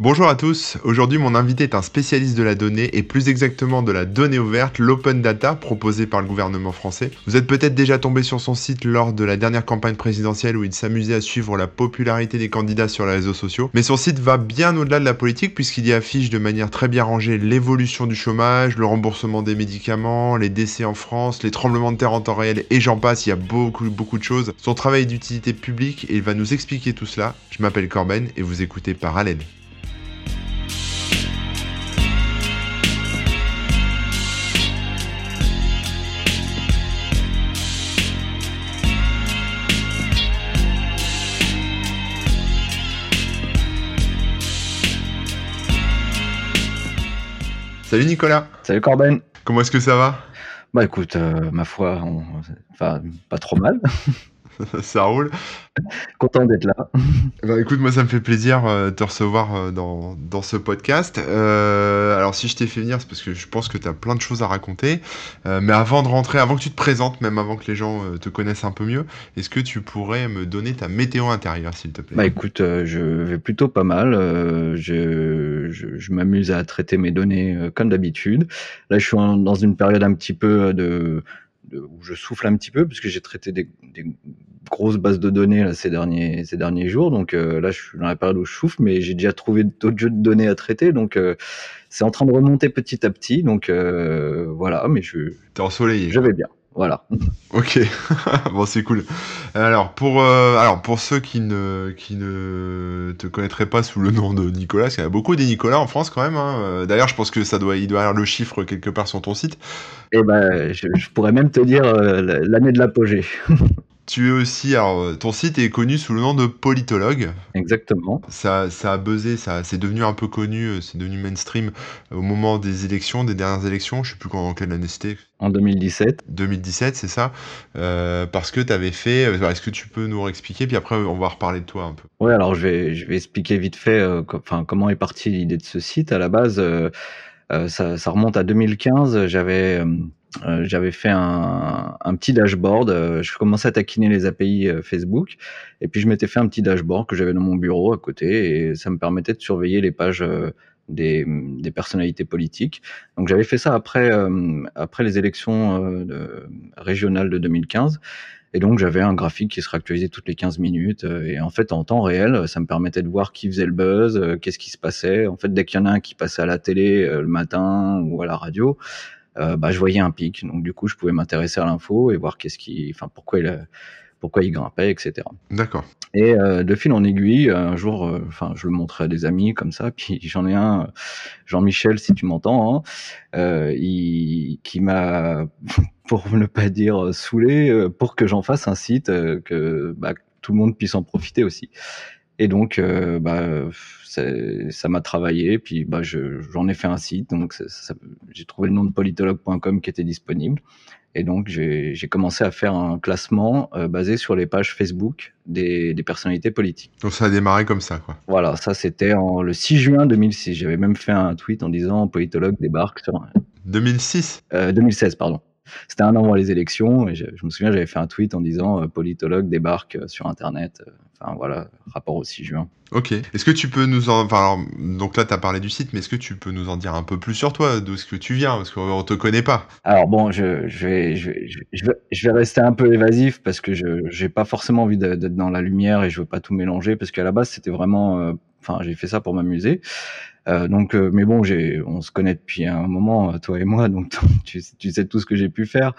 Bonjour à tous, aujourd'hui mon invité est un spécialiste de la donnée et plus exactement de la donnée ouverte, l'open data proposée par le gouvernement français. Vous êtes peut-être déjà tombé sur son site lors de la dernière campagne présidentielle où il s'amusait à suivre la popularité des candidats sur les réseaux sociaux. Mais son site va bien au-delà de la politique puisqu'il y affiche de manière très bien rangée l'évolution du chômage, le remboursement des médicaments, les décès en France, les tremblements de terre en temps réel et j'en passe, il y a beaucoup beaucoup de choses. Son travail est d'utilité publique et il va nous expliquer tout cela. Je m'appelle Corben et vous écoutez Parallèle. Salut Nicolas. Salut Corben. Comment est-ce que ça va? Bah écoute, euh, ma foi, enfin pas trop mal. ça roule. Content d'être là. Bah, écoute, moi ça me fait plaisir euh, de te recevoir euh, dans, dans, ce podcast. Euh, alors si je t'ai fait venir, c'est parce que je pense que tu as plein de choses à raconter. mais avant de rentrer, avant que tu te présentes, même avant que les gens te connaissent un peu mieux, est-ce que tu pourrais me donner ta météo intérieure, s'il te plaît? Bah écoute, je vais plutôt pas mal. je, je, je m'amuse à traiter mes données comme d'habitude. Là, je suis dans une période un petit peu de où je souffle un petit peu puisque j'ai traité des, des, grosses bases de données là, ces derniers ces derniers jours. Donc euh, là, je suis dans la période où je souffle, mais j'ai déjà trouvé d'autres jeux de données à traiter. Donc euh, c'est en train de remonter petit à petit. Donc euh, voilà, mais je. T'es ensoleillé. Je vais bien. Voilà. Ok, bon c'est cool. Alors pour euh, alors pour ceux qui ne qui ne te connaîtraient pas sous le nom de Nicolas, parce qu'il y a beaucoup des Nicolas en France quand même. Hein. D'ailleurs, je pense que ça doit il doit y avoir le chiffre quelque part sur ton site. Eh ben, je, je pourrais même te dire euh, l'année de l'apogée. Tu es aussi, alors ton site est connu sous le nom de politologue. Exactement. Ça, ça a buzzé, ça, c'est devenu un peu connu, euh, c'est devenu mainstream au moment des élections, des dernières élections. Je sais plus quand, quelle année c'était. En 2017. 2017, c'est ça. Euh, parce que tu avais fait. Euh, est-ce que tu peux nous réexpliquer Puis après, on va reparler de toi un peu. Oui, alors je vais, je vais expliquer vite fait, euh, comment est partie l'idée de ce site. À la base, euh, ça, ça, remonte à 2015. J'avais euh, j'avais fait un, un, petit dashboard. Euh, je commençais à taquiner les API euh, Facebook, et puis je m'étais fait un petit dashboard que j'avais dans mon bureau à côté, et ça me permettait de surveiller les pages des, des, personnalités politiques. Donc j'avais fait ça après après les élections de, régionales de 2015. Et donc j'avais un graphique qui se réactualisait toutes les 15 minutes. Et en fait, en temps réel, ça me permettait de voir qui faisait le buzz, qu'est-ce qui se passait. En fait, dès qu'il y en a un qui passait à la télé le matin ou à la radio, euh, bah, je voyais un pic. Donc du coup, je pouvais m'intéresser à l'info et voir qu'est-ce qui, enfin pourquoi il, pourquoi il grimpait, etc. D'accord. Et euh, de fil en aiguille, un jour, euh, enfin, je le montrais à des amis comme ça. Puis j'en ai un, Jean-Michel, si tu m'entends, hein, euh, il, qui m'a, pour ne pas dire saoulé, pour que j'en fasse un site que bah, tout le monde puisse en profiter aussi. Et donc, euh, bah, ça m'a travaillé, puis bah, j'en ai fait un site. Donc, j'ai trouvé le nom de politologue.com qui était disponible. Et donc, j'ai commencé à faire un classement euh, basé sur les pages Facebook des, des, personnalités politiques. Donc, ça a démarré comme ça, quoi. Voilà, ça c'était le 6 juin 2006. J'avais même fait un tweet en disant politologue débarque sur. 2006 euh, 2016, pardon. C'était un an avant les élections et je, je me souviens, j'avais fait un tweet en disant euh, politologue débarque euh, sur Internet. Euh, enfin voilà, rapport au 6 juin. Ok. Est-ce que tu peux nous en. Enfin, alors, donc là, tu as parlé du site, mais est-ce que tu peux nous en dire un peu plus sur toi, d'où ce que tu viens? Parce qu'on te connaît pas. Alors bon, je, je, vais, je, vais, je, vais, je vais rester un peu évasif parce que je n'ai pas forcément envie d'être dans la lumière et je veux pas tout mélanger parce qu'à la base, c'était vraiment. Enfin, j'ai fait ça pour m'amuser. Euh, donc, euh, mais bon, j'ai, on se connaît depuis un moment, toi et moi, donc tu, tu sais tout ce que j'ai pu faire.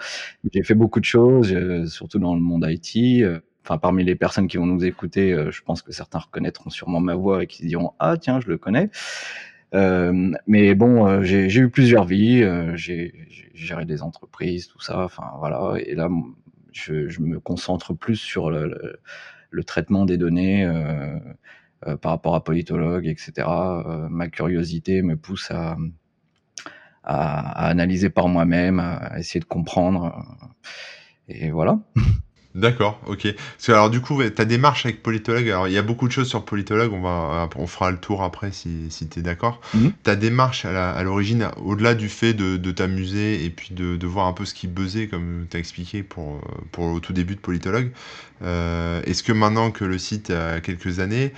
J'ai fait beaucoup de choses, euh, surtout dans le monde IT. Enfin, parmi les personnes qui vont nous écouter, je pense que certains reconnaîtront sûrement ma voix et qui diront ah tiens, je le connais. Euh, mais bon, j'ai, j'ai eu plusieurs vies, j'ai, géré des entreprises, tout ça. Enfin voilà, et là, je, me concentre plus sur le, traitement des données. Euh, euh, par rapport à politologue, etc. Euh, ma curiosité me pousse à, à, à analyser par moi-même, à essayer de comprendre. Et voilà. D'accord, ok. Parce que, alors du coup, ta démarche avec politologue, alors il y a beaucoup de choses sur politologue, on va, on fera le tour après si, si tu es d'accord. Mhm. Ta démarche à l'origine, au-delà du fait de, de t'amuser et puis de, de, voir un peu ce qui buzzait, comme tu as expliqué pour, pour au tout début de politologue, euh, est-ce que maintenant que le site a quelques années,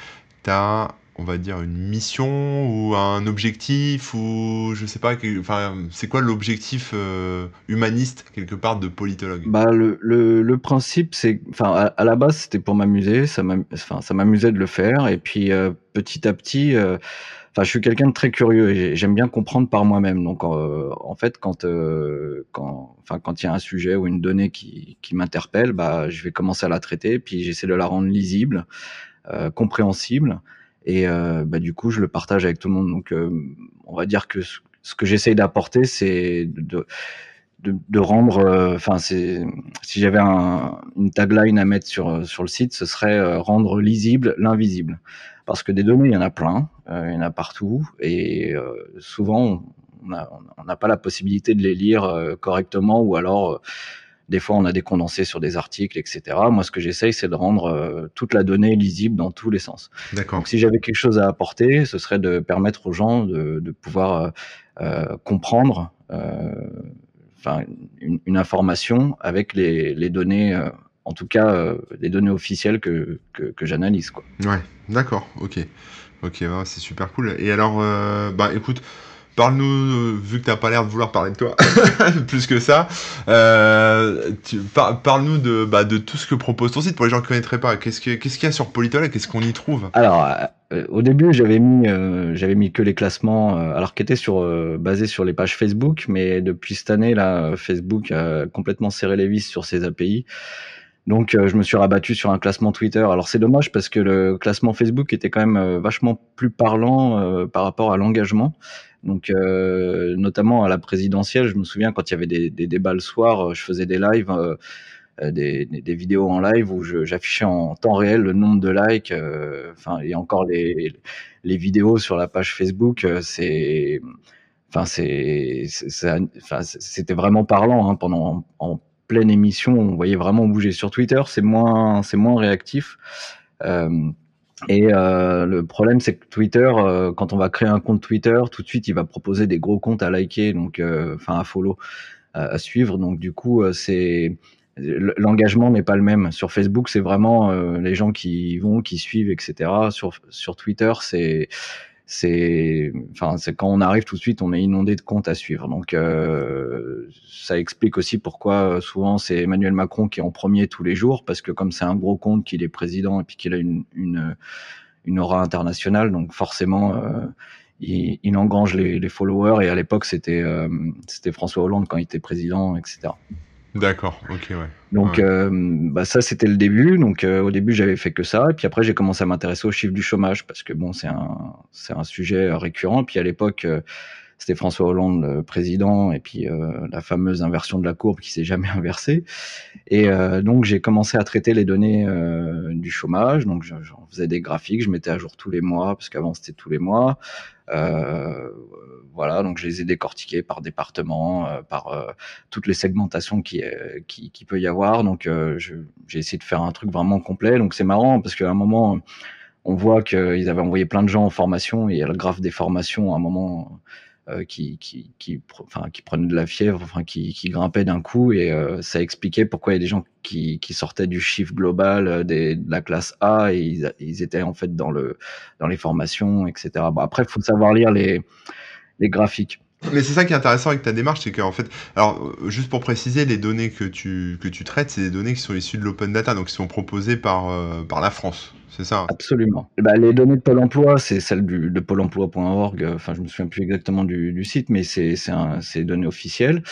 on va dire, une mission ou un objectif ou je sais pas, enfin, c'est quoi l'objectif euh, humaniste quelque part de politologue? Bah le, principe c'est, enfin à, la base c'était pour m'amuser, ça m'amusait de le faire et puis euh, petit à petit, euh, je suis quelqu'un de très curieux et j'aime bien comprendre par moi-même. Donc en fait quand quand quand il y a un sujet ou une donnée qui, qui m'interpelle, bah je vais commencer à la traiter puis j'essaie de la rendre lisible, compréhensible et euh, bah, du coup, je le partage avec tout le monde. Donc, euh, on va dire que ce, que j'essaye d'apporter, c'est de, de, rendre. Euh, enfin, c'est si j'avais un, une tagline à mettre sur sur le site, ce serait rendre lisible l'invisible. Parce que des données, il y en a plein, il y en a partout, et souvent, on n'a pas la possibilité de les lire correctement, ou alors des fois, on a des condensés sur des articles, etc. Moi, ce que j'essaye, c'est de rendre euh, toute la donnée lisible dans tous les sens. D'accord. Donc, si j'avais quelque chose à apporter, ce serait de permettre aux gens de, de pouvoir euh, euh comprendre enfin, une, une, information avec les, les données, en tout cas, les données officielles que, que, que j'analyse. Quoi. Ouais, d'accord, ok. Ok, c'est super cool. Et alors, bah écoute, Parle-nous, euh, vu que tu n'as pas l'air de vouloir parler de toi, plus que ça, euh, parle-nous de, bah, de tout ce que propose ton site pour les gens qui ne connaîtraient pas. Qu'est-ce qu'il y a sur Politol qu'est-ce qu'on y trouve? Alors, euh, au début, j'avais mis, que les classements, alors qui étaient basés sur les pages Facebook, mais depuis cette année, Facebook a complètement serré les vis sur ses API. Donc, je me suis rabattu sur un classement Twitter. Alors, c'est dommage parce que le classement Facebook était quand même vachement plus parlant par rapport à l'engagement. Donc, euh, notamment à la présidentielle, je me souviens quand il y avait des, débats le soir, euh, je faisais des lives, euh, des, vidéos en live où j'affichais en temps réel le nombre de likes. Enfin, et encore les, vidéos sur la page Facebook, c'est, enfin, c'est, c'était vraiment parlant hein, pendant en, pleine émission. On voyait vraiment bouger. Sur Twitter, c'est moins, c'est moins réactif. Et euh, le problème, c'est que Twitter, euh, quand on va créer un compte Twitter, tout de suite, il va proposer des gros comptes à liker, donc euh, enfin à follow, à suivre. Donc du coup, c'est l'engagement n'est pas le même. Sur Facebook, c'est vraiment les gens qui vont, qui suivent, etc. Sur sur Twitter, c'est c'est enfin c'est quand on arrive tout de suite on est inondé de comptes à suivre. Donc euh, ça explique aussi pourquoi euh, souvent c'est Emmanuel Macron qui est en premier tous les jours parce que comme c'est un gros compte qu'il est président et puis qu'il a une, une, une aura internationale donc forcément euh, il, il, engrange les, les, followers. Et à l'époque c'était euh, c'était François Hollande quand il était président etc D'accord, ok, ouais. Donc, euh, bah ça, c'était le début. Donc, euh, au début, j'avais fait que ça. Et puis après, j'ai commencé à m'intéresser aux chiffres du chômage parce que bon, c'est un, c'est un sujet récurrent. Puis à l'époque, euh, c'était François Hollande le président et puis la fameuse inversion de la courbe qui s'est jamais inversée. Et donc, j'ai commencé à traiter les données du chômage. Donc, j'en faisais des graphiques, je mettais à jour tous les mois parce qu'avant c'était tous les mois. Euh, voilà, donc je les ai décortiqués par département, euh, par euh, toutes les segmentations qui, qui, qui, peut y avoir. Donc j'ai essayé de faire un truc vraiment complet. Donc c'est marrant parce qu'à un moment, on voit qu'ils avaient envoyé plein de gens en formation et le graphe des formations à un moment euh, qui, qui, qui, enfin, qui prenaient de la fièvre, enfin, qui, qui grimpaient d'un coup, et euh, ça expliquait pourquoi il y a des gens qui, qui sortaient du chiffre global euh, des, de la classe A et ils, ils, étaient en fait dans, le, dans les formations, etc. Bon, après, il faut savoir lire les, les graphiques. Mais c'est ça qui est intéressant avec ta démarche, c'est qu'en fait, alors juste pour préciser, les données que tu, que tu traites, c'est des données qui sont issues de l'open data, donc qui sont proposées par, par la France c'est ça Absolument. Bah, les données de Pôle emploi, c'est celles du, de pôle emploi.org. Enfin, je me souviens plus exactement du, du site, mais c'est c'est données officielles.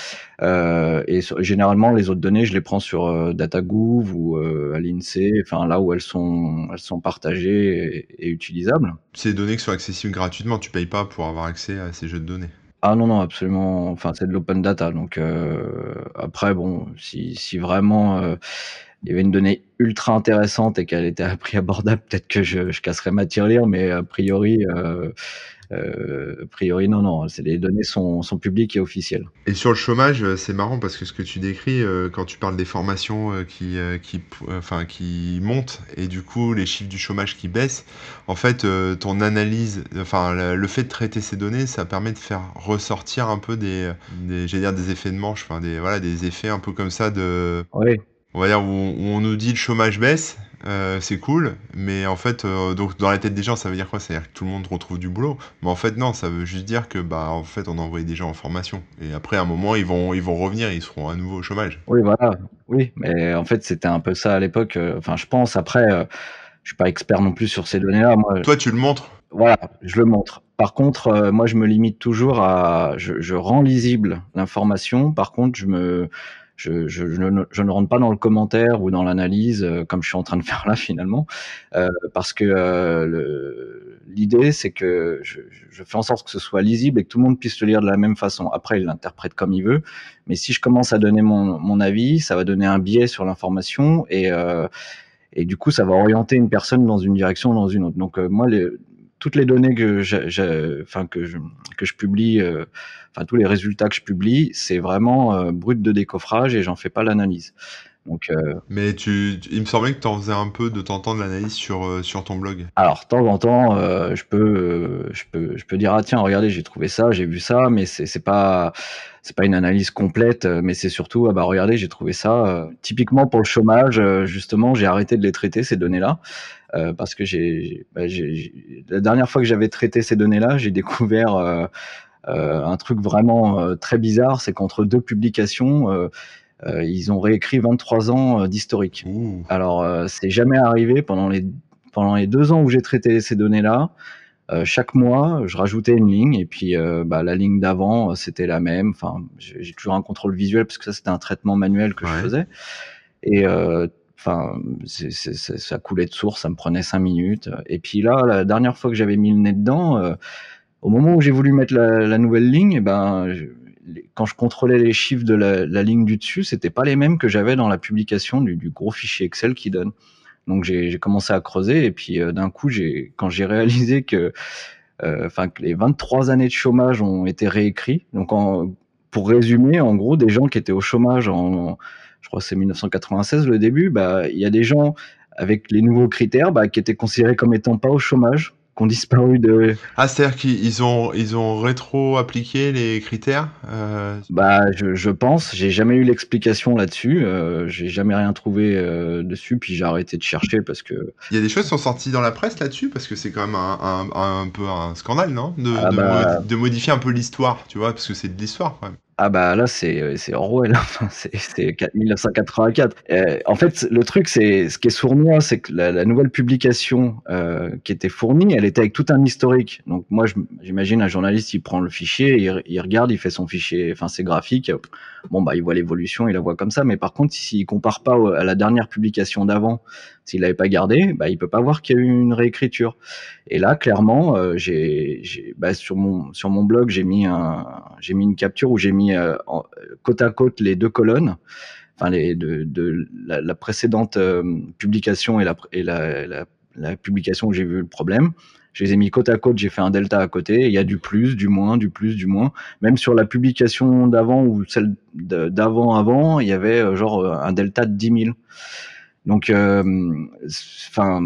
Euh, et généralement, les autres données, je les prends sur euh, DataGouv ou euh, à l'INSEE, enfin là où elles sont elles sont partagées et, utilisables. C'est des données qui sont accessibles gratuitement. Tu payes pas pour avoir accès à ces jeux de données. Ah non, non, absolument. Enfin, c'est de l'open data. Donc euh, après, bon, si, si vraiment euh, il y avait une donnée ultra intéressante et qu'elle était à prix abordable, peut-être que je, je casserais ma tirelire, mais a priori, euh, euh, a priori non, non, les données sont, sont publiques et officielles. Et sur le chômage, euh, c'est marrant parce que ce que tu décris, euh, quand tu parles des formations euh, qui, qui, enfin, qui montent et du coup les chiffres du chômage qui baissent, en fait, ton analyse, enfin, le fait de traiter ces données, ça permet de faire ressortir un peu des, des dire des effets de manche, enfin, des, voilà, des effets un peu comme ça de. Oui on va dire, où, on nous dit le chômage baisse, euh, c'est cool, mais en fait, euh, donc dans la tête des gens, ça veut dire quoi? Ça veut dire que tout le monde retrouve du boulot. Mais en fait, non, ça veut juste dire que, bah, en fait, on a envoyé des gens en formation. Et après, à un moment, ils vont, ils vont revenir, ils seront à nouveau au chômage. Oui, voilà. Oui, mais en fait, c'était un peu ça à l'époque. Enfin, je pense. Après, je suis pas expert non plus sur ces données-là. Moi, Toi, tu le montres? voilà, je le montre. Par contre, moi, je me limite toujours à, je, je rends lisible l'information. Par contre, je me, je, je, je, ne, je, ne, rentre pas dans le commentaire ou dans l'analyse euh, comme je suis en train de faire là finalement, euh, parce que euh, l'idée c'est que je, fais en sorte que ce soit lisible et que tout le monde puisse le lire de la même façon. Après, il l'interprète comme il veut, mais si je commence à donner mon, mon avis, ça va donner un biais sur l'information et euh, et du coup, ça va orienter une personne dans une direction ou dans une autre. Donc moi, les, toutes les données que enfin que je, que je publie, euh, enfin tous les résultats que je publie, c'est vraiment euh, brut de décoffrage et j'en fais pas l'analyse. Donc, euh, Mais tu, il me semblait que tu en faisais un peu de temps en temps de l'analyse sur, sur ton blog. Alors, de temps en temps, je, peux, je, peux, je peux dire, ah tiens, regardez, j'ai trouvé ça, j'ai vu ça, mais c'est pas, c'est pas une analyse complète, mais c'est surtout, ah bah regardez, j'ai trouvé ça. typiquement pour le chômage, justement, j'ai arrêté de les traiter, ces données-là. Euh, parce que j'ai, bah, la dernière fois que j'avais traité ces données-là, j'ai découvert euh, euh, un truc vraiment très bizarre, c'est qu'entre deux publications, ils ont réécrit 23 ans d'historique. Alors, c'est jamais arrivé pendant les pendant les deux ans où j'ai traité ces données-là. chaque mois, je rajoutais une ligne et puis bah, la ligne d'avant, c'était la même. Enfin, j'ai toujours un contrôle visuel parce que ça c'était un traitement manuel que je faisais. Et euh, Enfin, ça coulait de source, ça me prenait cinq minutes. Et puis là, la dernière fois que j'avais mis le nez dedans, euh, au moment où j'ai voulu mettre la, nouvelle ligne, eh ben, quand je contrôlais les chiffres de la, ligne du dessus, c'était pas les mêmes que j'avais dans la publication du, gros fichier Excel qui donne. Donc j'ai, commencé à creuser et puis euh, d'un coup, quand j'ai réalisé que, euh, que les 23 années de chômage ont été réécrits. Donc pour résumer, en gros, des gens qui étaient au chômage en je crois c'est 1996 le début, bah, il y a des gens avec les nouveaux critères bah, qui étaient considérés comme étant pas au chômage, qui ont disparu de. Ah, c'est-à-dire qu'ils ont, ils ont rétro-appliqué les critères euh... Bah, je, je pense. J'ai jamais eu l'explication là-dessus. Euh, j'ai jamais rien trouvé euh, dessus. Puis j'ai arrêté de chercher parce que. Il y a des choses qui sont sorties dans la presse là-dessus parce que c'est quand même un, un, un, peu un scandale, non? De, ah bah... de, modifier un peu l'histoire, tu vois, parce que c'est de l'histoire quand même. Ah bah là c'est euh, c'est Orwell, enfin, c'est c'est 1984. Euh, en fait le truc c'est ce qui est sournois, c'est que la, la, nouvelle publication euh, qui était fournie, elle était avec tout un historique. Donc moi j'imagine un journaliste il prend le fichier, il, il, regarde, il fait son fichier, enfin c'est graphique. Bon bah il voit l'évolution, il la voit comme ça. Mais par contre s'il compare pas à la dernière publication d'avant, s'il l'avait pas gardé, bah il peut pas voir qu'il y a eu une réécriture. Et là clairement euh, j'ai bah, sur mon sur mon blog j'ai mis un j'ai mis une capture où j'ai mis euh, côte à côte les deux colonnes, enfin les de, de la, précédente euh, publication et la et la, la, publication où j'ai vu le problème. Je les ai mis côte à côte, j'ai fait un delta à côté. Il y a du plus, du moins, du plus, du moins. Même sur la publication d'avant ou celle d'avant avant, il y avait genre un delta de 10 000. Donc, enfin,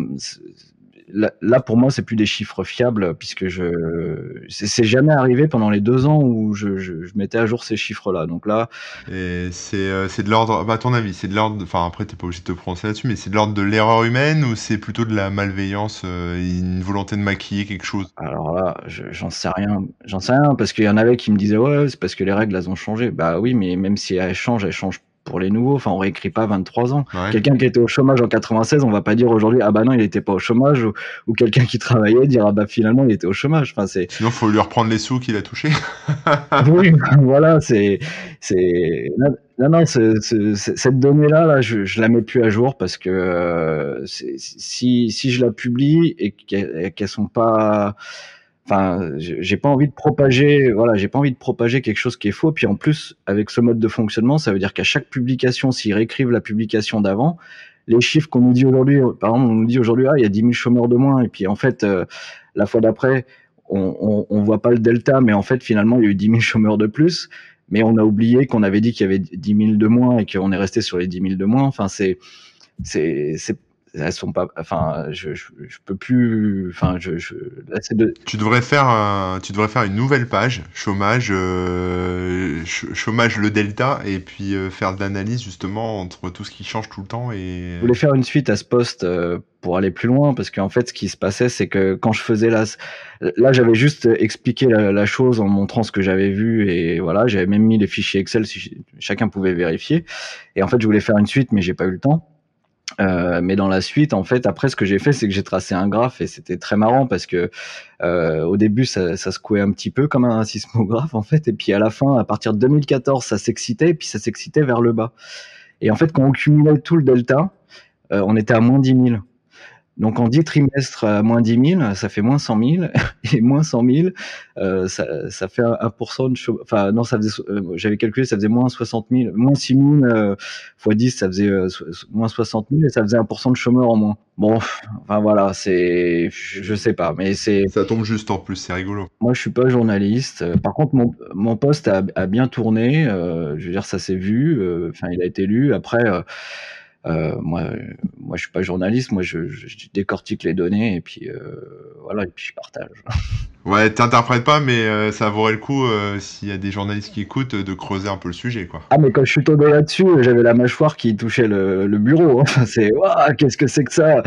là, pour moi, c'est plus des chiffres fiables puisque je c'est jamais arrivé pendant les deux ans où je, je, je mettais à jour ces chiffres-là. Donc là, et c'est euh, c'est de l'ordre, bah, à ton avis, c'est de l'ordre, enfin après t'es pas obligé de te prononcer là-dessus, mais c'est de l'ordre de l'erreur humaine ou c'est plutôt de la malveillance, euh, une volonté de maquiller quelque chose? Alors là, j'en sais rien, j'en sais rien parce qu'il y en avait qui me disaient ouais, c'est parce que les règles elles ont changé. Bah oui, mais même si elles changent, elles changent pour les nouveaux. Enfin, on réécrit pas 23 ans. Quelqu'un qui était au chômage en 96, on va pas dire aujourd'hui ah bah non il était pas au chômage ou, quelqu'un qui travaillait dire ah bah finalement il était au chômage. Enfin c'est. Sinon faut lui reprendre les sous qu'il a touchés. oui, voilà c'est c'est non non cette donnée là là je, je la mets plus à jour parce que euh, si si je la publie et qu'elles sont pas enfin j'ai pas envie de propager voilà j'ai pas envie de propager quelque chose qui est faux. Puis en plus avec ce mode de fonctionnement ça veut dire qu'à chaque publication s'ils réécrivent la publication d'avant les chiffres qu'on nous dit aujourd'hui par exemple on nous dit aujourd'hui ah il y a 10 000 chômeurs de moins. Et puis en fait euh, la fois d'après on, on, on, voit pas le delta mais en fait finalement il y a eu 10 000 chômeurs de plus. Mais on a oublié qu'on avait dit qu'il y avait 10 000 de moins et qu'on est resté sur les 10 000 de moins. Enfin c'est c'est elles sont pas, enfin, je, je, peux plus, enfin, je, je de... Tu devrais faire, tu devrais faire une nouvelle page chômage, euh, chômage le delta, et puis euh, faire de l'analyse justement entre tout ce qui change tout le temps et. Je voulais faire une suite à ce poste euh, pour aller plus loin, parce qu'en fait, ce qui se passait, c'est que quand je faisais là, là, j'avais juste expliqué la, la, chose en montrant ce que j'avais vu, et voilà, j'avais même mis les fichiers Excel si chacun pouvait vérifier. Et en fait, je voulais faire une suite, mais j'ai pas eu le temps. Euh, mais dans la suite, en fait, après, ce que j'ai fait, c'est que j'ai tracé un graphe et c'était très marrant parce que euh, au début, ça, ça secouait un petit peu comme un sismographe, en fait, et puis à la fin, à partir de 2014, ça s'excitait et puis ça s'excitait vers le bas. Et en fait, quand on cumulait tout le delta, euh, on était à moins 10 000. Donc en 10 trimestres à moins 10 000, ça fait moins 100 000. Et moins 100 000, euh, ça, ça, fait 1% de chômage. Enfin non, ça faisait, euh, j'avais calculé, ça faisait moins 60 000. Moins 6 000 euh, fois 10, ça faisait euh, moins 60 000 et ça faisait 1% de chômeurs en moins. Bon, enfin voilà, c'est, je sais pas, mais c'est. Ça tombe juste en plus, c'est rigolo. Moi, je suis pas journaliste. Par contre, mon, mon poste a, a bien tourné. Euh, je veux dire, ça s'est vu. Enfin, il a été lu. Après. Euh, moi, moi, je suis pas journaliste. Moi, je, je décortique les données et puis euh, voilà, et puis je partage. Ouais, t'interprètes pas, mais euh, ça vaudrait le coup, euh, s'il y a des journalistes qui écoutent, de creuser un peu le sujet, quoi. Ah, mais quand je suis tombé là-dessus, j'avais la mâchoire qui touchait le, le bureau. Enfin, c'est, waouh, qu'est-ce que c'est que ça?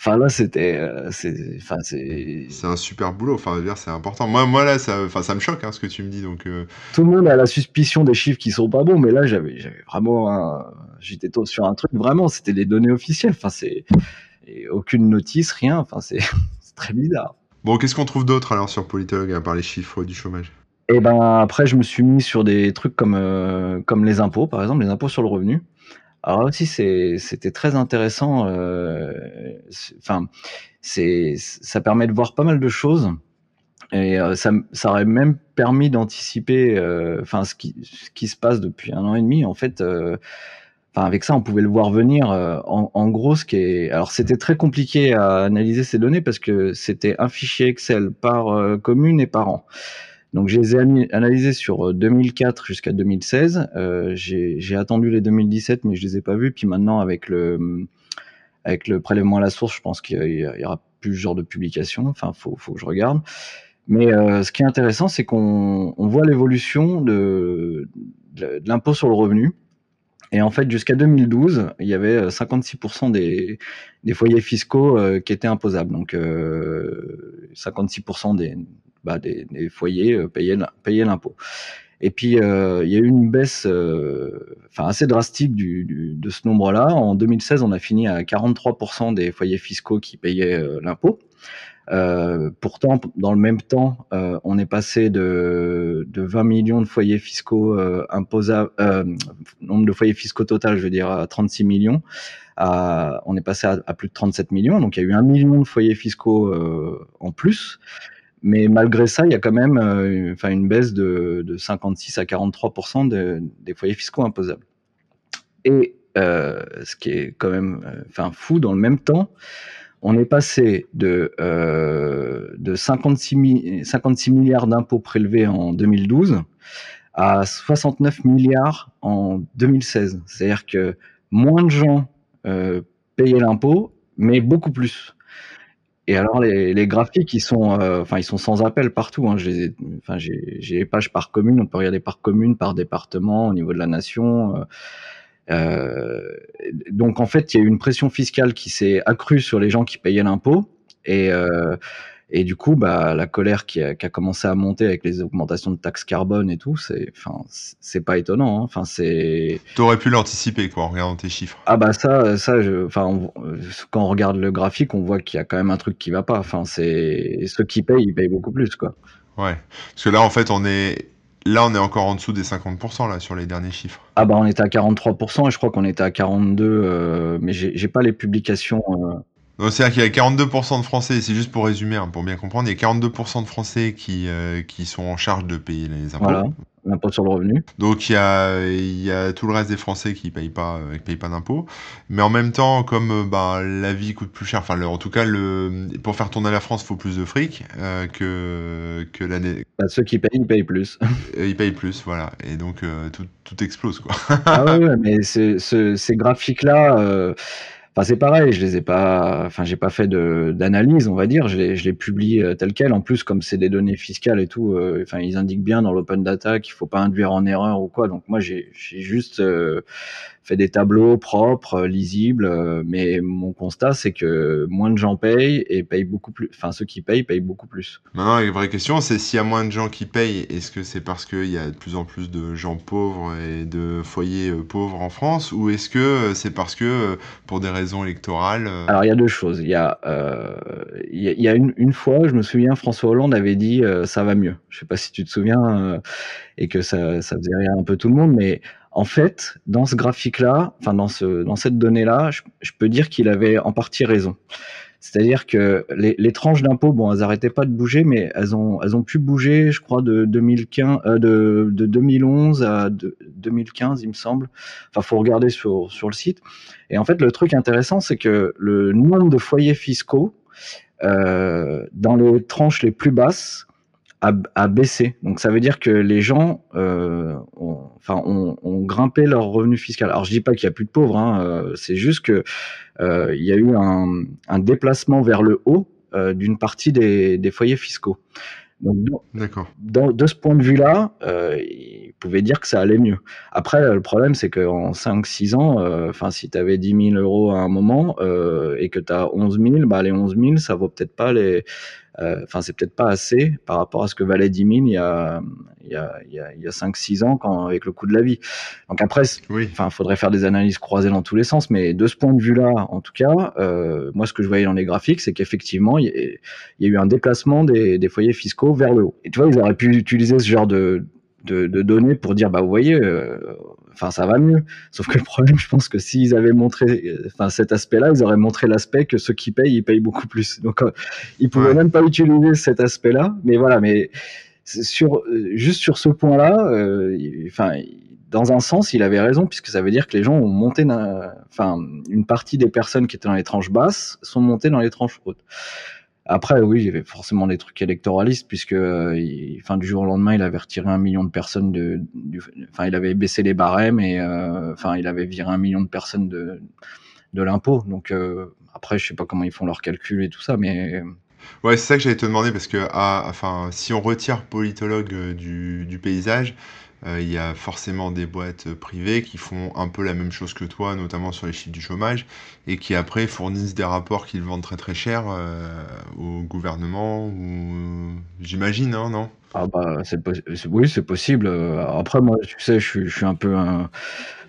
Enfin là, c'était, euh, c'est, enfin c'est. C'est un super boulot. Enfin, dire, c'est important. Moi, moi là, ça, enfin, ça me choque, hein, ce que tu me dis. Donc. Tout le monde a la suspicion des chiffres qui sont pas bons, mais là, j'avais, j'avais vraiment, un... j'étais sur un truc. Vraiment, c'était des données officielles. Enfin, c'est et aucune notice, rien. Enfin, c'est, c'est très bizarre. Bon, qu'est-ce qu'on trouve d'autre alors sur Politologue à part les chiffres du chômage? Et eh ben après, je me suis mis sur des trucs comme euh, comme les impôts, par exemple, les impôts sur le revenu. Alors là aussi, c'était très intéressant. Euh, enfin, c'est ça permet de voir pas mal de choses. Et euh, ça, ça aurait même permis d'anticiper, enfin, ce qui, ce qui se passe depuis un an et demi. En fait, Enfin, avec ça, on pouvait le voir venir. Euh, en, en, gros, ce qui est, alors c'était très compliqué à analyser ces données parce que c'était un fichier Excel par euh, commune et par an. Donc, je les ai analysés sur 2004 euh, jusqu'à 2016. Euh, J'ai attendu les 2017, mais je les ai pas vus. Puis maintenant, avec le avec le prélèvement à la source, je pense qu'il y, aura plus ce genre de publication. Enfin, faut, faut que je regarde. Mais euh, ce qui est intéressant, c'est qu'on on voit l'évolution de, de, de l'impôt sur le revenu. Et en fait, jusqu'à 2012, il y avait 56% euh, des, des, foyers fiscaux euh, qui étaient imposables. Donc, euh, 56% des, bah, des, des, foyers euh, payaient, payaient l'impôt. Et puis, euh, il y a eu une baisse enfin assez drastique du, du, de ce nombre-là. En 2016, on a fini à 43% des foyers fiscaux qui payaient l'impôt. Euh, pourtant, dans le même temps, euh, on est passé de, de 20 millions de foyers fiscaux euh, imposables, nombre de foyers fiscaux total, je veux dire, à 36 millions. On est passé à, plus de 37 millions. Donc, il y a eu un million de foyers fiscaux en plus. Mais malgré ça, il y a quand même une baisse de, de 56 à 43 de, des foyers fiscaux imposables. Et ce qui est quand même fou, dans le même temps, on est passé de, euh, de 56, 56 milliards d'impôts prélevés en 2012 à 69 milliards en 2016. C'est-à-dire que moins de gens euh, payaient l'impôt, mais beaucoup plus. Et alors les, graphiques, ils sont, euh, ils sont sans appel partout. Hein. J'ai, j'ai les pages par commune. On peut regarder par commune, par département, au niveau de la nation. Euh, donc en fait, il y a eu une pression fiscale qui s'est accrue sur les gens qui payaient l'impôt et euh, et du coup, bah, la colère qui a, qui a, commencé à monter avec les augmentations de taxes carbone et tout, c'est, enfin, c'est pas étonnant. Hein. Enfin, c'est. T'aurais pu l'anticiper, quoi, en regardant tes chiffres. Ah bah ça, ça, enfin, quand on regarde le graphique, on voit qu'il y a quand même un truc qui va pas. Enfin, c'est ceux qui payent, ils payent beaucoup plus, quoi. Ouais, parce que là, en fait, on est Là, on est encore en dessous des 50% là sur les derniers chiffres. Ah bah on était à 43% et je crois qu'on était à 42%, euh, mais j'ai pas les publications. Euh... C'est-à-dire qu'il y a 42% de Français, c'est juste pour résumer, hein, pour bien comprendre, il y a 42% de Français qui, euh, qui sont en charge de payer les impôts. Voilà l'impôt sur le revenu. Donc il y a, il y a tout le reste des Français qui payent pas, qui payent pas d'impôts. Mais en même temps, comme bah, la vie coûte plus cher, enfin en tout cas, le, pour faire tourner la France, il faut plus de fric euh, que, que l'année. Bah, ceux qui payent, ils payent plus. ils payent plus, voilà. Et donc euh, tout, tout explose quoi. ah ouais, ouais mais ces graphiques-là. Euh Enfin, c'est pareil, je les ai pas, enfin, j'ai pas fait d'analyse, on va dire, je les, je les publie euh, tel quel. En plus, comme c'est des données fiscales et tout, euh, enfin, ils indiquent bien dans l'open data qu'il faut pas induire en erreur ou quoi. Donc moi, j'ai juste euh, fait des tableaux propres, lisibles, mais mon constat, c'est que moins de gens payent et payent beaucoup plus. Enfin, ceux qui payent payent beaucoup plus. Maintenant, la vraie question, c'est s'il y a moins de gens qui payent, est-ce que c'est parce qu'il y a de plus en plus de gens pauvres et de foyers pauvres en France, ou est-ce que c'est parce que pour des raisons électorale euh. Alors il y a deux choses. Il y a, euh, il y a une, une, fois, je me souviens, François Hollande avait dit euh, ça va mieux. Je sais pas si tu te souviens et que ça, ça faisait rire un peu tout le monde, mais en fait, dans ce graphique-là, enfin dans ce, dans cette donnée-là, je, peux dire qu'il avait en partie raison. C'est-à-dire que les, tranches d'impôts, bon, elles n'arrêtaient pas de bouger, mais elles ont, pu bouger, je crois, de 2015, euh, 2011 à 2015, il me semble. Enfin, faut regarder sur, sur le site. Et en fait, le truc intéressant, c'est que le nombre de foyers fiscaux euh, dans les tranches les plus basses a, baissé. Donc ça veut dire que les gens euh, ont, enfin, ont, ont, grimpé leur revenu fiscal. Alors je dis pas qu'il y a plus de pauvres, hein, euh, c'est juste que euh, il y a eu un, un, déplacement vers le haut euh, d'une partie des, des, foyers fiscaux. Donc, de ce point de vue-là, euh, il pouvait dire que ça allait mieux. Après, le problème, c'est qu'en 5-6 ans, euh, enfin, si tu avais 10 000 euros à un moment euh, et que tu as 11 000, bah, les 11 000, ça vaut peut-être pas les, euh, enfin, c'est peut-être pas assez par rapport à ce que valait 10 000 il y a, il y a, il y a, il y a 5-6 ans quand, avec le coût de la vie. Donc après, oui. enfin, faudrait faire des analyses croisées dans tous les sens, mais de ce point de vue-là, en tout cas, euh, moi, ce que je voyais dans les graphiques, c'est qu'effectivement, il, y, a eu un déplacement des, des foyers fiscaux vers le haut. Et tu vois, ils auraient pu utiliser ce genre de, de, de, données pour dire bah vous voyez euh, enfin ça va mieux. Sauf que le problème je pense que s'ils avaient montré enfin cet aspect là ils auraient montré l'aspect que ceux qui payent ils payent beaucoup plus. Donc euh, ils pouvaient même pas utiliser cet aspect là mais voilà mais sur juste sur ce point là euh, enfin dans un sens, il avait raison puisque ça veut dire que les gens ont monté, enfin, une partie des personnes qui étaient dans les tranches basses sont montées dans les tranches hautes. Après, oui, il y avait forcément des trucs électoralistes, puisque euh, fin du jour au lendemain, il avait retiré un million de personnes de, enfin, il avait baissé les barèmes et, euh, enfin, il avait viré un million de personnes de, de l'impôt. Donc euh, après, je sais pas comment ils font leurs calculs et tout ça, mais Ouais, c'est ça que j'allais te demander parce que, ah, enfin, si on retire politologue du, paysage, il y a forcément des boîtes euh, privées qui font un peu la même chose que toi, notamment sur les chiffres du chômage, et qui après fournissent des rapports qu'ils vendent très très cher euh, au gouvernement, ou j'imagine, hein, non? Ah bah, c'est oui, c'est possible. Après, moi, tu sais, je je suis un peu un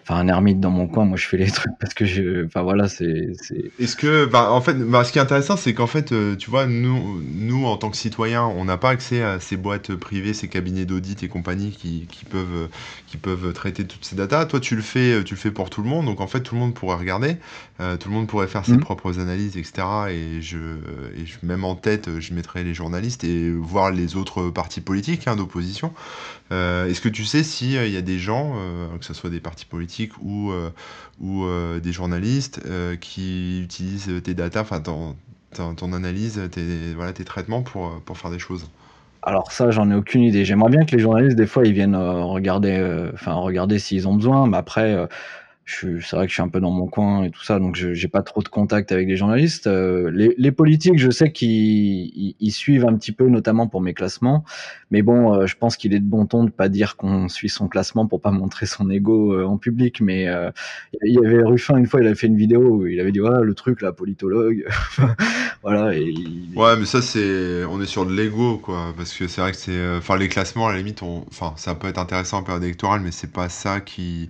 enfin un ermite dans mon coin. Moi, je fais les trucs parce que je, enfin voilà, c'est. Est-ce que, bah, en fait, bah, ce qui est intéressant, c'est qu'en fait, euh, tu vois, nous, nous en tant que citoyens, on n'a pas accès à ces boîtes privées, ces cabinets d'audit et compagnie qui, qui peuvent, qui peuvent traiter toutes ces datas. Toi, tu le fais, tu le fais pour tout le monde, donc en fait, tout le monde pourrait regarder, euh, tout le monde pourrait faire ses mmh. propres analyses, etc. Et je, et je, même en tête, je mettrais les journalistes et voir les autres partis politiques hein, d'opposition. Euh, Est-ce que tu sais s'il y a des gens, euh, que ce soit des partis politiques ou, euh, ou euh, des journalistes euh, qui utilisent tes data, enfin ton, ton, analyse, tes, voilà, tes traitements pour, pour faire des choses? Alors ça, j'en ai aucune idée. J'aimerais bien que les journalistes, des fois, ils viennent regarder, enfin regarder s'ils ont besoin. Mais après, c'est vrai que je suis un peu dans mon coin et tout ça, donc je j'ai pas trop de contact avec les journalistes. Euh, les, les, politiques, je sais qu'ils ils, suivent un petit peu, notamment pour mes classements. Mais bon, euh, je pense qu'il est de bon ton de pas dire qu'on suit son classement pour pas montrer son ego euh, en public. Mais il y avait Ruffin une fois, il avait fait une vidéo où il avait dit voilà le truc là, politologue, voilà. Ouais, mais ça c'est, on est sur de l'ego quoi, parce que c'est vrai que c'est, enfin les classements à la limite, enfin ça peut être intéressant en période électorale, mais c'est pas ça qui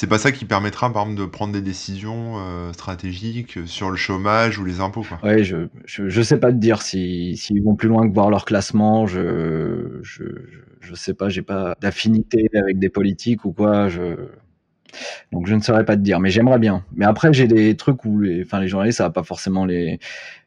c'est pas ça qui permettra, par exemple, de prendre des décisions euh, stratégiques sur le chômage ou les impôts. Quoi. Ouais, je, je, je sais pas te dire s'ils si, vont plus loin que voir leur classement. Je, je, je sais pas, j'ai pas d'affinité avec des politiques ou quoi. Je, donc je ne saurais pas te dire, mais j'aimerais bien. Mais après, j'ai des trucs où, les, enfin, les journalistes, ça va pas forcément les,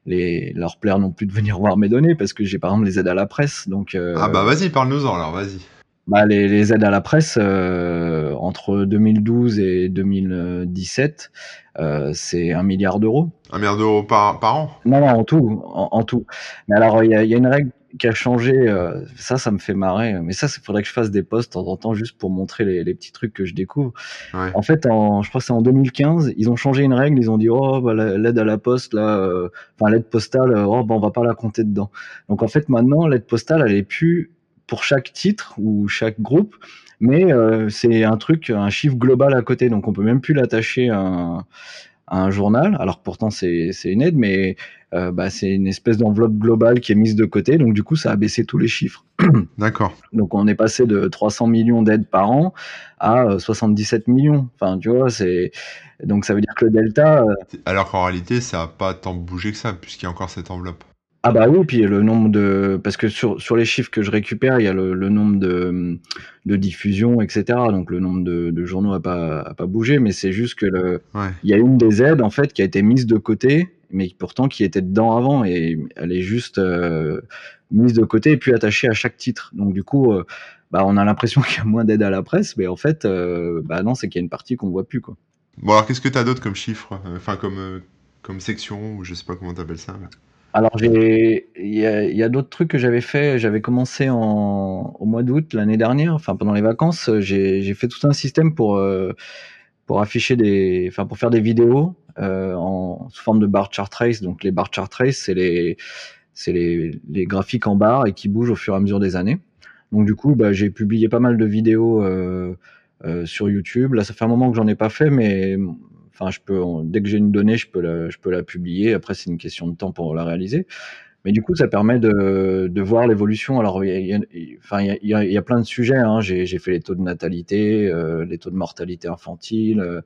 les leur plaire non plus de venir voir mes données parce que j'ai par exemple les aides à la presse. Donc euh, ah bah vas-y, parle-nous-en alors, vas-y bah, les, les, aides à la presse euh, entre 2012 et 2017, euh, c'est un milliard d'euros. Un milliard d'euros par, par an? Non, non, en tout, en, tout. Mais alors, il y a, y a, une règle qui a changé, euh, ça, ça me fait marrer. Mais ça, il faudrait que je fasse des posts de temps en temps juste pour montrer les, les petits trucs que je découvre. Ouais. En fait, en, je crois que c'est en 2015, ils ont changé une règle. Ils ont dit, oh, bah, la- l'aide à la poste, là, euh, enfin, l'aide postale, euh, oh, bah, on va pas la compter dedans. Donc, en fait, maintenant, l'aide postale, elle est plus pour chaque titre ou chaque groupe, mais euh, c'est un truc, un chiffre global à côté. Donc, on peut même plus l'attacher à un, à un journal. Alors, pourtant, c'est une aide, mais euh, bah, c'est une espèce d'enveloppe globale qui est mise de côté. Donc, du coup, ça a baissé tous les chiffres. D'accord. Donc on est passé de 300 millions d'aides par an à euh, 77 millions. Enfin, tu vois, c'est donc ça veut dire que le delta euh, Alors qu'en réalité, ça a pas tant bougé que ça, puisqu'il y a encore cette enveloppe. Ah bah oui, puis le nombre de parce que sur sur les chiffres que je récupère, il y a le, le nombre de de diffusions, etc. Donc le nombre de, de journaux a pas a pas bougé, mais c'est juste que le Ouais. il y a une des aides en fait qui a été mise de côté, mais pourtant qui était dedans avant et elle est juste euh, mise de côté et puis attachée à chaque titre. Donc du coup, euh, bah, on a l'impression qu'il y a moins d'aide à la presse, mais en fait, euh, bah non, c'est qu'il y a une partie qu'on voit plus quoi. Bon, alors qu'est-ce que tu as d'autre comme chiffre? Enfin, comme, comme section, ou je sais pas comment t'appelles ça. mais- Alors il y a, y a d'autres trucs que j'avais fait. J'avais commencé en, au mois d'août l'année dernière, enfin pendant les vacances, j'ai j'ai fait tout un système pour euh, pour afficher des, enfin pour faire des vidéos euh, en sous forme de bar chart trace. Donc les bar chart trace, c'est les c'est les, les graphiques en barre et qui bougent au fur et à mesure des années. Donc du coup, bah, j'ai publié pas mal de vidéos euh, euh, sur YouTube. Là, ça fait un moment que j'en ai pas fait, mais enfin, je peux, dès que j'ai une donnée, je peux la, publier. Après, c'est une question de temps pour la réaliser. Mais du coup, ça permet de, voir l'évolution. Alors, il y a, enfin, y a, plein de sujets. Hein. J'ai fait les taux de natalité, euh, les taux de mortalité infantile, euh,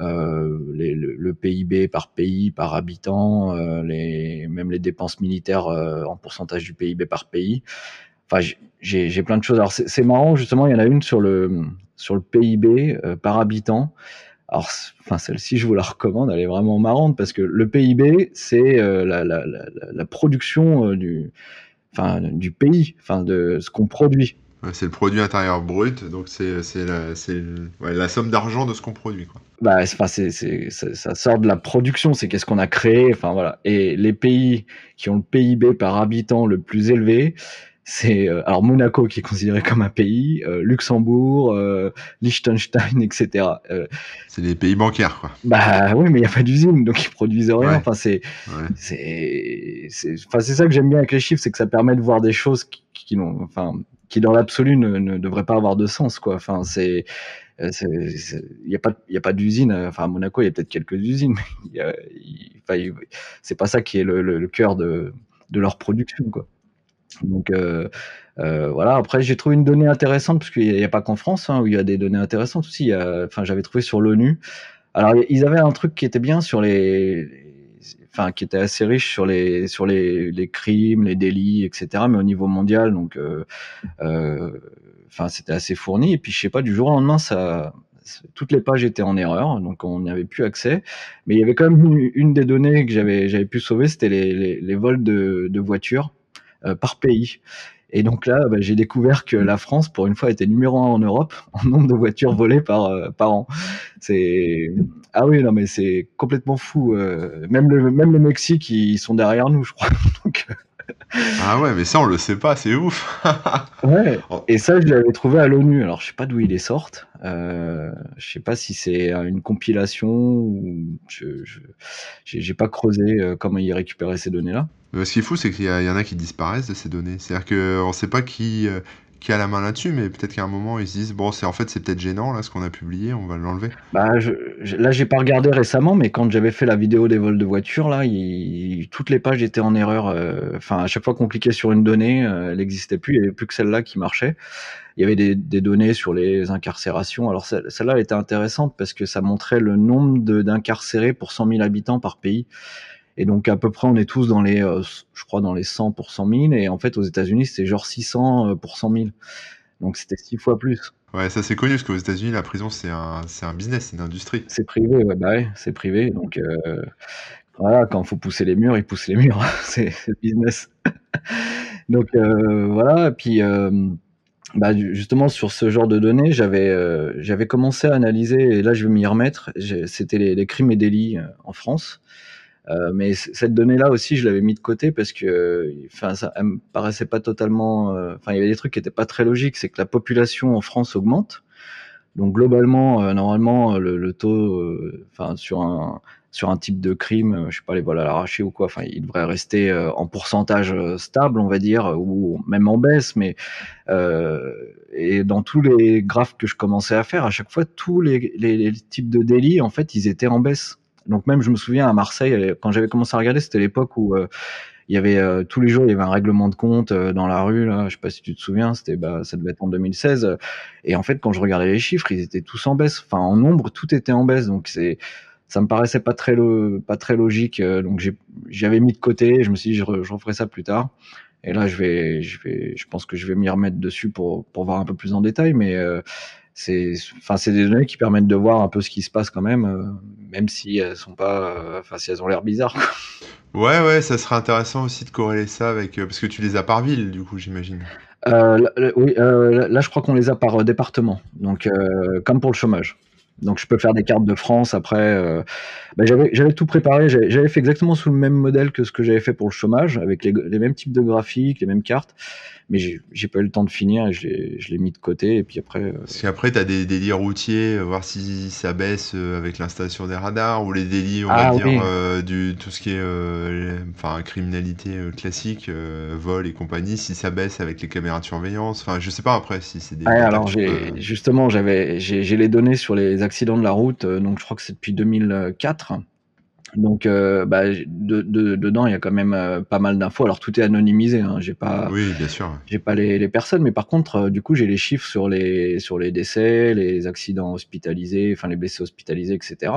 euh, le, PIB par pays, par habitant, même les dépenses militaires en pourcentage du PIB par pays. Enfin, j'ai- plein de choses. Alors, c'est marrant, justement, il y en a une sur le, PIB par habitant. Alors, enfin, celle-ci, je vous la recommande, elle est vraiment marrante parce que le PIB, c'est euh, la, la, la, la- la production euh, du, enfin, du pays, enfin, de ce qu'on produit. Ouais, c'est le produit intérieur brut, donc c'est c'est la, c'est le- ouais, la somme d'argent de ce qu'on produit. Quoi. Bah, c'est- enfin, c'est, c'est, ça, ça sort de la production, c'est qu'est-ce qu'on a créé, enfin voilà. Et les pays qui ont le PIB par habitant le plus élevé, c'est euh, alors Monaco qui est considéré comme un pays, euh, Luxembourg, euh, Liechtenstein, etc. C'est les pays bancaires, quoi. bah oui, mais il y a pas d'usine, donc ils produisent rien. Ouais. Enfin, c'est, Ouais. c'est, enfin, ça que j'aime bien avec les chiffres, c'est que ça permet de voir des choses qui, qui n'ont, enfin, qui dans l'absolu ne, ne devraient pas avoir de sens, quoi. Enfin, c'est, il y a pas, il y a pas d'usine. Enfin, à Monaco, il y a peut-être quelques usines, mais c'est pas ça qui est le, le, le cœur de, de leur production, quoi. Donc euh, euh, voilà. Après, j'ai trouvé une donnée intéressante parce qu'il n'y a, pas qu'en France hein, où il y a des données intéressantes aussi. Enfin, j'avais trouvé sur l'ONU. Alors, ils avaient un truc qui était bien sur les, enfin, qui était assez riche sur les sur les, crimes, les délits, etc. Mais au niveau mondial, donc, euh, enfin, c'était assez fourni. Et puis, je sais pas, du jour au lendemain, toutes les pages étaient en erreur, donc on n'y avait plus accès. Mais il y avait quand même une, des données que j'avais j'avais pu sauver, c'était les, vols de, voitures par pays. Et donc là, bah, j'ai découvert que la France, pour une fois, était numéro un en Europe en nombre de voitures volées par, euh, par an. C'est ah oui, non mais c'est complètement fou. euh, même le même le Mexique, ils sont derrière nous, je crois. Euh, Ah ouais, mais ça, on le sait pas, c'est ouf. ouais. Et ça, je l'avais trouvé à l'ONU. Alors, je sais pas d'où ils les sortent. Euh, je sais pas si c'est une compilation ou je j'ai pas creusé euh, comment ils récupéraient ces données-là. Ce qui est fou, c'est qu'il y, il y en a qui disparaissent de ces données. C'est-à-dire qu'on ne sait pas qui, euh, qui a la main là-dessus, mais peut-être qu'à un moment, ils se disent bon, c'est en fait, c'est peut-être gênant là ce qu'on a publié, on va l'enlever. Bah, je, je- là, j'ai pas regardé récemment, mais quand j'avais fait la vidéo des vols de voitures, là, il- toutes les pages étaient en erreur. euh, Enfin, à chaque fois qu'on cliquait sur une donnée, euh, elle n'existait plus. Il y avait plus que celle-là qui marchait. Il y avait des, des données sur les incarcérations. Alors, celle- celle-là, elle était intéressante parce que ça montrait le nombre d'incarcérés pour 100 000 habitants par pays. Et donc, à peu près, on est tous dans les, euh, je crois, dans les 100 pour 100 000. Et en fait, aux États-Unis, c'était genre 600 euh, pour 100 000. Donc, c'était six fois plus. Ouais, ça c'est connu parce qu'aux États-Unis, la prison c'est un, c'est un business, c'est une industrie. C'est privé, ouais, bah ouais, c'est privé. Donc euh, voilà, quand il faut pousser les murs, ils poussent les murs. c'est c'est le business. donc euh, voilà, et puis euh, bah, ju- justement sur ce genre de données, j'avais j'avais commencé à analyser, et là je vais m'y remettre. C'était les, les crimes et délits en France. Euh, mais cette donnée-là aussi, je l'avais mis de côté parce que, enfin, ça elle me paraissait pas totalement. euh, Enfin, il y avait des trucs qui étaient pas très logiques. C'est que la population en France augmente. Donc globalement, euh, normalement, le, le taux, euh, enfin, sur un sur un type de crime, je sais pas les vols à l'arraché ou quoi, enfin, il devrait rester euh, en pourcentage stable, on va dire, ou même en baisse. Mais et dans tous les graphes que je commençais à faire, à chaque fois, tous les, les, les types de délits, en fait, ils étaient en baisse. Donc même, je me souviens à Marseille, quand j'avais commencé à regarder, c'était l'époque où euh, il y avait euh, tous les jours, il y avait un règlement de compte euh, dans la rue. Là, je sais pas si tu te souviens, c'était bah, ça devait être en 2016. euh, Et en fait, quand je regardais les chiffres, ils étaient tous en baisse. Enfin, en nombre, tout était en baisse. Donc c'est ça me paraissait pas très lo- pas très logique. euh, Donc j'avais mis de côté. Je me suis dit, je, je referai ça plus tard. Et là, je vais, je vais, je pense que je vais m'y remettre dessus pour pour voir un peu plus en détail. Mais euh, c'est, enfin, c'est des données qui permettent de voir un peu ce qui se passe quand même, euh, même si elles sont pas, euh, enfin, si elles ont l'air bizarres. quoi. Ouais, ouais, ça serait intéressant aussi de corréler ça avec... euh, parce que tu les as par ville, du coup, j'imagine. Là, là- oui, là, je crois qu'on les a par département, donc comme pour le chômage. Donc je peux faire des cartes de France après. bah, j'avais tout préparé, j'avais j'avais fait exactement sous le même modèle que ce que j'avais fait pour le chômage, avec les, les mêmes types de graphiques, les mêmes cartes, mais j'ai pas eu le temps de finir et je l'ai mis de côté et puis après. euh, Parce qu'après, tu as des délits routiers, euh, voir si ça baisse euh, avec l'installation des radars, ou les délits, on Ah va dire, oui. euh, du, tout ce qui est euh, enfin, criminalité classique, vol et compagnie, si ça baisse avec les caméras de surveillance. Enfin, je sais pas après si c'est des. Ouais, alors peux- justement j'ai les données sur les accidents de la route, donc je crois que c'est depuis 2004. Donc euh, bah, de, de- dedans il y a quand même euh, pas mal d'infos. Alors tout est anonymisé, hein, j'ai pas Oui, bien sûr. j'ai pas les, les personnes, mais par contre euh, du coup j'ai les chiffres sur les sur les décès, les accidents hospitalisés, enfin les blessés hospitalisés, etc.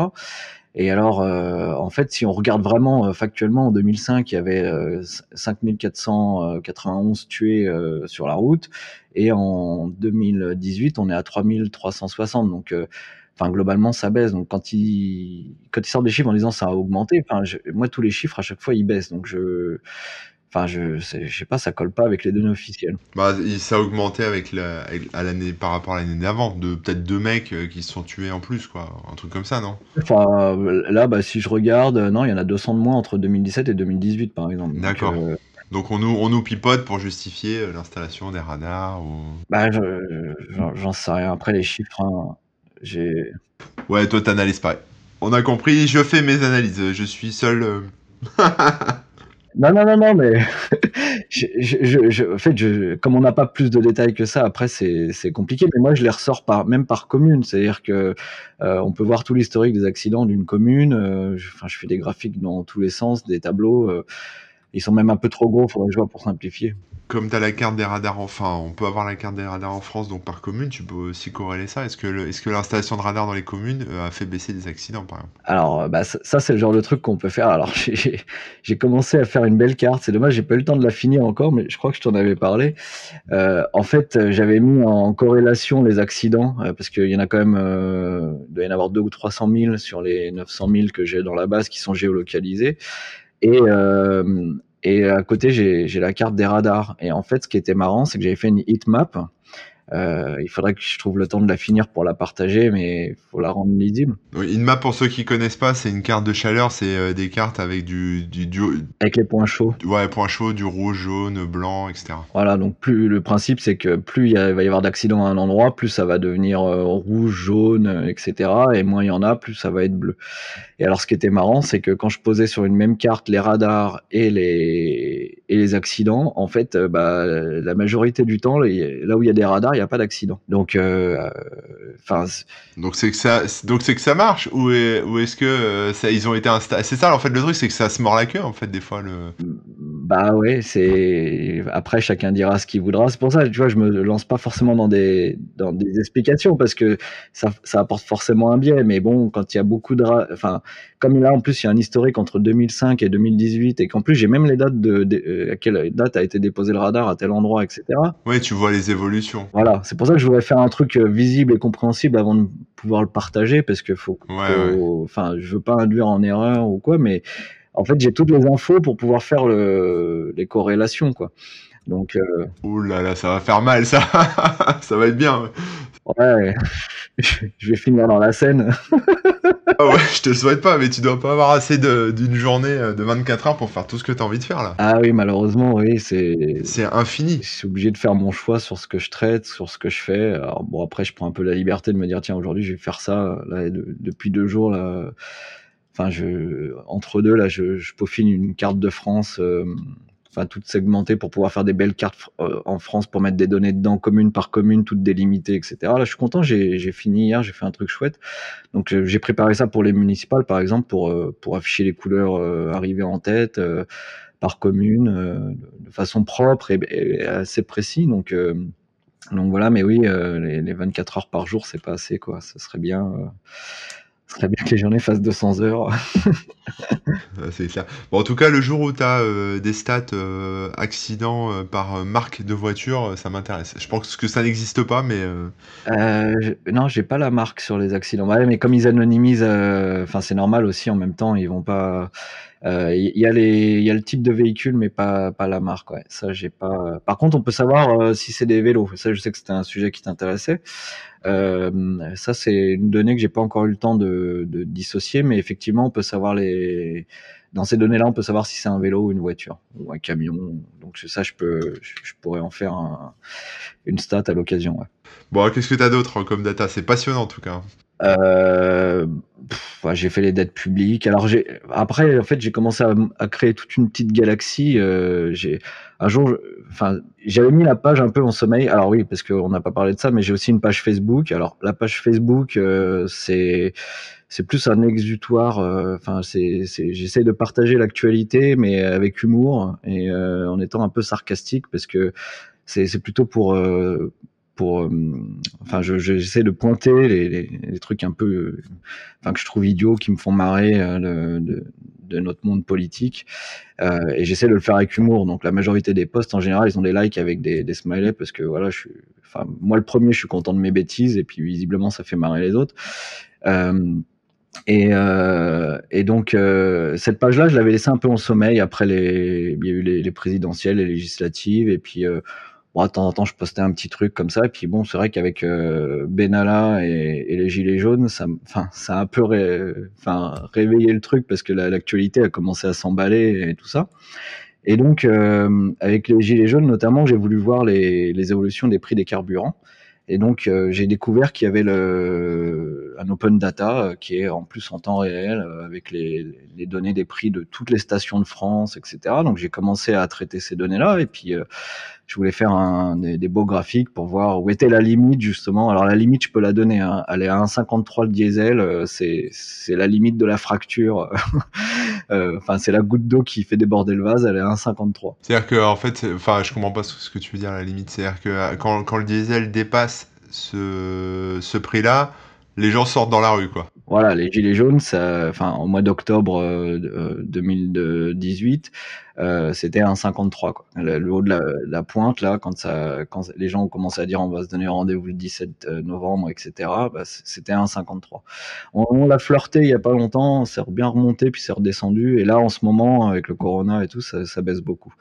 Et alors, euh, en fait, si on regarde vraiment euh, factuellement, en 2005, il y avait euh, 5491 tués euh, sur la route, et en 2018, on est à 3360. Donc, euh, enfin, globalement, ça baisse. Donc, quand ils quand ils sortent des chiffres en disant ça a augmenté, enfin, je- moi, tous les chiffres à chaque fois ils baissent. Donc, je, enfin, je, sais- je sais pas, ça colle pas avec les données officielles. Bah, ça a augmenté avec la, à l'année, par rapport à l'année d'avant, de peut-être deux mecs euh, qui se sont tués en plus, quoi. Un truc comme ça, non? Enfin, là, bah, si je regarde, euh, non, il y en a 200 de moins entre 2017 et 2018, par exemple. Donc, D'accord. euh, Donc on nous, on nous pipote pour justifier l'installation des radars ou... Bah, je- j'en j'en sais rien. Après, les chiffres, hein, j'ai. Ouais, toi t'analyses pas. On a compris, je fais mes analyses. Je suis seul. euh, Non, non, non, non, mais je, je, je- je- en fait, je, comme on n'a pas plus de détails que ça, après, c'est c'est compliqué. Mais moi, je les ressors par, même par commune. C'est-à-dire que euh, on peut voir tout l'historique des accidents d'une commune. euh, je, enfin, je fais des graphiques dans tous les sens, des tableaux. euh, ils sont même un peu trop gros, faudrait que je vois pour simplifier. Comme t'as la carte des radars, enfin, on peut avoir la carte des radars en France, donc par commune, tu peux aussi corréler ça. Est-ce que, l'installation de radars dans les communes euh, a fait baisser des accidents, par exemple? Alors, euh, bah, ça, c'est le genre de truc qu'on peut faire. Alors, j'ai- commencé à faire une belle carte. C'est dommage, j'ai pas eu le temps de la finir encore, mais je crois que je t'en avais parlé. Euh, en fait, j'avais mis en corrélation les accidents, parce qu'il y en a quand même, il doit y en avoir deux ou 300 000 sur les 900 000 que j'ai dans la base qui sont géolocalisés. Et, et à côté, j'ai la carte des radars. Et en fait, ce qui était marrant, c'est que j'avais fait une heat map. Euh, il faudrait que je trouve le temps de la finir pour la partager, mais il faut la rendre lisible. Oui, Une map, pour ceux qui connaissent pas, c'est une carte de chaleur, c'est euh, des cartes avec du, du, du, Avec les points chauds. ouais, point chaud, du rouge, jaune, blanc, etc. Voilà, donc plus le principe c'est que plus il, y a- il va y avoir d'accidents à un endroit, plus ça va devenir euh, rouge, jaune, etc. Et moins il y en a, plus ça va être bleu. Et alors ce qui était marrant, c'est que quand je posais sur une même carte les radars et les et les accidents, en fait, euh, bah, la majorité du temps, les- là où il y a des radars, il n'y a pas d'accident. Donc, euh, enfin, Donc c'est que ça, donc c'est que ça marche ou, est, ou est-ce que euh, ça, ils ont été installés C'est ça en fait le truc, c'est que ça se mord la queue en fait des fois le. Bah ouais, c'est après chacun dira ce qu'il voudra. C'est pour ça, tu vois, je me lance pas forcément dans des dans des explications parce que ça ça apporte forcément un biais. Mais bon, quand il y a beaucoup de, ra- enfin, comme là en plus il y a un historique entre 2005 et 2018 et qu'en plus j'ai même les dates de, de- euh, à quelle date a été déposé le radar à tel endroit, etc. Ouais, tu vois les évolutions. Voilà, c'est pour ça que je voudrais faire un truc euh, visible et compréhensible avant de pouvoir le partager parce que faut, Ouais, faut- enfin, je veux pas induire en erreur ou quoi, mais en fait, j'ai toutes les infos pour pouvoir faire le, les corrélations, quoi. Donc, euh, Ouh là là, ça va faire mal ça. ça va être bien. Ouais, je vais finir dans la scène. Ah ouais, je te le souhaite pas, mais tu dois pas avoir assez d'une journée euh, de 24 heures pour faire tout ce que tu as envie de faire là. Ah oui, malheureusement, oui, c'est. C'est infini. Je suis obligé de faire mon choix sur ce que je traite, sur ce que je fais. Alors bon, après, je prends un peu la liberté de me dire, tiens, aujourd'hui, je vais faire ça. Là, depuis deux jours, là. Enfin, je, entre deux, là, je, je peaufine une carte de France. Euh, enfin toutes segmentées pour pouvoir faire des belles cartes euh, en France pour mettre des données dedans commune par commune, toutes délimitées, etc. Là, je suis content, j'ai fini hier, j'ai fait un truc chouette. Donc euh, j'ai préparé ça pour les municipales, par exemple, pour euh, pour afficher les couleurs arrivées en tête par commune de façon propre et, assez précis. Donc donc voilà, mais oui, les, les, 24 heures par jour, c'est pas assez quoi. Ce serait bien serait bien que les journées fassent 200 heures. c'est clair. Bon, en tout cas, le jour où tu as euh, des stats euh, accidents euh, par marque de voiture, ça m'intéresse. Je pense que ça n'existe pas, mais. non, j'ai pas la marque sur les accidents. mais comme ils anonymisent, enfin, c'est normal aussi. En même temps, ils vont pas. Il y, a les, il y a le type de véhicule, mais pas, la marque. Ça, j'ai pas. Par contre, on peut savoir si c'est des vélos. Ça, je sais que c'était un sujet qui t'intéressait. Euh, ça, c'est une donnée que j'ai pas encore eu le temps de, dissocier, mais effectivement, on peut savoir les. Dans ces données-là, on peut savoir si c'est un vélo ou une voiture ou un camion. Donc ça, je peux, je pourrais en faire un, une stat à l'occasion. Bon, qu'est-ce que tu as d'autre comme data? C'est passionnant en tout cas. Euh, j'ai fait les dettes publiques. Alors j'ai après en fait j'ai commencé à, créer toute une petite galaxie. Euh, j'ai un jour, enfin j'avais mis la page un peu en sommeil. Alors oui parce qu'on n'a pas parlé de ça, mais j'ai aussi une page Facebook. Alors la page Facebook euh, c'est c'est plus un exutoire. Euh, enfin c'est j'essaie de partager l'actualité mais avec humour et euh, en étant un peu sarcastique parce que c'est plutôt pour pour, euh, enfin, j'essaie de pointer les, trucs un peu, euh, enfin, que je trouve idiots, qui me font marrer euh, de, notre monde politique, et j'essaie de le faire avec humour. Donc, la majorité des posts, en général, ils ont des likes avec des, smileys parce que voilà, je suis, enfin, moi le premier, je suis content de mes bêtises, et puis visiblement, ça fait marrer les autres. Et, donc cette page-là, je l'avais laissée un peu en sommeil après les, il y a eu les présidentielles, les législatives, et puis Bon, de temps en temps, je postais un petit truc comme ça. Et puis bon, c'est vrai qu'avec euh, Benalla et, les Gilets jaunes, ça, enfin, ça a un peu enfin, réveillé le truc parce que l'actualité a commencé à s'emballer et tout ça. Et donc, euh, avec les Gilets jaunes notamment, j'ai voulu voir les, les, évolutions des prix des carburants. Et donc, euh, j'ai découvert qu'il y avait le, un open data euh, qui est en plus en temps réel avec les, données des prix de toutes les stations de France, etc. Donc, j'ai commencé à traiter ces données-là. Et puis, je voulais faire des, beaux graphiques pour voir où était la limite justement. Alors la limite, je peux la donner. Hein. Elle est à 1,53 le diesel. Euh, c'est la limite de la fracture. Euh, enfin, c'est la goutte d'eau qui fait déborder le vase. Elle est à 1,53. C'est-à-dire que en fait, enfin, je comprends pas ce que tu veux dire la limite. C'est-à-dire que euh, quand, quand le diesel dépasse ce, ce prix-là, les gens sortent dans la rue, quoi. Voilà, les gilets jaunes, enfin, au mois d'octobre 2018, euh, euh, c'était un 53, quoi. Le, haut de la, pointe, là, quand les gens ont commencé à dire on va se donner rendez-vous le 17 euh, novembre, etc., bah, c'était un 53. On, l'a flirté il y a pas longtemps, c'est bien remonté, puis c'est redescendu, et là, en ce moment, avec le corona et tout, ça baisse beaucoup.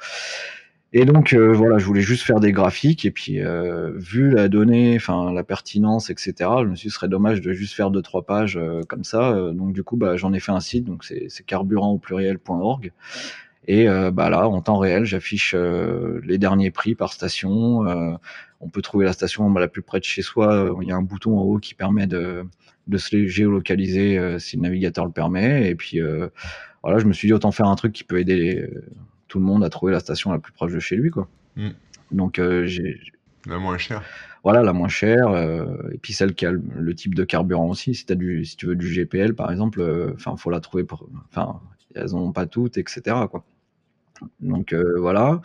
Et donc euh, voilà, je voulais juste faire des graphiques et puis euh, vu la donnée, enfin la pertinence, etc. Je me suis dit ce serait dommage de juste faire deux trois pages euh, comme ça. donc du coup, bah, j'en ai fait un site, donc c'est carburant au pluriel.org. Et bah là, en temps réel, j'affiche les derniers prix par station. on peut trouver la station bah, la plus près de chez soi. Il y a un bouton en haut qui permet de, de se géolocaliser si le navigateur le permet. Et puis voilà, je me suis dit autant faire un truc qui peut aider tout le monde a trouvé la station la plus proche de chez lui, quoi. Mm. Donc euh, j'ai la moins chère. Voilà, la moins chère, euh, et puis celle qui a le, type de carburant aussi. Si, as du, si tu veux du GPL, par exemple, euh, enfin, faut la trouver. Enfin, elles n'ont pas toutes, etc. Quoi. Donc voilà.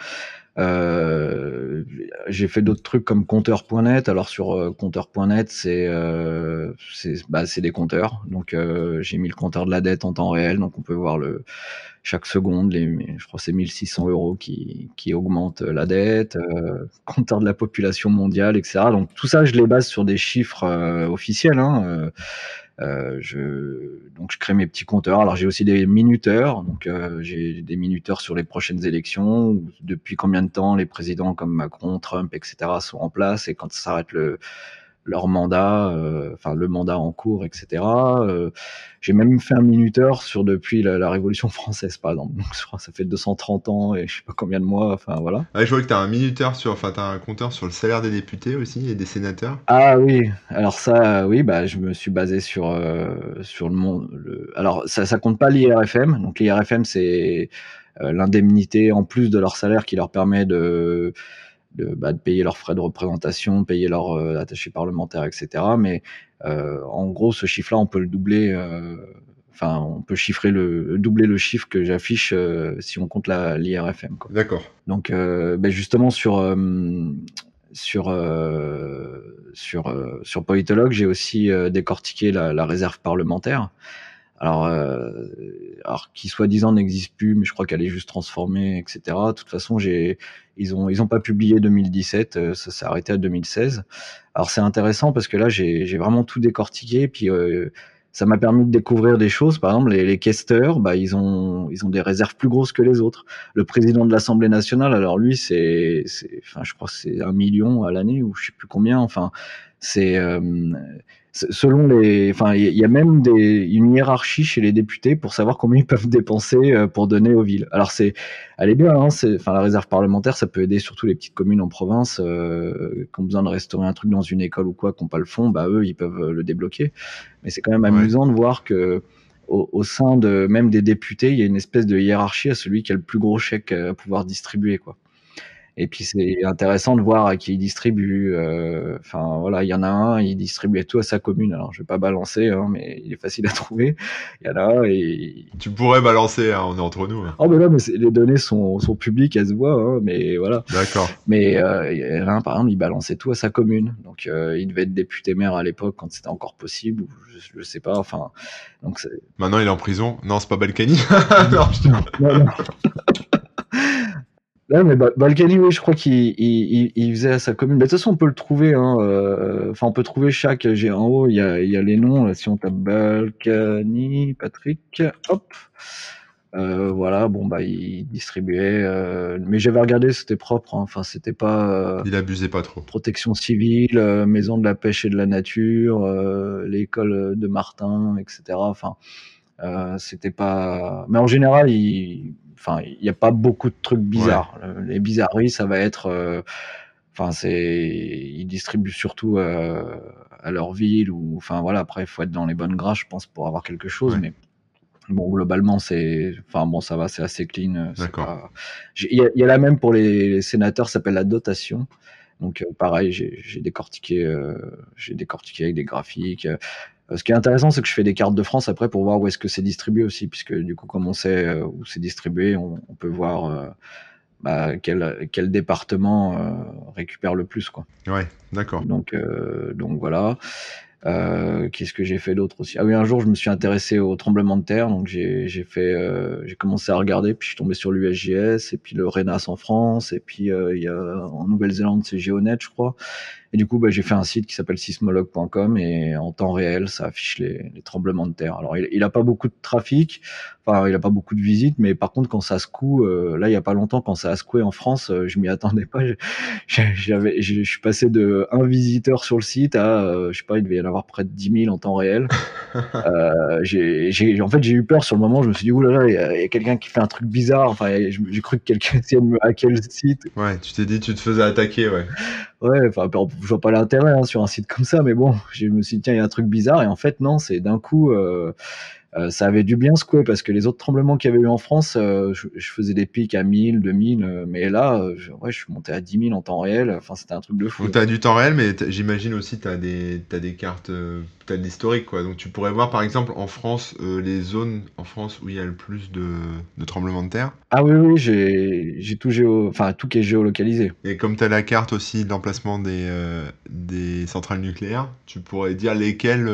Euh, j'ai fait d'autres trucs comme compteur.net. Alors sur euh, compteur.net, c'est euh, bah, c'est des compteurs. Donc euh, j'ai mis le compteur de la dette en temps réel, donc on peut voir le chaque seconde, les, je crois c'est 1600 euros qui, qui augmentent la dette, compteur de la population mondiale, etc. Donc tout ça, je les base sur des chiffres officiels. Hein, euh, je, donc je crée mes petits compteurs. Alors j'ai aussi des minuteurs, donc euh, j'ai des minuteurs sur les prochaines élections, depuis combien de temps les présidents comme Macron, Trump, etc. sont en place? Et quand s'arrête le leur mandat, euh, enfin le mandat en cours, etc. Euh, j'ai même fait un minuteur sur depuis la, Révolution française, par exemple. Donc je crois que ça fait 230 ans et je sais pas combien de mois, enfin voilà. Ah, je vois que tu as un minuteur sur, enfin as un compteur sur le salaire des députés aussi et des sénateurs. Ah oui, alors ça, oui, bah je me suis basé sur euh, sur le monde. Le... Alors ça, ça compte pas l'IRFM. Donc l'IRFM c'est l'indemnité en plus de leur salaire qui leur permet de bah, de, payer leurs frais de représentation, payer leurs euh, attachés parlementaires, etc. Mais euh, en gros, ce chiffre-là, on peut le doubler. Euh, enfin, on peut chiffrer le doubler le chiffre que j'affiche si on compte la l'IRFM. D'accord. Donc, ben justement sur sur sur sur politologue, j'ai aussi décortiqué la, la, réserve parlementaire. Alors, euh, alors qui soi-disant n'existe plus, mais je crois qu'elle est juste transformée, etc. De toute façon, j'ai, ils ont, ils ont pas publié 2017, euh, ça s'est arrêté à 2016. Alors c'est intéressant parce que là, j'ai, j'ai vraiment tout décortiqué, puis euh, ça m'a permis de découvrir des choses. Par exemple, les, les questeurs, bah, ils ont, ils ont des réserves plus grosses que les autres. Le président de l'Assemblée nationale, alors lui, c'est, c'est, enfin, je crois que c'est un million à l'année ou je sais plus combien. Enfin, c'est euh, selon les, enfin, il y a même des, une hiérarchie chez les députés pour savoir combien ils peuvent dépenser euh, pour donner aux villes. Alors c'est, elle est bien, hein, c'est, enfin, la réserve parlementaire, ça peut aider surtout les petites communes en province euh, qui ont besoin de restaurer un truc dans une école ou quoi, qui n'ont pas le fond, bah eux, ils peuvent euh, le débloquer. Mais c'est quand même amusant de voir que au, au, sein de même des députés, il y a une espèce de hiérarchie à celui qui a le plus gros chèque à pouvoir distribuer, quoi. Et puis c'est intéressant de voir à qui il distribue. Euh, enfin voilà, il y en a un, il distribuait tout à sa commune. Alors je vais pas balancer, hein, mais il est facile à trouver. Il y en a un et tu pourrais balancer, hein, on est entre nous. Hein. Oh mais là, mais les données sont, sont publiques, elles se voient, hein, mais voilà. D'accord. Mais euh, il y en a un par exemple, il balançait tout à sa commune. Donc euh, il devait être député maire à l'époque quand c'était encore possible. Ou je, je sais pas. Enfin donc. Maintenant il est en prison. Non, c'est pas Balkany. non, je... non, non. Là, mais Balkany, oui, je crois qu'il il, il, faisait à sa commune. Mais de toute façon, on peut le trouver. Hein, euh, enfin, on peut trouver chaque. J'ai en haut, il y a, y a les noms. Là, si on tape Balkany, Patrick, hop. Euh, voilà, bon bah il distribuait, euh, mais j'avais regardé, c'était propre. Hein, enfin, c'était pas. il abusait pas trop. Protection civile, maison de la pêche et de la nature, l'école de Martin, etc. Enfin, c'était pas. Mais en général, il enfin, il n'y a pas beaucoup de trucs bizarres. Les bizarreries, ça va être, euh, enfin, c'est, ils distribuent surtout euh, à leur ville ou, enfin, voilà. Après, il faut être dans les bonnes grâces, je pense, pour avoir quelque chose, mais. Bon, globalement, c'est, enfin bon, ça va, c'est assez clean. D'accord. Il y, a la même pour les, sénateurs, ça s'appelle la dotation. Donc euh, pareil, j'ai décortiqué, j'ai décortiqué avec des graphiques. Euh, ce qui est intéressant, c'est que je fais des cartes de France après pour voir où est-ce que c'est distribué aussi, puisque du coup, comme on sait euh, où c'est distribué, on, peut voir euh, bah, quel, quel département récupère le plus, quoi. Ouais, d'accord. Donc, donc voilà. Euh, Qu'est-ce que j'ai fait d'autre aussi? Ah oui, un jour, je me suis intéressé au tremblement de terre, donc j'ai fait, euh, j'ai commencé à regarder, puis je suis tombé sur l'USGS, et puis le RENAS en France, et puis il y a en Nouvelle-Zélande, c'est Geonet, je crois. Et du coup, bah, j'ai fait un site qui s'appelle sismologue.com et en temps réel, ça affiche les, les tremblements de terre. Alors, il, il a pas beaucoup de trafic, enfin, il a pas beaucoup de visites, mais par contre, quand ça secoue, euh, là, il y a pas longtemps, quand ça a secoué en France, euh, je m'y attendais pas. J'avais, je suis passé de un visiteur sur le site à, euh, je sais pas, il devait y en avoir près de 10 000 en temps réel. euh, j'ai, en fait, j'ai eu peur sur le moment. Je me suis dit, oulala, il y a, quelqu'un qui fait un truc bizarre. Enfin, j'ai cru que quelqu'un essayait de me hacker le site. Ouais, tu t'es dit, tu te faisais attaquer, ouais. Ouais, enfin, je vois pas l'intérêt hein, sur un site comme ça, mais bon, je me suis dit, tiens, il y a un truc bizarre, et en fait, non, c'est d'un coup, euh, euh, ça avait dû bien secouer parce que les autres tremblements qu'il y avait eu en France, euh, je, faisais des pics à 1000, 2000, euh, mais là, je, ouais, je suis monté à 10 000 en temps réel. Enfin, c'était un truc de fou. Tu as du temps réel, mais j'imagine aussi tu as des, as des cartes, as de l'historique. quoi. Donc tu pourrais voir par exemple en France, les zones en France où il y a le plus de, de tremblements de terre. Ah oui, oui, j'ai tout, géo, enfin, tout qui est géolocalisé. Et comme tu as la carte aussi d'emplacement des, des centrales nucléaires, tu pourrais dire lesquelles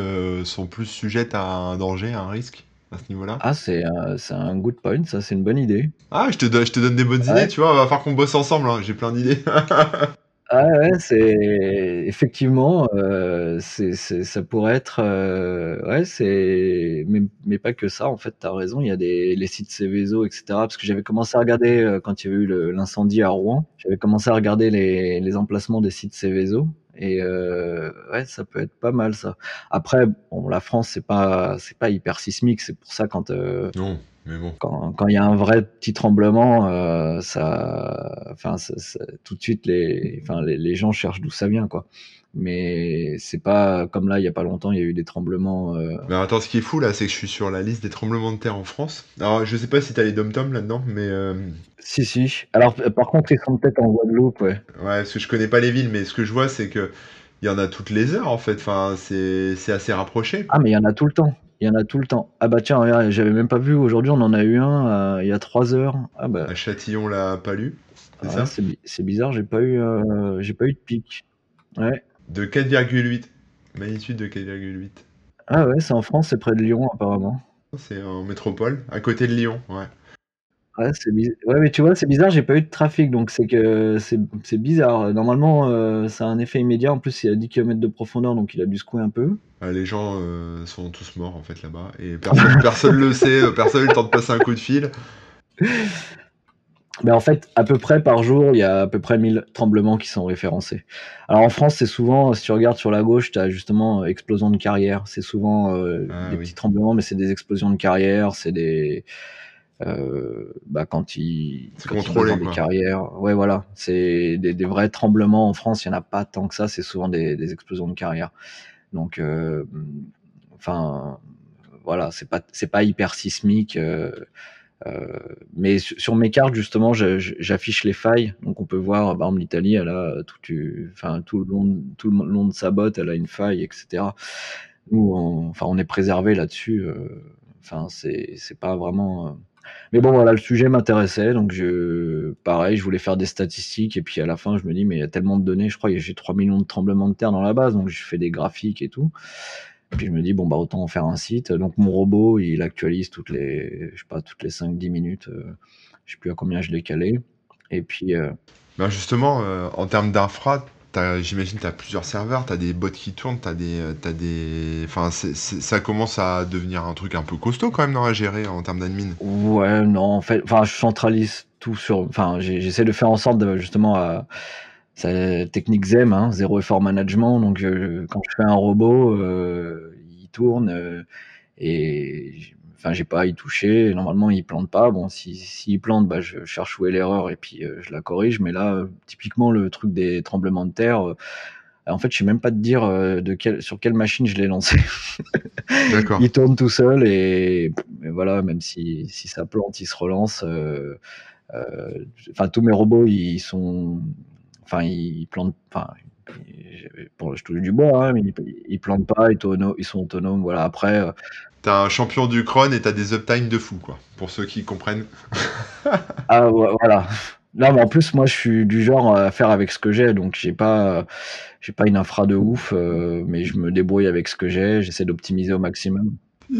sont plus sujettes à un danger, à un risque à ce niveau-là? Ah, c'est un, c'est un good point, ça, c'est une bonne idée. Ah, je te, donne, je te donne des bonnes idées, tu vois, va falloir qu'on bosse ensemble, hein, j'ai plein d'idées. ah ouais, c'est effectivement, euh, c'est, c'est, ça pourrait être, euh, ouais, c'est, mais, mais, pas que ça. En fait, t'as raison. Il y a des les sites Céveso, etc. Parce que j'avais commencé à regarder euh, quand il y avait eu l'incendie à Rouen. J'avais commencé à regarder les, les emplacements des sites Céveso Et euh, ouais, ça peut être pas mal ça. Après, bon, la France, c'est pas, c'est pas hyper sismique. C'est pour ça quand euh, Non, mais bon. quand il y a un vrai petit tremblement, euh, ça, enfin, ça- ça- tout de suite les, enfin, les, les gens cherchent d'où ça vient, quoi. Mais c'est pas comme là, il y a pas longtemps, il y a eu des tremblements. euh, Mais attends, ce qui est fou là, c'est que je suis sur la liste des tremblements de terre en France. Alors, je sais pas si t'as les dom-toms là-dedans, mais euh, Si, si. Alors, par contre, ils sont peut-être en Guadeloupe, ouais. ouais, parce que je connais pas les villes, mais ce que je vois, c'est que il y en a toutes les heures en fait. Enfin, c'est assez rapproché. Ah, mais il y en a tout le temps. Il y en a tout le temps. Ah bah tiens, regarde, j'avais même pas vu. Aujourd'hui, on en a eu un euh, il y a trois heures. Ah bah, À Châtillon, la Palu, c'est ouais, ça c'est bizarre. J'ai pas eu, euh, j'ai pas eu de pic. Ouais. De 4,8. Magnitude de 4,8. Ah ouais, c'est en France, c'est près de Lyon apparemment. C'est en métropole, à côté de Lyon, ouais. Ouais, c'est bizarre. Ouais, mais tu vois, c'est bizarre. J'ai pas eu de trafic, donc c'est que c'est c'est bizarre. Normalement, euh, ça a un effet immédiat. En plus, il y a 10 km de profondeur, donc il a dû secouer un peu. Ah, les gens euh, sont tous morts en fait là-bas et personne personne le sait, euh, personne ne tente de passer un coup de fil. Mais en fait, à peu près par jour, il y a à peu près 1000 tremblements qui sont référencés. Alors en France, c'est souvent, si tu regardes sur la gauche, tu as justement euh, explosion de carrière. C'est souvent euh, Ah, des oui. petits tremblements, mais c'est des explosions de carrière, c'est des... Euh, bah, quand ils, quand contrôlé, dans des carrières. Ouais, voilà. C'est des, des vrais tremblements en France, il n'y en a pas tant que ça, c'est souvent des, des explosions de carrière. Donc, euh, enfin, voilà, c'est pas, c'est pas hyper sismique. euh, euh, mais sur, sur mes cartes, justement, j'affiche les failles. Donc, on peut voir, par exemple, l'Italie, elle a tout, tu- enfin, tout, le long, tout le long de sa botte, elle a une faille, etc. Nous, on, enfin, on est préservé là-dessus. Enfin, c'est c'est pas vraiment. Mais bon, voilà, le sujet m'intéressait. Donc, je, pareil, je voulais faire des statistiques. Et puis, à la fin, je me dis, mais il y a tellement de données. Je crois que j'ai 3 millions de tremblements de terre dans la base. Donc, je fais des graphiques et tout. Puis je me dis bon bah autant en faire un site. Donc mon robot il actualise toutes les je sais pas toutes les 5-10 minutes. euh, je sais plus à combien je l'ai calé. Et puis euh, Ben justement, euh, en termes d'infra, j'imagine que tu as plusieurs serveurs, tu as des bots qui tournent, tu as des. euh, t'as des... Enfin, ça commence à devenir un truc un peu costaud quand même à gérer en termes d'admin. ouais non en fait enfin je centralise tout sur enfin j'essaie de faire en sorte justement à c'est technique ZEM, hein, zéro effort management. Donc, euh, quand je fais un robot, euh, il tourne euh, et enfin, j'ai pas à y toucher. Normalement, il plante pas. Bon, si s'il plante, bah, je cherche où est l'erreur et puis euh, je la corrige. Mais là, euh, typiquement, le truc des tremblements de terre, euh, en fait, je sais même pas te dire euh, de quelle, sur quelle machine je l'ai lancé. D'accord. il tourne tout seul et, et voilà, même si, si ça plante, il se relance. Enfin, tous mes robots, ils sont, enfin, ils plantent, enfin, bon, je touche du bois, hein, mais ils, ils plantent pas, ils, tono- ils sont autonomes. Voilà. Après, euh, T'as un champion du cron et t'as des uptime de fou, quoi. Pour ceux qui comprennent. ah voilà. Non, mais en plus, moi, je suis du genre à faire avec ce que j'ai, donc j'ai pas, j'ai pas une infra de ouf, euh, mais je me débrouille avec ce que j'ai. J'essaie d'optimiser au maximum.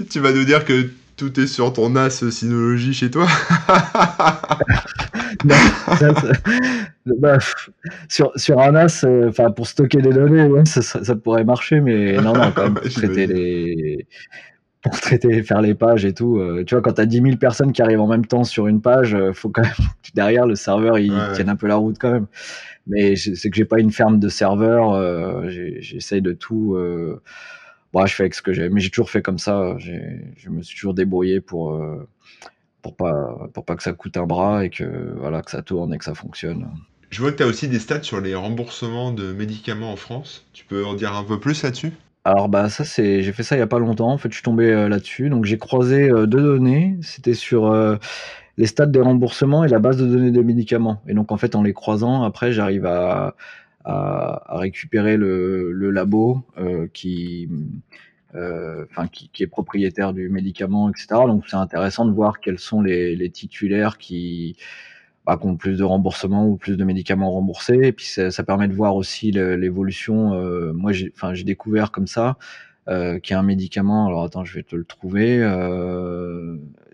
Tu vas nous dire que tout est sur ton NAS Synology chez toi Non, ça, ça- bah, pff, sur, sur un NAS, euh, enfin pour stocker des données, ouais, ça, pourrait marcher, mais non, non, quand même, pour traiter les, pour traiter, faire les pages et tout. euh, tu vois, quand t'as 10 000 personnes qui arrivent en même temps sur une page, euh, faut quand même derrière le serveur il Ouais, tienne un peu la route quand même. Mais c'est que j'ai pas une ferme de serveurs, j'essaye de tout. Bon, je fais avec ce que j'ai, mais j'ai toujours fait comme ça. Je me suis toujours débrouillé pour. euh, pour pas pour pas que ça coûte un bras et que voilà que ça tourne et que ça fonctionne. Je vois que t'as aussi des stats sur les remboursements de médicaments en France. Tu peux en dire un peu plus là-dessus? Alors bah ça c'est j'ai fait ça il y a pas longtemps en fait je suis tombé euh, là-dessus donc j'ai croisé euh, deux données c'était sur euh, les stats des remboursements et la base de données des médicaments et donc en fait en les croisant après j'arrive à, à, récupérer le, labo euh, qui euh, qui, qui est propriétaire du médicament etc donc c'est intéressant de voir quels sont les, titulaires qui bah, ont plus de remboursements ou plus de médicaments remboursés. Et puis ça, permet de voir aussi l'évolution. Euh, moi, j'ai, découvert comme ça qu'il y a un médicament. Alors attends, je vais te le trouver.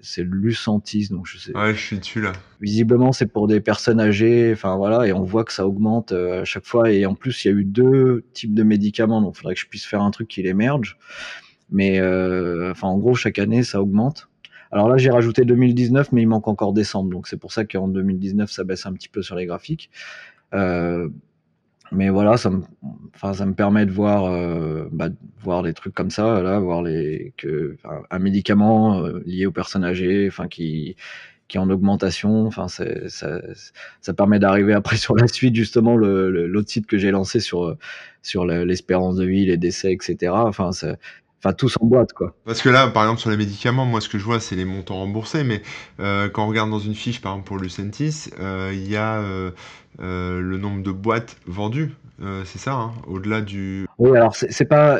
C'est Lucentis. Donc je sais. Ouais, je suis dessus là. Visiblement, c'est pour des personnes âgées. Enfin voilà, et on voit que ça augmente euh, à chaque fois. Et en plus, il y a eu deux types de médicaments. Donc il faudrait que je puisse faire un truc qui les merge. Mais euh, enfin, en gros, chaque année, ça augmente. Alors là, j'ai rajouté 2019, mais il manque encore décembre. Donc c'est pour ça qu'en 2019, ça baisse un petit peu sur les graphiques. Euh, mais voilà, ça me, enfin, ça me permet de voir, euh, bah, voir des trucs comme ça, là, voir les, que, un médicament euh, lié aux personnes âgées, enfin, qui, qui est en augmentation. Enfin, ça, ça permet d'arriver après sur la suite, justement, l'autre le, site que j'ai lancé sur, sur l'espérance de vie, les décès, etc. Enfin, enfin tous en boîte quoi. Parce que là, par exemple sur les médicaments, moi ce que je vois c'est les montants remboursés, mais euh, quand on regarde dans une fiche, par exemple pour Lucentis, euh, il y a euh, le nombre de boîtes vendues, euh, c'est ça, hein, au-delà du. Oui, alors c'est pas,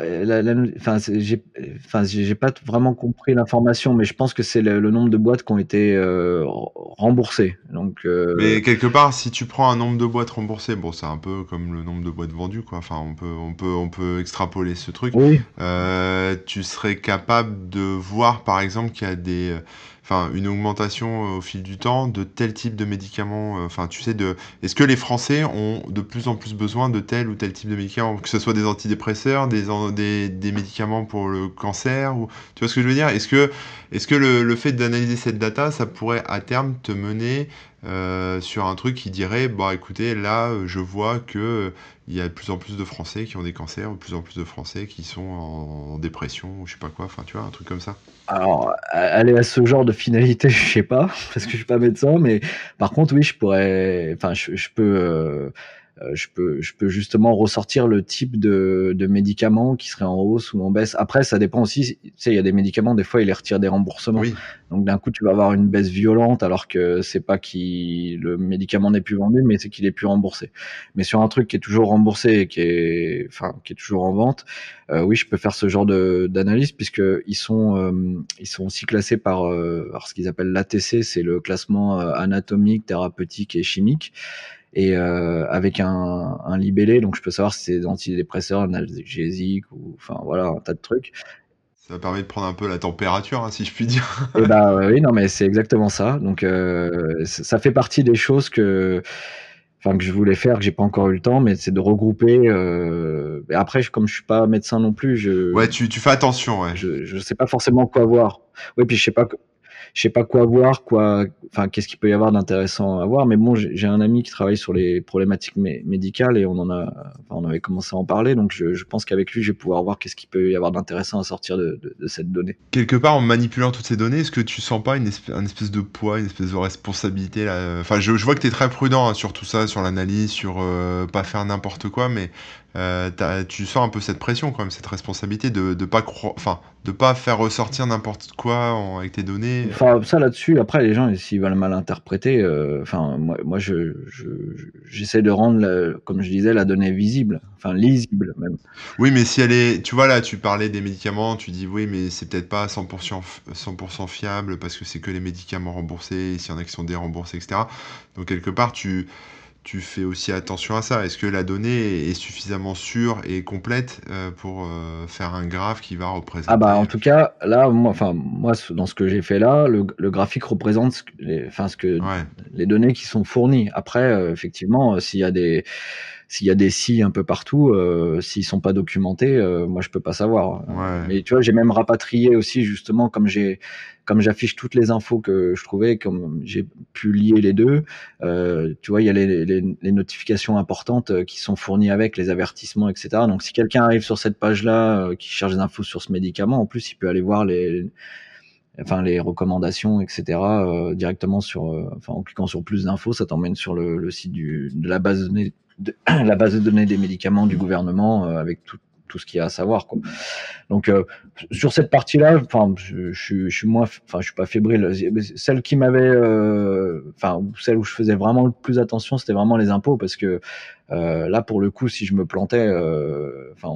enfin j'ai, enfin j'ai pas vraiment compris l'information, mais je pense que c'est le, nombre de boîtes qui ont été euh, remboursées. Donc. Mais quelque part, si tu prends un nombre de boîtes remboursées, bon, c'est un peu comme le nombre de boîtes vendues, quoi. Enfin, on peut, on peut, on peut extrapoler ce truc. Oui. tu serais capable de voir, par exemple, qu'il y a des une augmentation euh, au fil du temps de tel type de médicaments euh, Enfin, tu sais, de est-ce que les Français ont de plus en plus besoin de tel ou tel type de médicaments, que ce soit des antidépresseurs, des, des, médicaments pour le cancer, ou tu vois ce que je veux dire? Est-ce que, est-ce que le, le fait d'analyser cette data, ça pourrait à terme te mener euh, sur un truc qui dirait, bah écoutez, là, je vois que il y a de plus en plus de Français qui ont des cancers, de plus en plus de Français qui sont en, dépression, ou je sais pas quoi, enfin tu vois, un truc comme ça. Alors, aller à ce genre de finalité, je sais pas, parce que je suis pas médecin, mais par contre, oui, je pourrais, enfin, je, peux, euh, je peux, je peux justement ressortir le type de, de médicaments qui serait en hausse ou en baisse. Après, ça dépend aussi. Tu sais, il y a des médicaments, des fois, ils les retirent des remboursements. Donc, d'un coup, tu vas avoir une baisse violente, alors que c'est pas qui le médicament n'est plus vendu, mais c'est qu'il est plus remboursé. Mais sur un truc qui est toujours remboursé et qui est, enfin, qui est toujours en vente, euh, oui, je peux faire ce genre d'analyse puisque ils sont, euh, ils sont aussi classés par, euh, par ce qu'ils appellent l'ATC, c'est le classement anatomique, thérapeutique et chimique et euh, avec un, un, libellé, donc je peux savoir si c'est des antidépresseurs, analgésiques ou enfin voilà un tas de trucs. Ça permet de prendre un peu la température, hein, si je puis dire. et bah oui, non mais c'est exactement ça. Donc euh, ça fait partie des choses que enfin que je voulais faire que j'ai pas encore eu le temps mais c'est de regrouper euh... et après comme je suis pas médecin non plus je ouais tu, tu fais attention ouais je je sais pas forcément quoi voir oui puis je sais pas je sais pas quoi voir, quoi, enfin, qu'est-ce qu'il peut y avoir d'intéressant à voir. Mais bon, j'ai un ami qui travaille sur les problématiques médicales et on en a, enfin, on avait commencé à en parler. Donc, je, pense qu'avec lui, je vais pouvoir voir qu'est-ce qu'il peut y avoir d'intéressant à sortir de, cette donnée. Quelque part, en manipulant toutes ces données, est-ce que tu sens pas une espèce, un espèce de poids, une espèce de responsabilité là? Enfin, je, je vois que tu es très prudent hein, sur tout ça, sur l'analyse, sur euh, pas faire n'importe quoi, mais euh, tu sens un peu cette pression quand même, cette responsabilité de de pas enfin de pas faire ressortir n'importe quoi avec tes données. Enfin ça là-dessus, après les gens s'ils veulent mal interpréter, euh, enfin moi, moi je j'essaie de rendre comme je disais la donnée visible, enfin lisible même. Oui mais si elle est, tu vois là tu parlais des médicaments, tu dis oui mais c'est peut-être pas 100% 100% fiable parce que c'est que les médicaments remboursés, s'il y en a qui sont déremboursés etc. Donc quelque part tu tu fais aussi attention à ça. Est-ce que la donnée est suffisamment sûre et complète euh, pour euh, faire un graphe qui va représenter Ah bah en tout cas là, moi, enfin moi dans ce que j'ai fait là, le, graphique représente les, enfin ce que les données qui sont fournies. Après, euh, effectivement, s'il y a des s'il y a des si un peu partout, euh, s'ils sont pas documentés, euh, moi je peux pas savoir. Mais tu vois, j'ai même rapatrié aussi justement comme j'ai comme j'affiche toutes les infos que je trouvais, comme j'ai pu lier les deux. Euh, tu vois, il y a les, les, les, notifications importantes euh, qui sont fournies avec les avertissements, etc. Donc si quelqu'un arrive sur cette page-là, euh, qui cherche des infos sur ce médicament, en plus il peut aller voir les enfin les recommandations, etc. Euh, directement sur, enfin en cliquant sur plus d'infos, ça t'emmène sur le, le site du, de la base de données la base de données des médicaments du gouvernement euh, avec tout, tout ce qu'il y a à savoir. Quoi. Donc euh, sur cette partie-là, enfin, je, je, je, suis moins, enfin, je suis pas fébrile. Celle qui m'avait, euh, enfin, celle où je faisais vraiment le plus attention, c'était vraiment les impôts, parce que euh, là, pour le coup, si je me plantais, enfin,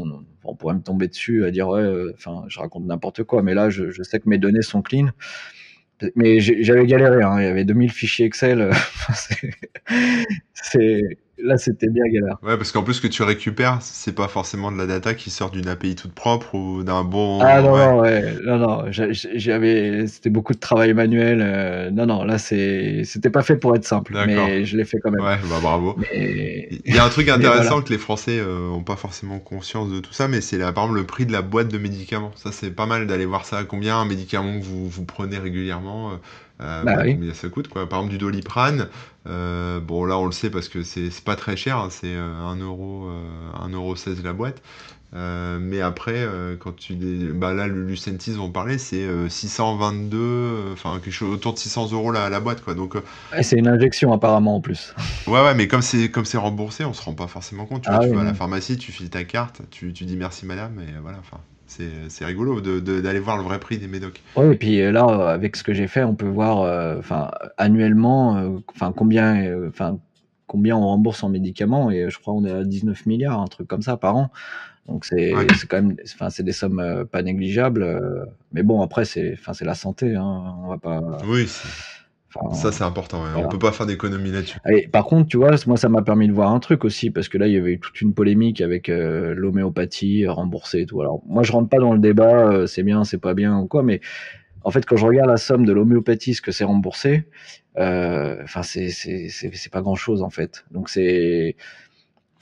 on, pourrait me tomber dessus à dire ouais, je raconte n'importe quoi, mais là, je, je, sais que mes données sont clean. Mais j'avais galéré, hein. il y avait 2000 fichiers Excel. c'est là, c'était bien galère. Ouais, parce qu'en plus, ce que tu récupères, c'est pas forcément de la data qui sort d'une API toute propre ou d'un bon. Ah non, non, ouais. non, non, j'avais, c'était beaucoup de travail manuel. Euh, non, non, là, c'est, c'était pas fait pour être simple, mais je l'ai fait quand même. Ouais, bah bravo. Il y a un truc intéressant que les Français euh, ont pas forcément conscience de tout ça, mais c'est par exemple le prix de la boîte de médicaments. Ça, c'est pas mal d'aller voir ça. Combien un médicament que vous, vous prenez régulièrement. Euh, Bah combien ça coûte, quoi. Par exemple, du Doliprane, bon, là, on le sait parce que c'est pas très cher, hein, c'est 1 euro, 1,16€ la boîte. Euh, mais après, euh, quand tu bah là, le Lucentis, on parlait, c'est 622, euh, enfin quelque chose autour de 600 euros la, la boîte, quoi. Donc, c'est une injection apparemment en plus. Ouais, ouais, mais comme c'est comme c'est remboursé, on se rend pas forcément compte. Tu, ah vois, tu vas à la pharmacie, tu files ta carte, tu, tu dis merci madame, et voilà. Enfin, c'est rigolo d'aller voir le vrai prix des médocs. Oui, et puis là, avec ce que j'ai fait, on peut voir, enfin, annuellement, enfin combien, enfin combien on rembourse en médicaments, et je crois on est à 19 milliards, un truc comme ça par an. Donc c'est quand même, enfin c'est des sommes euh, pas négligeables. Euh, mais bon après c'est, enfin c'est la santé, hein, on va pas. Oui. Ça c'est important. On peut pas faire d'économie là-dessus. par contre, tu vois, moi ça m'a permis de voir un truc aussi parce que là il y avait eu toute une polémique avec euh, l'homéopathie remboursée et tout. Alors moi je rentre pas dans le débat, c'est bien, c'est pas bien ou quoi, mais en fait quand je regarde la somme de l'homéopathie, ce que c'est remboursé, enfin c'est c'est pas grand chose en fait. Donc c'est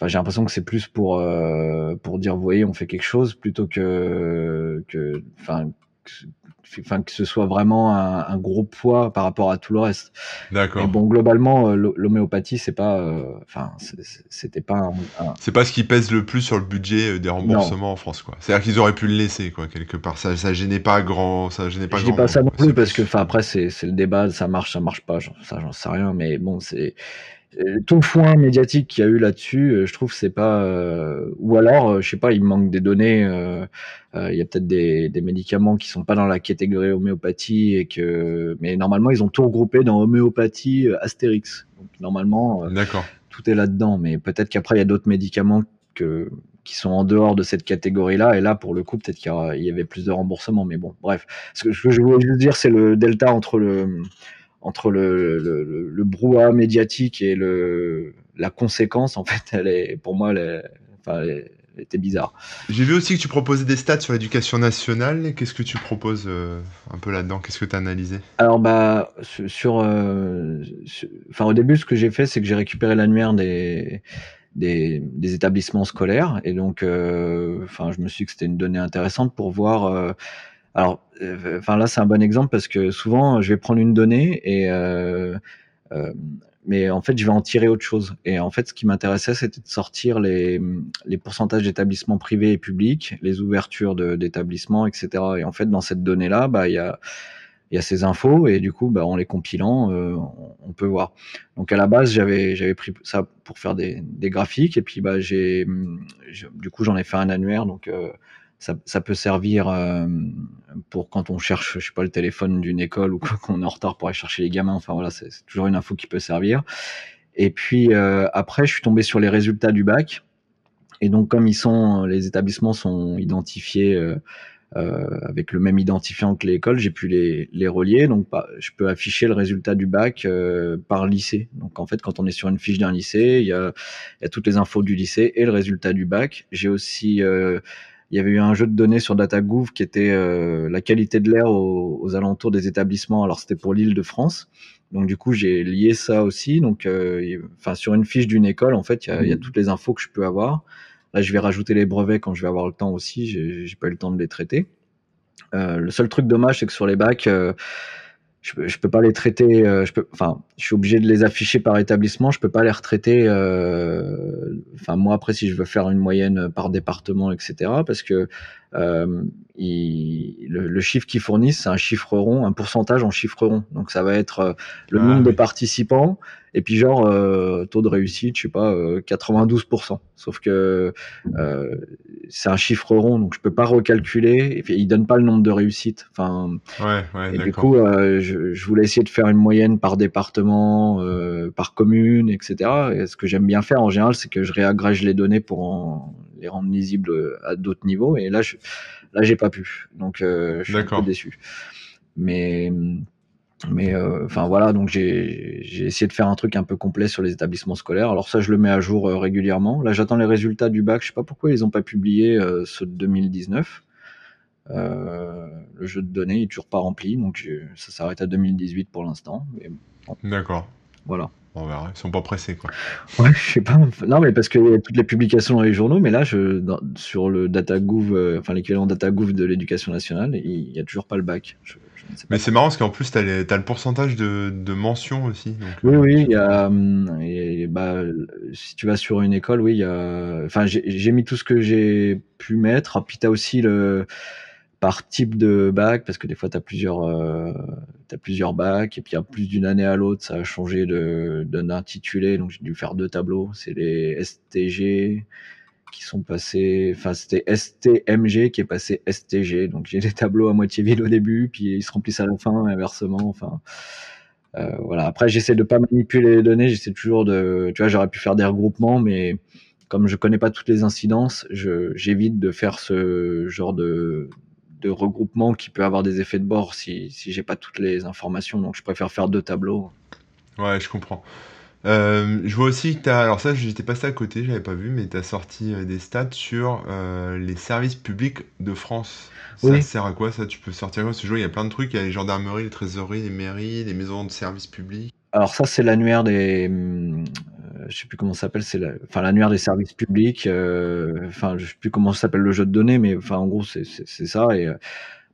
j'ai l'impression que c'est plus pour euh, pour dire, vous voyez, on fait quelque chose plutôt que que, enfin, enfin que ce soit vraiment un, gros poids par rapport à tout le reste. D'accord. Bon, globalement, euh, l'homéopathie, c'est pas, euh, enfin, c'était pas. C'est pas ce qui pèse le plus sur le budget des remboursements en France, quoi. C'est-à-dire qu'ils auraient pu le laisser, quoi, quelque part. Ça, ça gênait pas grand, ça gênait pas. Je dis pas ça non plus parce que, enfin, après, c'est le débat, ça marche, ça marche pas, ça, j'en sais rien, mais bon, c'est euh, tout le foin médiatique qu'il y a eu là-dessus, euh, je trouve c'est pas. Euh, ou alors, je sais pas, il manque des données. Il y a peut-être des, des, médicaments qui sont pas dans la catégorie homéopathie et que, mais normalement ils ont tout regroupé dans homéopathie Astérix. Donc normalement, tout est là-dedans. Mais peut-être qu'après il y a d'autres médicaments que qui sont en dehors de cette catégorie-là. Et là, pour le coup, peut-être qu'il y, y, avait plus de remboursement. Mais bon, bref. Ce que je voulais juste dire, c'est le delta entre le entre le, le, le, brouhaha médiatique et le, la conséquence, en fait, elle est, pour moi, elle, enfin, elle, était bizarre. J'ai vu aussi que tu proposais des stats sur l'éducation nationale. Qu'est-ce que tu proposes euh, un peu là-dedans? Qu'est-ce que tu as analysé? Alors, bah, sur, euh, enfin, au début, ce que j'ai fait, c'est que j'ai récupéré l'annuaire des, des, des, établissements scolaires. Et donc, euh, enfin, je me suis dit que c'était une donnée intéressante pour voir alors, euh, enfin là, c'est un bon exemple parce que souvent, je vais prendre une donnée et euh, euh, mais en fait, je vais en tirer autre chose. Et en fait, ce qui m'intéressait, c'était de sortir les, les pourcentages d'établissements privés et publics, les ouvertures d'établissements, etc. Et en fait, dans cette donnée-là, bah, il y a, y a ces infos et du coup, bah, en les compilant, euh, on, peut voir. Donc à la base, j'avais j'avais pris ça pour faire des, des graphiques et puis bah, j'ai du coup j'en ai fait un annuaire. Donc euh, ça, ça, peut servir euh, pour quand on cherche, je sais pas, le téléphone d'une école ou qu'on est en retard pour aller chercher les gamins. Enfin voilà, c'est toujours une info qui peut servir. Et puis euh, après, je suis tombé sur les résultats du bac. Et donc comme ils sont, les établissements sont identifiés euh, euh avec le même identifiant que l'école, j'ai pu les, les, relier. Donc bah, je peux afficher le résultat du bac euh, par lycée. Donc en fait, quand on est sur une fiche d'un lycée, il y, a, y a toutes les infos du lycée et le résultat du bac. J'ai aussi il y avait eu un jeu de données sur DataGouv qui était euh, la qualité de l'air aux, alentours des établissements. Alors c'était pour l'île de France. Donc du coup j'ai lié ça aussi. Donc euh, enfin sur une fiche d'une école en fait il y a, y a, mmh. toutes les infos que je peux avoir. Là je vais rajouter les brevets quand je vais avoir le temps aussi. J'ai pas eu le temps de les traiter. Euh, le seul truc dommage c'est que sur les bacs euh, je peux, peux pas les traiter. Euh, je enfin, je suis obligé de les afficher par établissement. Je peux pas les retraiter. Euh, enfin, moi après, si je veux faire une moyenne par département, etc., parce que euh, le, chiffre qu'ils fournissent, c'est un chiffre rond, un pourcentage en chiffre rond. Donc ça va être euh, le ah nombre de participants et puis genre euh, taux de réussite, je sais pas, 92%. Sauf que c'est un chiffre rond, donc je peux pas recalculer. Et puis il donne pas le nombre de réussites. Enfin, ouais, ouais, et du coup, je, je, voulais essayer de faire une moyenne par département, par commune, etc. Et ce que j'aime bien faire en général, c'est que je réagrège les données pour en les rendre lisibles euh, à d'autres niveaux. Et là, je, là, j'ai pas pu. Donc, euh, je suis un peu déçu. Mais, mais euh, enfin voilà, donc j'ai essayé de faire un truc un peu complet sur les établissements scolaires. Alors ça, je le mets à jour régulièrement. Là, j'attends les résultats du bac. Je sais pas pourquoi ils ont pas publié ceux de 2019. le jeu de données est toujours pas rempli, donc ça s'arrête à 2018 pour l'instant. D'accord. Voilà. On verra. Ils sont pas pressés, quoi. Ouais, je sais pas. Non, mais parce qu'il y a toutes les publications dans les journaux, mais là, je, sur le DataGouv, euh, enfin l'équivalent DataGouv de l'éducation nationale, il n'y a toujours pas le bac. Je, Mais c'est marrant parce qu'en plus, tu as, le pourcentage de, de mentions aussi. oui, oui, il y a, hum, et, bah, si tu vas sur une école, oui, il y a, enfin, j'ai mis tout ce que j'ai pu mettre. Puis tu as aussi le, par type de bac, parce que des fois, tu as plusieurs, euh, as plusieurs bacs, et puis a plus d'une année à l'autre, ça a changé d'un intitulé, donc j'ai dû faire deux tableaux. C'est les STG qui sont passés, enfin, c'était STMG qui est passé STG, donc j'ai des tableaux à moitié vide au début, puis ils se remplissent à la fin, inversement, enfin. Euh, voilà. Après, j'essaie de pas manipuler les données, j'essaie toujours de, tu vois, j'aurais pu faire des regroupements, mais comme je connais pas toutes les incidences, j'évite de faire ce genre de, de regroupement qui peut avoir des effets de bord si, si j'ai pas toutes les informations. Donc je préfère faire deux tableaux. Ouais, je comprends. Euh, je vois aussi que tu as, alors ça j'étais passé à côté, j'avais pas vu, mais tu as sorti euh, des stats sur euh, les services publics de France. Ça sert à quoi ça? Tu peux sortir quoi? Ce jour, il y a plein de trucs, il y a les gendarmeries, les trésoreries, les mairies, les maisons de services publics. Alors ça c'est l'annuaire des, je sais plus comment ça s'appelle, c'est la, enfin l'annuaire des services publics. Euh, enfin, je sais plus comment ça s'appelle le jeu de données, mais enfin en gros c'est ça et euh,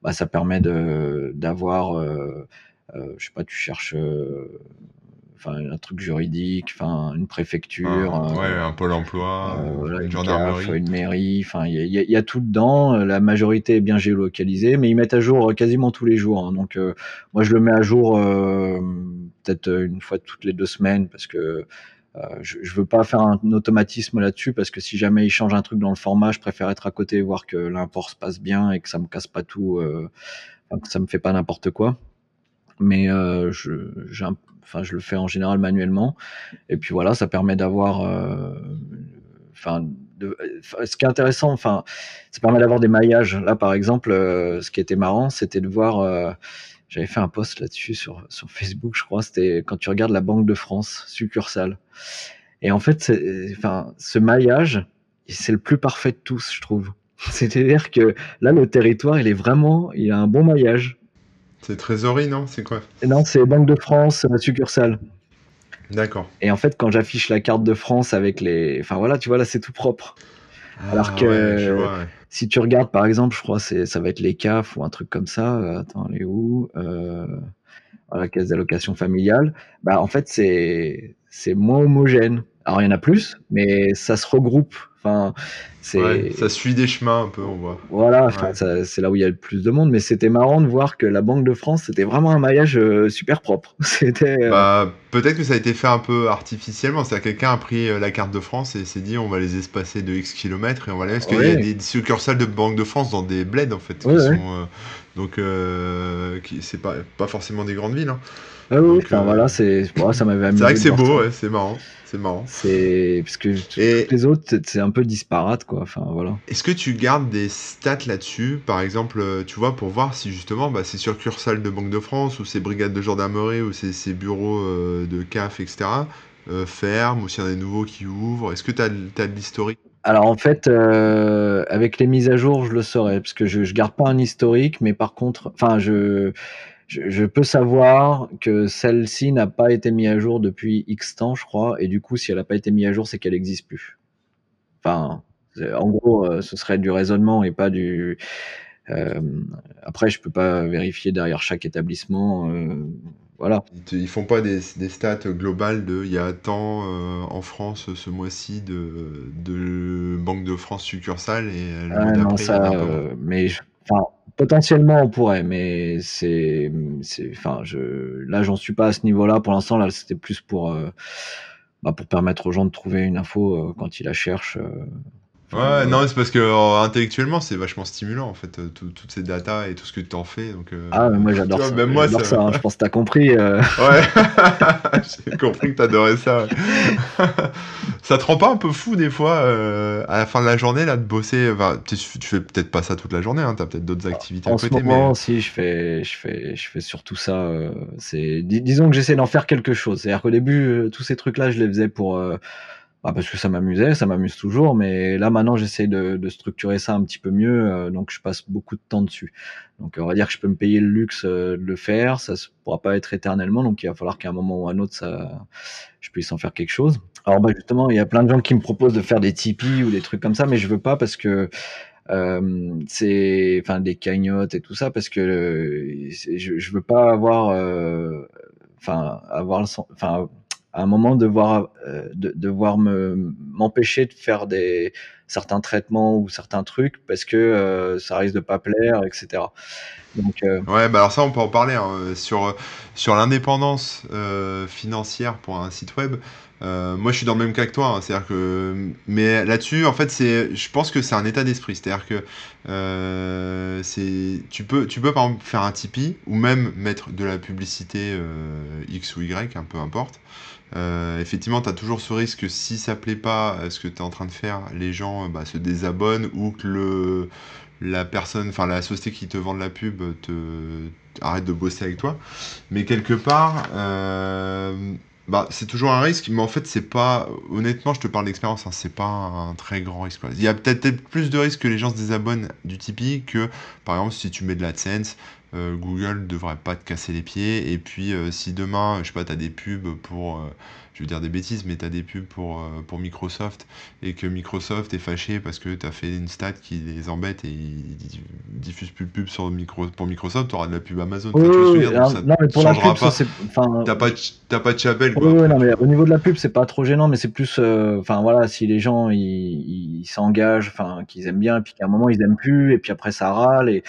bah, ça permet de d'avoir, euh, euh, je sais pas, tu cherches. Euh, enfin un truc juridique, enfin une préfecture, ah, ouais, un pôle emploi, une, mairie, enfin il y, y, a tout dedans. La majorité est bien géolocalisée, mais ils mettent à jour quasiment tous les jours. Hein. donc moi je le mets à jour peut-être une fois toutes les deux semaines parce que euh, je, je veux pas faire un automatisme là-dessus parce que si jamais il change un truc dans le format, je préfère être à côté, voir que l'import se passe bien et que ça me casse pas tout, euh, que ça me fait pas n'importe quoi. Mais euh, je, enfin, je le fais en général manuellement. Et puis voilà, ça permet d'avoir, euh, enfin, de, ce qui est intéressant, enfin, ça permet d'avoir des maillages. Là, par exemple, euh, ce qui était marrant, c'était de voir j'avais fait un post là-dessus sur, sur Facebook, je crois. C'était quand tu regardes la Banque de France, succursale. Et en fait, enfin, ce maillage, c'est le plus parfait de tous, je trouve. C'est-à-dire que là, le territoire, il est vraiment, il a un bon maillage. C'est trésorerie, non? C'est quoi? Non, c'est Banque de France, la succursale. D'accord. Et en fait, quand j'affiche la carte de France avec les, enfin voilà, tu vois là, c'est tout propre. Ah, Alors que si tu regardes, par exemple, je crois ça va être les CAF ou un truc comme ça. Euh, attends, les où euh, la caisse d'allocation familiale. Bah en fait c'est moins homogène. Alors il y en a plus, mais ça se regroupe. Enfin, c'est ça suit des chemins un peu, on voit. Voilà, c'est là où il y a le plus de monde. Mais c'était marrant de voir que la Banque de France, c'était vraiment un maillage euh, super propre. C'était. Euh, bah, peut-être que ça a été fait un peu artificiellement. C'est-à-dire quelqu'un a pris euh, la carte de France et s'est dit on va les espacer de X kilomètres et on va les. Parce qu'il y a des succursales de Banque de France dans des bleds en fait. qui sont, donc, c'est pas, pas forcément des grandes villes. Hein. Ah oui, enfin, voilà, c'est ça m'avait amusé. C'est vrai que c'est beau, ouais, c'est marrant. C'est marrant. C'est parce que Et... les autres, c'est un peu disparate, quoi. Enfin, voilà. Est-ce que tu gardes des stats là-dessus, par exemple, euh, tu vois, pour voir si justement, bah, c'est succursales de Banque de France ou ces brigades de gendarmerie ou ces, ces bureaux euh, de CAF, etc. Euh, ferment ou s'il y a des nouveaux qui ouvrent. Est-ce que tu as, as, de l'historique? Alors en fait, euh, avec les mises à jour, je le saurais parce que je, je garde pas un historique, mais par contre, enfin, je je, peux savoir que celle-ci n'a pas été mise à jour depuis X temps, je crois, et du coup, si elle n'a pas été mise à jour, c'est qu'elle n'existe plus. Enfin, en gros, euh, ce serait du raisonnement et pas du. Euh, après, je peux pas vérifier derrière chaque établissement. Euh, voilà. Ils font pas des, stats globales de il y a tant en France ce mois-ci de, de Banque de France succursale et ah, non, ça, mais enfin Potentiellement, on pourrait, mais c'est, enfin, je, là, j'en suis pas à ce niveau-là. Pour l'instant, là, c'était plus pour, euh, bah, pour permettre aux gens de trouver une info euh, quand ils la cherchent. Euh, Ouais, non, c'est parce que euh, intellectuellement, c'est vachement stimulant en fait, euh, toutes ces datas et tout ce que tu en fais. Donc, euh, ah, mais moi j'adore ça. Même moi, ça, hein, je pense que t'as compris. Ouais, j'ai compris que t'adorais ça. ça te rend pas un peu fou des fois à la fin de la journée là de bosser tu, fais peut-être pas ça toute la journée, hein, t'as peut-être d'autres activités en à côté. En ce moment, si je fais, je fais, je fais surtout ça. c'est, disons que j'essaie d'en faire quelque chose. C'est-à-dire qu'au début, tous ces trucs-là, je les faisais pour bah, parce que ça m'amusait, ça m'amuse toujours, mais là maintenant j'essaie de, de, structurer ça un petit peu mieux, euh, donc je passe beaucoup de temps dessus. Donc on va dire que je peux me payer le luxe euh, de le faire, ça ne pourra pas être éternellement, donc il va falloir qu'à un moment ou à un autre ça, je puisse en faire quelque chose. Alors bah justement, il y a plein de gens qui me proposent de faire des Tipeee ou des trucs comme ça, mais je veux pas parce que euh, c'est enfin des cagnottes et tout ça parce que je, je veux pas avoir enfin avoir le enfin à un moment devoir de, devoir me m'empêcher de faire des certains traitements ou certains trucs parce que ça risque de pas plaire etc donc, Ouais, bah alors ça, on peut en parler. Hein. Sur, sur l'indépendance financière pour un site web, euh, moi, je suis dans le même cas que toi. Hein. c'est-à-dire que, mais là-dessus, en fait, c'est, je pense que c'est un état d'esprit. C'est-à-dire que euh, c'est, tu peux, tu peux par exemple faire un Tipeee ou même mettre de la publicité euh, X ou Y, un peu importe. Effectivement, tu as toujours ce risque que si ça plaît pas ce que tu es en train de faire, les gens bah, se désabonnent ou que la personne, enfin la société qui te vend de la pub te arrête de bosser avec toi. Mais quelque part, bah, c'est toujours un risque, mais en fait, c'est pas. Honnêtement, je te parle d'expérience, hein, c'est pas un très grand risque. Il y a peut-être plus de risques que les gens se désabonnent du Tipeee que, par exemple, si tu mets de l'AdSense, euh, Google devrait pas te casser les pieds. Et puis, euh, si demain, je sais pas, tu as des pubs pour. Euh, je veux dire des bêtises, mais tu as des pubs pour, euh, pour Microsoft et que Microsoft est fâché parce que tu as fait une stat qui les embête et ils diffusent plus de pubs sur micro, pour Microsoft, tu auras de la pub Amazon. Oui, oui, non, mais pour la pub, pas. T'as pas, pas de chapelle. Quoi, oui, non, mais au niveau de la pub, c'est pas trop gênant, mais c'est plus. Enfin voilà, si les gens ils s'engagent, enfin qu'ils aiment bien, et puis qu'à un moment ils aiment plus, et puis après ça râle. et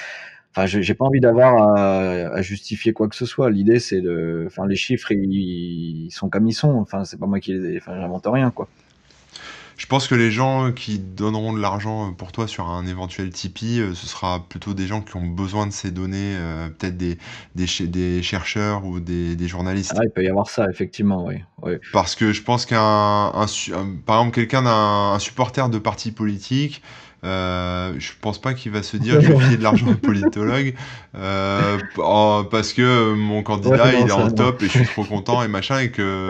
Enfin, j'ai pas envie d'avoir à, justifier quoi que ce soit. L'idée, c'est de, enfin, les chiffres, ils, sont comme ils sont. Enfin, c'est pas moi qui les, enfin, j'invente rien, quoi. Je pense que les gens qui donneront de l'argent pour toi sur un éventuel Tipeee, euh, ce sera plutôt des gens qui ont besoin de ces données, euh, peut-être des, des, des, chercheurs ou des, des, journalistes. Ah, il peut y avoir ça, effectivement, oui. oui. Parce que je pense qu'un, par exemple, quelqu'un d'un supporter de parti politique, euh, je pense pas qu'il va se dire je vais filer de l'argent un politologue euh, parce que mon candidat il est en top et je suis trop content et machin et que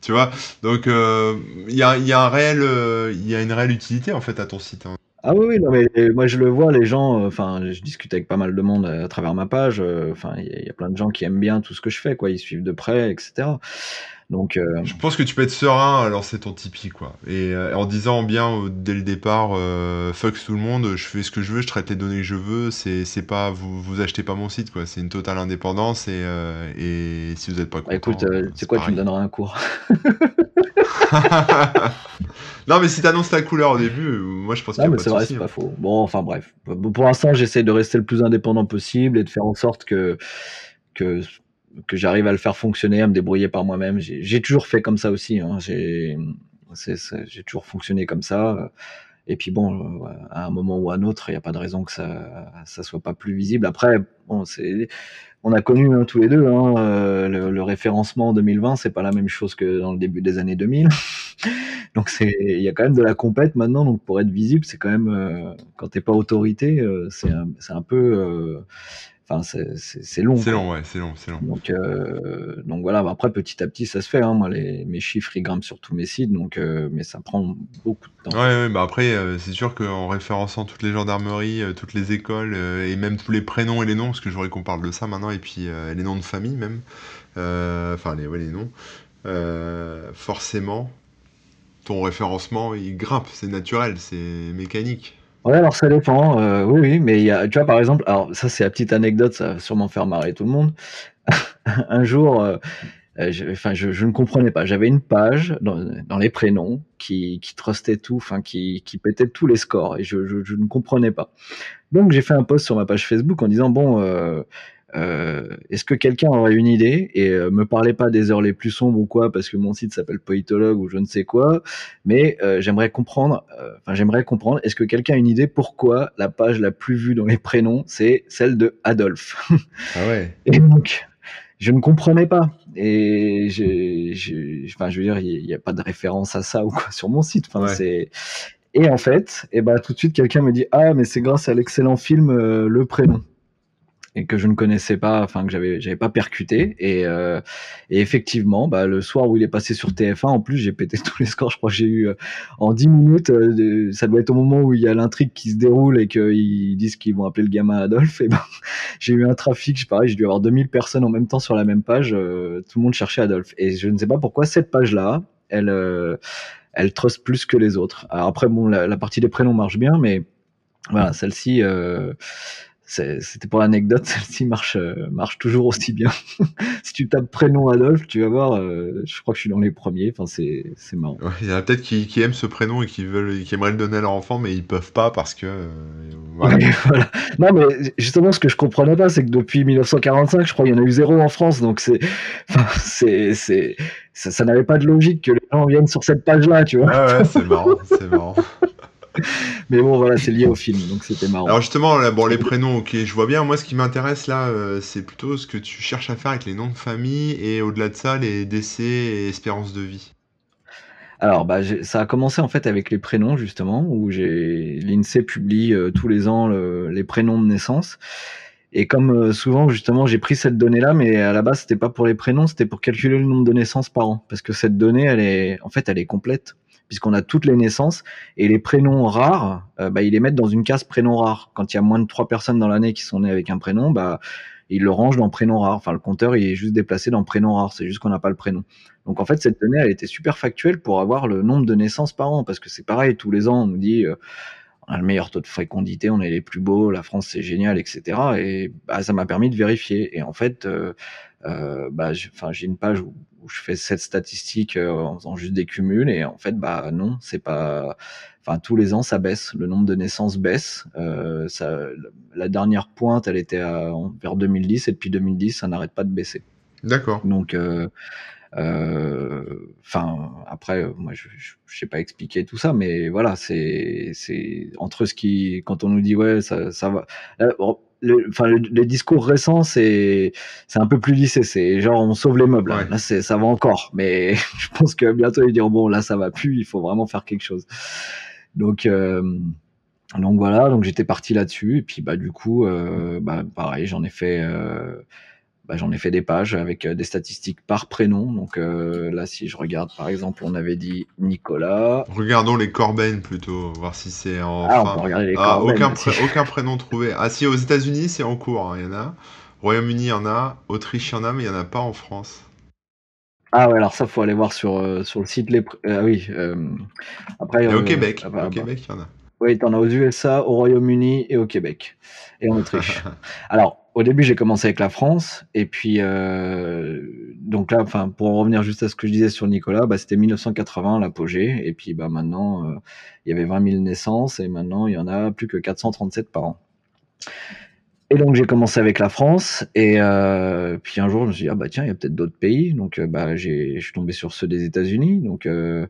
tu vois donc euh, il y, a, y, a un réel il y a une réelle utilité en fait à ton site hein. Ah oui, oui, non, mais moi je le vois, les gens, enfin, je discute avec pas mal de monde à, travers ma page, enfin, il y, a plein de gens qui aiment bien tout ce que je fais, quoi, ils suivent de près, etc. Donc, euh, Je pense que tu peux être serein à lancer ton Tipeee, quoi. Et euh, en disant bien dès le départ, euh, fuck tout le monde, je fais ce que je veux, je traite les données que je veux, c'est, pas, vous, vous achetez pas mon site, quoi. C'est une totale indépendance et, et si vous êtes pas bah, content. écoute, c'est quoi, tu me donneras un cours Non, mais si t'annonces ta couleur au début, moi je pense pas c'est vrai, c'est pas hein. faux. Bon, enfin bref. Pour l'instant, j'essaie de rester le plus indépendant possible et de faire en sorte que, que que j'arrive à le faire fonctionner, à me débrouiller par moi-même. J'ai toujours fait comme ça aussi. Hein. J'ai toujours fonctionné comme ça. Et puis bon, euh, à un moment ou à un autre, il n'y a pas de raison que ça ça soit pas plus visible. Après, bon, on a connu hein, tous les deux hein, euh, le, référencement en 2020, c'est pas la même chose que dans le début des années 2000. donc il y a quand même de la compète maintenant. Donc pour être visible, c'est quand même euh, quand t'es pas autorité, euh, c'est un, un peu Enfin, c'est long. C'est long, ouais, c'est long, c'est long. Donc, euh, donc voilà. Bah, après, petit à petit, ça se fait. Hein. Moi, les, mes chiffres, ils grimpent sur tous mes sites, donc, euh, mais ça prend beaucoup de temps. Ouais, ouais bah après, euh, c'est sûr qu'en référençant toutes les gendarmeries, euh, toutes les écoles, et même tous les prénoms et les noms, parce que j'aurais qu'on parle de ça maintenant, et puis les noms de famille même, enfin les, ouais, les noms, forcément, ton référencement, il grimpe, c'est naturel, c'est mécanique. Ouais, alors ça dépend, euh, oui, oui, mais il y a tu vois, par exemple, alors ça, c'est la petite anecdote, ça va sûrement faire marrer tout le monde. Un jour, euh, euh, je enfin, je je ne comprenais pas. J'avais une page dans dans les prénoms qui qui trustait tout, enfin qui qui pétait tous les scores et je je je ne comprenais pas. Donc j'ai fait un post sur ma page Facebook en disant: «Bon, heu, euh, est-ce que quelqu'un aurait une idée et euh, me parlez pas des heures les plus sombres ou quoi parce que mon site s'appelle politologue ou je ne sais quoi, mais euh, j'aimerais comprendre. Euh, enfin, j'aimerais comprendre. Est-ce que quelqu'un a une idée pourquoi la page la plus vue dans les prénoms c'est celle de Adolphe? Ah ouais. Et donc je ne comprenais pas. Et je, enfin, je veux dire, il n'y a, pas de référence à ça ou quoi sur mon site. Enfin, c'est et en fait, et eh ben tout de suite quelqu'un me dit ah mais c'est grâce à l'excellent film Le Prénom et que je ne connaissais pas, enfin que j'avais j'avais pas percuté et, euh, et effectivement, bah, le soir où il est passé sur TF1, en plus j'ai pété tous les scores. Je crois que j'ai eu euh, en 10 minutes, euh, ça doit être au moment où il y a l'intrigue qui se déroule et qu'ils disent qu'ils vont appeler le gamin Adolphe. Et ben j'ai eu un trafic, je pareil, j'ai dû avoir 2000 personnes en même temps sur la même page. Euh, tout le monde cherchait Adolphe et je ne sais pas pourquoi cette page là, elle elle trust plus que les autres. Alors après bon, la, la partie des prénoms marche bien, mais Voilà, celle-ci, euh, c'était pour l'anecdote, celle-ci marche, euh, marche toujours aussi bien. si tu tapes prénom Adolphe, tu vas voir, euh, je crois que je suis dans les premiers, enfin, c'est, c'est marrant. il y en a peut-être qui, qui, aiment ce prénom et qui, veulent, qui aimeraient le donner à leur enfant, mais ils peuvent pas parce que. Euh, voilà. Non, mais justement, ce que je comprenais pas, c'est que depuis 1945, je crois qu'il y en a eu zéro en France, donc c'est. Enfin, c'est, c'est, ça, ça n'avait pas de logique que les gens viennent sur cette page-là, tu vois. Ah ouais, c'est marrant, c'est marrant. Mais bon, voilà, c'est lié au film, donc c'était marrant. Alors justement, bon, les prénoms, ok, je vois bien. Moi, ce qui m'intéresse là, euh, c'est plutôt ce que tu cherches à faire avec les noms de famille et au-delà de ça, les décès et espérance de vie. Alors, bah, ça a commencé en fait avec les prénoms justement, où l'Insee publie euh, tous les ans les prénoms de naissance. Et comme euh, souvent, justement, j'ai pris cette donnée-là, mais à la base, c'était pas pour les prénoms, c'était pour calculer le nombre de naissances par an, parce que cette donnée, elle est, en fait, elle est complète puisqu'on a toutes les naissances et les prénoms rares, euh, bah, ils les mettent dans une case prénom rare. Quand il y a moins de trois personnes dans l'année qui sont nées avec un prénom, bah, ils le rangent dans prénom rare. Enfin, le compteur, il est juste déplacé dans prénom rare. C'est juste qu'on n'a pas le prénom. Donc, en fait, cette donnée, elle était super factuelle pour avoir le nombre de naissances par an, parce que c'est pareil, tous les ans, on nous dit, euh, on a le meilleur taux de fécondité, on est les plus beaux, la France, c'est génial, etc. Et bah, ça m'a permis de vérifier. Et en fait, euh, bah, j'ai une page où où je fais cette statistique euh, en faisant juste des cumuls et en fait bah non c'est pas enfin tous les ans ça baisse le nombre de naissances baisse euh, ça, la dernière pointe elle était à, vers 2010 et depuis 2010 ça n'arrête pas de baisser. D'accord. Donc euh, euh, enfin après moi je, je, sais pas expliquer tout ça mais voilà c'est c'est entre ce qui quand on nous dit ouais ça ça va le, enfin, le, discours récent, c'est, c'est un peu plus lissé. C'est genre, on sauve les meubles. Là, c'est, ça va encore. Mais je pense que bientôt, ils diront, bon, là, ça va plus. Il faut vraiment faire quelque chose. Donc, euh, donc voilà. Donc, j'étais parti là-dessus. Et puis, bah, du coup, euh, bah, pareil, j'en ai fait, euh, bah, j'en ai fait des pages avec euh, des statistiques par prénom. Donc euh, là, si je regarde, par exemple, on avait dit Nicolas. Regardons les Corben plutôt, voir si c'est en. Ah, on peut regarder les ah, aucun, aucun prénom trouvé. Ah si, aux États-Unis, c'est en cours, hein, il y en a. Royaume-Uni, il y en a. Autriche, il y en a, mais il n'y en a pas en France. Ah ouais, alors ça, faut aller voir sur, euh, sur le site. Les... Ah oui. après, au Québec. Ah bah, au Québec, il y en a. Oui, en as aux USA, au Royaume-Uni et au Québec. Et en Autriche. alors, au début, j'ai commencé avec la France, et puis euh, donc là, enfin, pour en revenir juste à ce que je disais sur Nicolas, bah, c'était 1980 l'apogée, et puis bah maintenant, euh, il y avait 20 000 naissances, et maintenant il y en a plus que 437 par an. Et donc j'ai commencé avec la France, et euh, puis un jour je me suis dit ah bah tiens, il y a peut-être d'autres pays, donc bah j'ai, je suis tombé sur ceux des États-Unis, donc euh,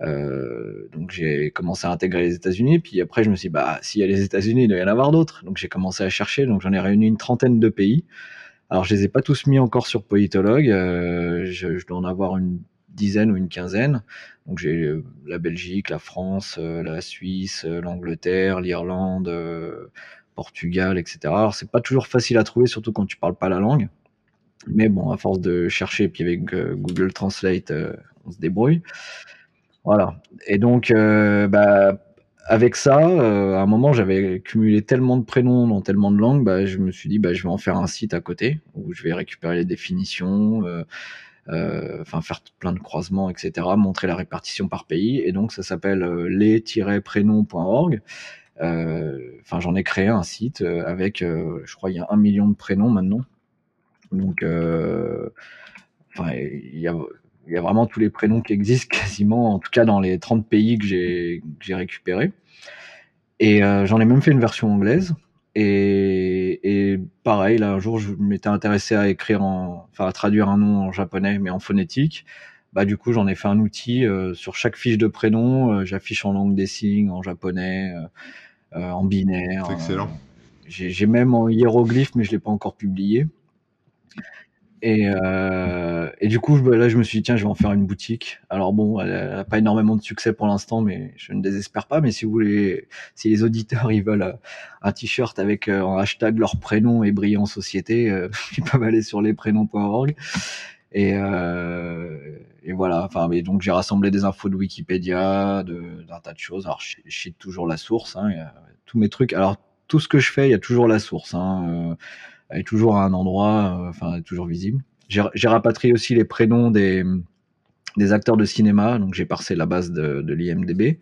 donc j'ai commencé à intégrer les États-Unis, puis après je me suis dit, bah s'il y a les États-Unis, il doit y en avoir d'autres. Donc j'ai commencé à chercher, donc j'en ai réuni une trentaine de pays. Alors je les ai pas tous mis encore sur Politologue, euh, je, dois en avoir une dizaine ou une quinzaine. Donc j'ai euh, la Belgique, la France, euh, la Suisse, euh, l'Angleterre, l'Irlande, Portugal, etc. Alors c'est pas toujours facile à trouver, surtout quand tu parles pas la langue. Mais bon, à force de chercher, puis avec Google Translate, on se débrouille. Voilà. Et donc, euh, bah, avec ça, euh, à un moment, j'avais cumulé tellement de prénoms dans tellement de langues, bah, je me suis dit, bah, je vais en faire un site à côté où je vais récupérer les définitions, euh, faire plein de croisements, etc., montrer la répartition par pays. Et donc, ça s'appelle les-prénoms.org. Enfin, j'en ai créé un site avec, je crois, il y a un million de prénoms maintenant. Donc, il y a il y a vraiment tous les prénoms qui existent quasiment, en tout cas dans les 30 pays que j'ai récupérés. Et euh, j'en ai même fait une version anglaise. Et, et pareil, là, un jour, je m'étais intéressé à écrire en, enfin, à traduire un nom en japonais, mais en phonétique. Bah, du coup, j'en ai fait un outil euh, sur chaque fiche de prénom. Euh, j'affiche en langue des signes, en japonais, en binaire. C'est excellent. J'ai même en hiéroglyphe, mais je l'ai pas encore publié. Et, euh, et, du coup, là, je me suis dit, tiens, je vais en faire une boutique. Alors bon, elle n'a pas énormément de succès pour l'instant, mais je ne désespère pas. Mais si vous voulez, si les auditeurs, ils veulent euh, un t-shirt avec euh, un hashtag leur prénom et brillant société, euh, ils peuvent aller sur lesprénoms.org. Et, euh, et voilà. Enfin, mais donc j'ai rassemblé des infos de Wikipédia, d'un tas de choses. Alors, je, je toujours la source. Hein, tous mes trucs. Alors, tout ce que je fais, il y a toujours la source. Hein, est toujours à un endroit, euh, enfin toujours visible. J'ai rapatrié aussi les prénoms des, des acteurs de cinéma, donc j'ai parsé la base de, de l'IMDB.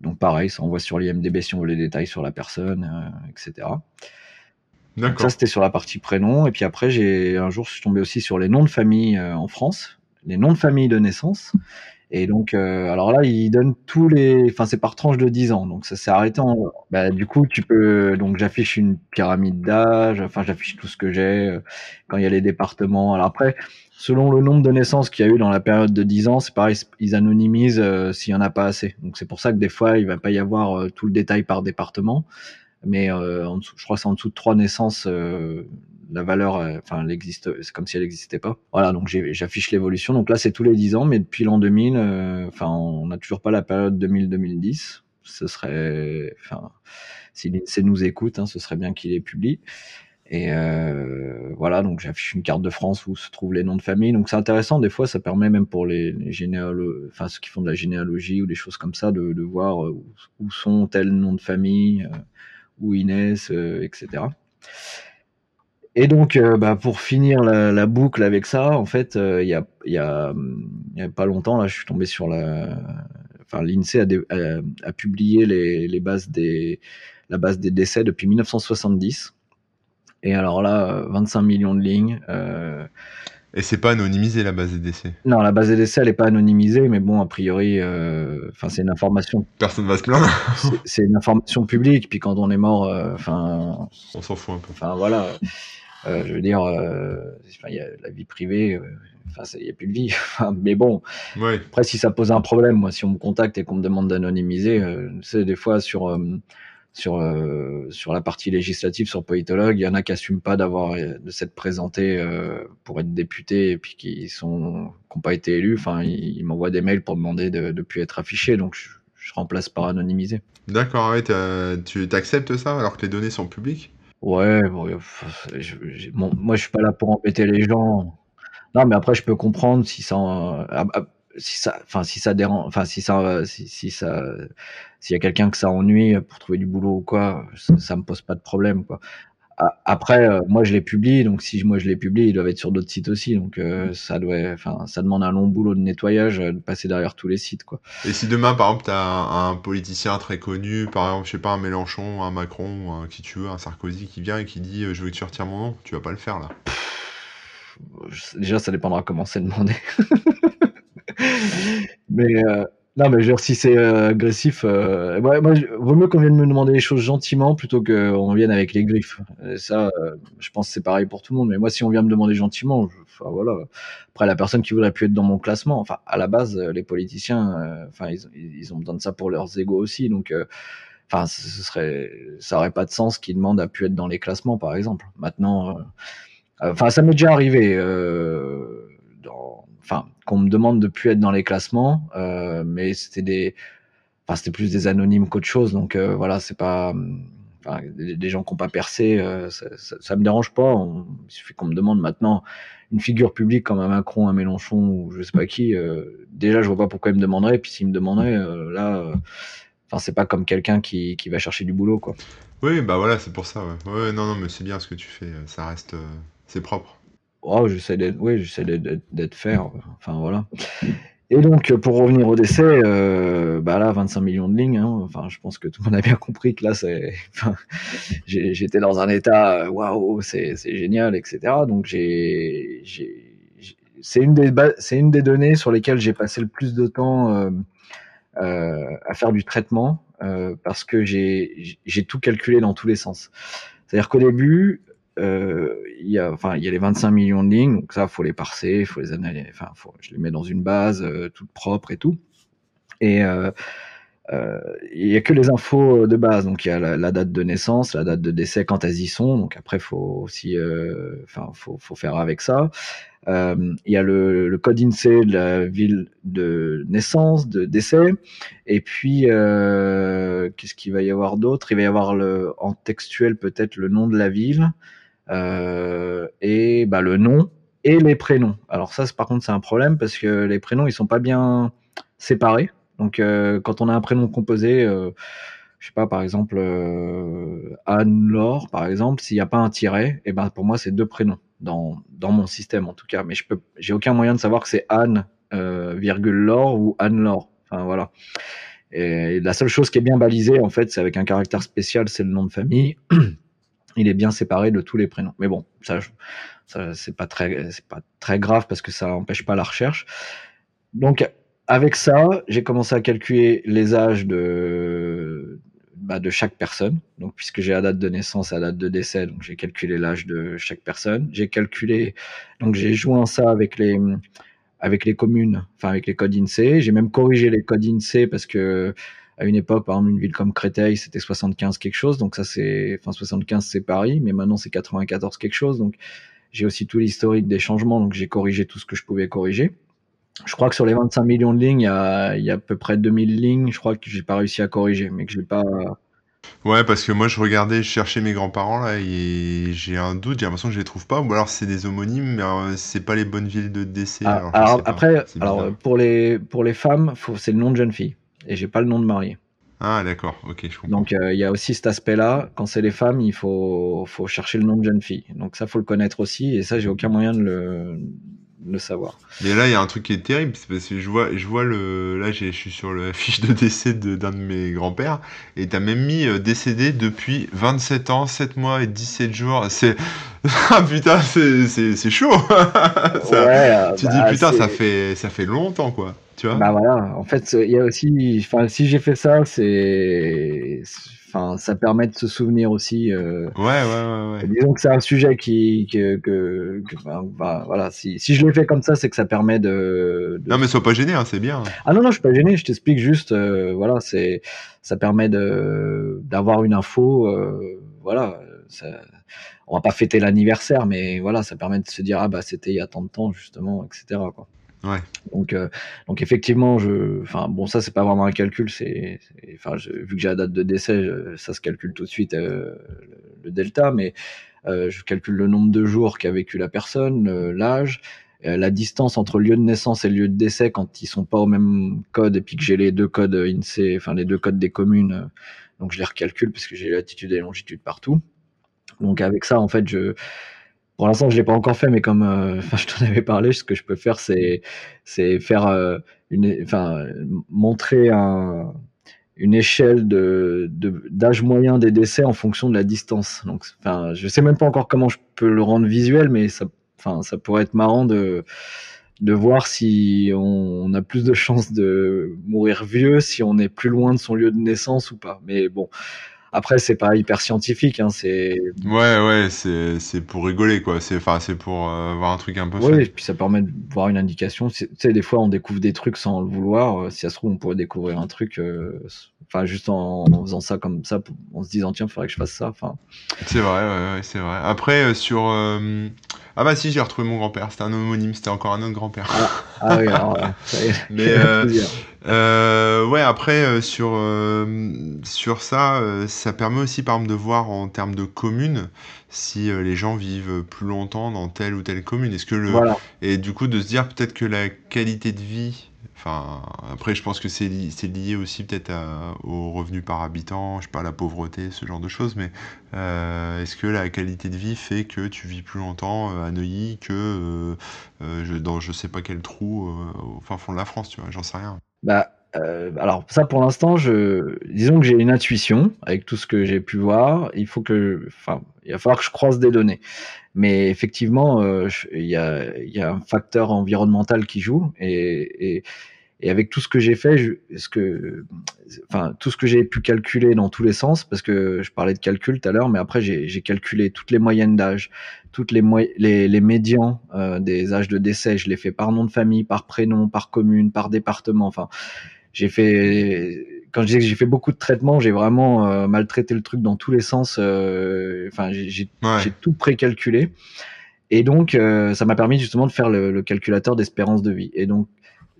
donc pareil, ça envoie sur l'IMDB si on veut les détails sur la personne, etc. ça, c'était sur la partie prénom. Et puis après, j'ai un jour, je suis tombé aussi sur les noms de famille en France, les noms de famille de naissance. Et donc, euh, alors là, il donne tous les, enfin, c'est par tranche de 10 ans. Donc, ça s'est arrêté en, bah, du coup, tu peux, donc, j'affiche une pyramide d'âge, enfin, j'affiche tout ce que j'ai, euh, quand il y a les départements. Alors après, selon le nombre de naissances qu'il y a eu dans la période de 10 ans, c'est pareil, ils anonymisent euh, s'il y en a pas assez. Donc, c'est pour ça que des fois, il va pas y avoir tout le détail par département. Mais je crois que c'est en dessous de trois naissances, la valeur, euh, enfin, elle existe, c'est comme si elle n'existait pas. Voilà, donc j'affiche l'évolution. Donc là, c'est tous les 10 ans, mais depuis l'an 2000, euh, enfin, on n'a toujours pas la période 2000-2010. Ce serait, enfin, si l'INSEE nous écoute, hein, ce serait bien qu'il les publie. Et euh, voilà, donc j'affiche une carte de France où se trouvent les noms de famille. Donc c'est intéressant, des fois ça permet même pour les, généalogues, enfin ceux qui font de la généalogie ou des choses comme ça, de, voir où, sont tels noms de famille, où Inès, etc. Et donc, euh, bah, pour finir la, la, boucle avec ça, en fait, euh, il y, a, y, a, y, a, pas longtemps, là, je suis tombé sur la. Enfin, l'INSEE a, publié les, les, bases des, la base des décès depuis 1970. Et alors là, 25 millions de lignes. Euh, et c'est pas anonymisé la base des décès? Non, la base des décès, elle est pas anonymisée, mais bon, a priori, euh, enfin, c'est une information. Personne va se plaindre. c'est une information publique, puis quand on est mort, enfin. on s'en fout un peu. Enfin voilà. Euh, je veux dire, euh, il y a la vie privée, euh, enfin, il n'y a plus de vie. mais bon, ouais. après, si ça pose un problème, moi, si on me contacte et qu'on me demande d'anonymiser, c'est des fois sur sur sur la partie législative, sur politologue, il y en a qui n'assument pas d'avoir de s'être présentés pour être députés et puis qui sont qui n'ont pas été élus. Enfin, ils, m'envoient des mails pour demander de ne plus être affichés, donc je, je remplace par anonymiser. D'accord, ouais, tu acceptes ça alors que les données sont publiques? Ouais, bon, je, je, bon, moi je suis pas là pour embêter les gens. Non, mais après je peux comprendre si ça, euh, si ça, enfin si ça dérange, enfin si ça, si, si ça, s'il y a quelqu'un que ça ennuie pour trouver du boulot ou quoi, ça, ça me pose pas de problème quoi. Après, euh, moi je les publie, donc si moi je les publie, ils doivent être sur d'autres sites aussi, donc euh, mmh. ça doit, enfin, ça demande un long boulot de nettoyage euh, de passer derrière tous les sites, quoi. Et si demain, par exemple, tu as un, politicien très connu, par exemple, je sais pas, un Mélenchon, un Macron, un, qui tu veux, un Sarkozy qui vient et qui dit je veux que tu retires mon nom, tu vas pas le faire là. Déjà, ça dépendra comment c'est demandé. Mais non, mais genre, si c'est euh, agressif, euh, vaut mieux qu'on vienne me demander les choses gentiment plutôt qu'on vienne avec les griffes. Ça, euh, je pense que c'est pareil pour tout le monde. Mais moi, si on vient me demander gentiment, voilà. Après, la personne qui voudrait plus être dans mon classement, enfin, à la base, les politiciens, enfin, ils, ont besoin de ça pour leurs égaux aussi. Donc, enfin, ce serait, ça aurait pas de sens qu'ils demandent à plus être dans les classements, par exemple. Maintenant, enfin, ça m'est déjà arrivé. enfin, qu'on me demande de plus être dans les classements, euh, mais c'était des, enfin, c'était plus des anonymes qu'autre chose. Donc euh, voilà, c'est pas, enfin, des, gens qui n'ont pas percé, euh, ça, ça, me dérange pas. On, il suffit qu'on me demande maintenant une figure publique comme un Macron, un Mélenchon ou je sais pas qui. Déjà, je vois pas pourquoi il me demanderait. Puis s'il me demanderait, là, enfin, c'est pas comme quelqu'un qui, va chercher du boulot, quoi. Oui, bah voilà, c'est pour ça. Ouais, non, non, mais c'est bien ce que tu fais. Ça reste, c'est propre. Oh, j'essaie d'être, oui, j'essaie d'être faire. Enfin voilà. Et donc, pour revenir au décès, euh, bah là, 25 millions de lignes. Hein, enfin, je pense que tout le monde a bien compris que là, c'est, j'étais dans un état, waouh, c'est, génial, etc. Donc, j'ai, c'est une des, c'est une des données sur lesquelles j'ai passé le plus de temps euh, euh, à faire du traitement euh, parce que j'ai, j'ai tout calculé dans tous les sens. C'est-à-dire qu'au début, euh, il y a, enfin, il y a les 25 millions de lignes, donc ça, faut les parser, faut les analyser, enfin, je les mets dans une base euh, toute propre et tout. Et euh, euh, il y a que les infos de base, donc il y a la, date de naissance, la date de décès quand elles y sont, donc après faut aussi, euh, enfin, faut, faut faire avec ça. Euh, il y a le, le, code INSEE de la ville de naissance, de décès, et puis qu'est-ce qu'il va y avoir d'autre? Il va y avoir le, en textuel peut-être le nom de la ville. Euh, et bah, le nom et les prénoms. Alors ça, par contre, c'est un problème parce que les prénoms, ils sont pas bien séparés. Donc, euh, quand on a un prénom composé, euh, je sais pas, par exemple, Anne-Laure, par exemple, s'il n'y a pas un tiret, et eh ben pour moi, c'est deux prénoms dans, dans mon système en tout cas. Mais je peux, j'ai aucun moyen de savoir que c'est Anne, virgule Laure ou Anne-Laure. Enfin voilà. Et la seule chose qui est bien balisée, en fait, c'est avec un caractère spécial, c'est le nom de famille. Il est bien séparé de tous les prénoms. Mais bon, ça, ça c'est pas très, c'est pas très grave parce que ça n'empêche pas la recherche. Donc, avec ça, j'ai commencé à calculer les âges de, bah, de chaque personne. Donc, puisque j'ai la date de naissance et la date de décès, donc j'ai calculé l'âge de chaque personne. J'ai calculé, donc j'ai joint ça avec les, avec les communes, enfin avec les codes INSEE. J'ai même corrigé les codes INSEE parce que à une époque, par exemple, une ville comme Créteil, c'était 75 quelque chose. Donc ça, c'est, enfin 75 c'est Paris, mais maintenant c'est 94 quelque chose. Donc j'ai aussi tout l'historique des changements. Donc j'ai corrigé tout ce que je pouvais corriger. Je crois que sur les 25 millions de lignes, il y a, il y a à peu près 2000 lignes. Je crois que j'ai pas réussi à corriger, mais que j'ai pas. Ouais, parce que moi je regardais, je cherchais mes grands-parents là et j'ai un doute, j'ai l'impression que je les trouve pas. Ou alors c'est des homonymes, mais euh, c'est pas les bonnes villes de décès. Ah, alors, après, alors pour les pour les femmes, c'est le nom de jeune fille et j'ai pas le nom de mariée. Ah d'accord, ok, je comprends. Donc euh, il y a aussi cet aspect-là. Quand c'est les femmes, il faut faut chercher le nom de jeune fille. Donc ça faut le connaître aussi et ça j'ai aucun moyen de le le savoir. Mais là, il y a un truc qui est terrible, c'est parce que je vois, je vois le, là, je suis sur la fiche de décès d'un de, mes grands-pères, et t'as même mis euh, décédé depuis 27 ans, 7 mois et 17 jours. C'est, ah putain, c'est chaud. ça, tu dis bah, putain, ça fait, ça fait longtemps, quoi. Tu vois bah voilà, en fait, il y a aussi, enfin, si j'ai fait ça, c'est Enfin, ça permet de se souvenir aussi. Euh, ouais, ouais, ouais, Disons que c'est un sujet qui, que, que, bah, voilà, si, si je l'ai fait comme ça, c'est que ça permet de, Non, mais sois pas gêné, hein, c'est bien. Ah non, non, je suis pas gêné. Je t'explique juste, euh, voilà, c'est, ça permet de d'avoir une info, euh, voilà. Ça, on va pas fêter l'anniversaire, mais voilà, ça permet de se dire ah bah c'était il y a tant de temps justement, etc. Quoi. Ouais. Donc, euh, donc effectivement, je, enfin bon, ça c'est pas vraiment un calcul, c'est, enfin, vu que j'ai la date de décès, ça se calcule tout de suite euh, le, delta, mais euh, je calcule le nombre de jours qu'a vécu la personne, l'âge, la distance entre lieu de naissance et lieu de décès quand ils sont pas au même code et puis que j'ai les deux codes INSEE, enfin les deux codes des communes, donc je les recalcule parce que j'ai latitude et longitude partout. Donc avec ça, en fait, je pour l'instant, je l'ai pas encore fait, mais comme euh, je t'en avais parlé, ce que je peux faire, c'est faire euh, montrer un, une échelle d'âge moyen des décès en fonction de la distance. Donc, enfin, je sais même pas encore comment je peux le rendre visuel, mais ça, ça pourrait être marrant de de voir si on, a plus de chances de mourir vieux si on est plus loin de son lieu de naissance ou pas. Mais bon, après, c'est pas hyper scientifique, hein, c'est. Ouais, ouais, c'est, pour rigoler, quoi. C'est, pour euh, voir un truc un peu. Oui, et puis ça permet de voir une indication. Tu sais, des fois, on découvre des trucs sans le vouloir. Euh, si ça se trouve, on pourrait découvrir un truc, euh, enfin, juste en, faisant ça comme ça, en se disant, tiens, il faudrait que je fasse ça. Enfin. C'est vrai, ouais, ouais c'est vrai. Après, sur. Ah bah si, j'ai retrouvé mon grand-père. C'était un homonyme, c'était encore un autre grand-père. Ah, ah oui, alors, ça y est. Mais euh, ouais, après euh, sur euh, sur ça, euh, ça permet aussi par exemple de voir en termes de communes si les gens vivent plus longtemps dans telle ou telle commune. Est-ce que le et du coup de se dire peut-être que la qualité de vie Après, je pense que c'est lié aussi peut-être au revenu par habitant, je sais pas, la pauvreté, ce genre de choses, mais euh, est-ce que la qualité de vie fait que tu vis plus longtemps euh, à Neuilly que euh, je, dans je sais pas quel trou au fin fond de la France, tu vois, j'en sais rien. Bah, alors ça pour l'instant, je disons que j'ai une intuition avec tout ce que j'ai pu voir. Il faut que, enfin, il va falloir que je croise des données. Mais effectivement, il y, a, un facteur environnemental qui joue et et avec tout ce que j'ai fait, je, ce que, enfin, tout ce que j'ai pu calculer dans tous les sens, parce que je parlais de calcul tout à l'heure, mais après j'ai calculé toutes les moyennes d'âge, toutes les, les, les médians euh, des âges de décès. Je les fait par nom de famille, par prénom, par commune, par département. Enfin, j'ai fait quand je disais que j'ai fait beaucoup de traitements, j'ai vraiment euh, maltraité le truc dans tous les sens. Euh, enfin, j'ai tout précalculé. Et donc, euh, ça m'a permis justement de faire le, le calculateur d'espérance de vie. Et donc,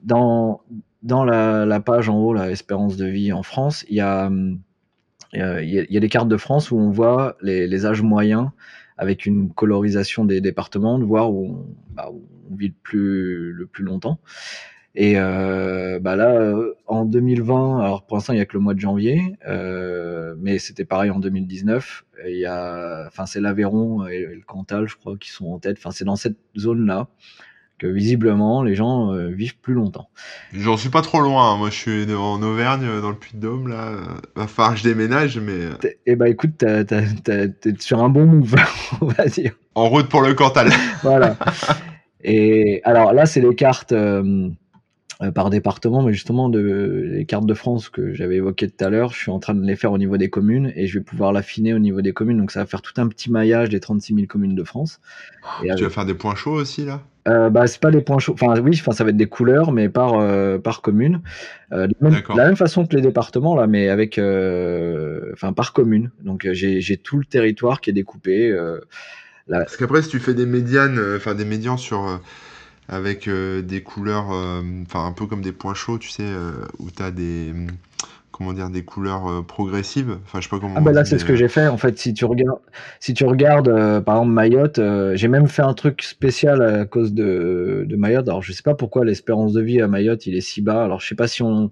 dans, la, page en haut, la espérance de vie en France, il y a, des cartes de France où on voit les, âges moyens avec une colorisation des départements, de voir où on, bah, vit le plus, longtemps. Et euh, bah là, en 2020, alors pour l'instant il y a que le mois de janvier, euh, mais c'était pareil en 2019. Il y a, enfin c'est l'Aveyron et le Cantal, je crois, qui sont en tête. C'est dans cette zone là que visiblement les gens vivent plus longtemps. J'en suis pas trop loin. Hein. Moi, je suis en Auvergne, dans le Puy-de-Dôme. Là, va falloir que je déménage, mais. Eh ben, écoute, t'es sur un bon move, on va dire. En route pour le Cantal. voilà. Et alors là, c'est les cartes. Euh, par département, mais justement de, les cartes de France que j'avais évoquées tout à l'heure, je suis en train de les faire au niveau des communes et je vais pouvoir l'affiner au niveau des communes. Donc ça va faire tout un petit maillage des 36 000 communes de France. Et tu vas faire des points chauds aussi là? Euh, bah, c'est pas des points chauds. Enfin, oui, enfin, ça va être des couleurs, mais par, euh, par commune. Euh, de la même façon que les départements, là, mais avec, euh, enfin, par commune. Donc, j'ai tout le territoire qui est découpé. Là. Parce qu'après, si tu fais des médianes, enfin, des médians sur avec euh, des couleurs, euh, enfin un peu comme des points chauds, tu sais, euh, où tu as des comment dire des couleurs progressives. Enfin je sais pas comment ah bah là c'est ce que j'ai fait en fait. Si tu regardes si tu regardes par exemple Mayotte j'ai même fait un truc spécial à cause de, de Mayotte. Alors je sais pas pourquoi l'espérance de vie à Mayotte il est si bas. Alors je sais pas si on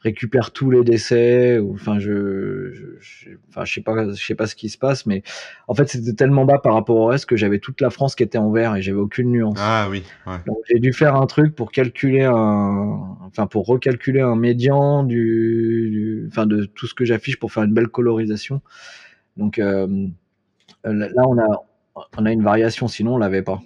récupère tous les décès ou enfin je, je, enfin je sais pas je sais pas ce qui se passe mais en fait c'était tellement bas par rapport au reste que j'avais toute la France qui était en vert et j'avais aucune nuance. Ah oui. Ouais. Donc j'ai dû faire un truc pour calculer un enfin pour recalculer un médian du, enfin de tout ce que j'affiche pour faire une belle colorisation. Donc euh, là on a on a une variation sinon on l'avait pas.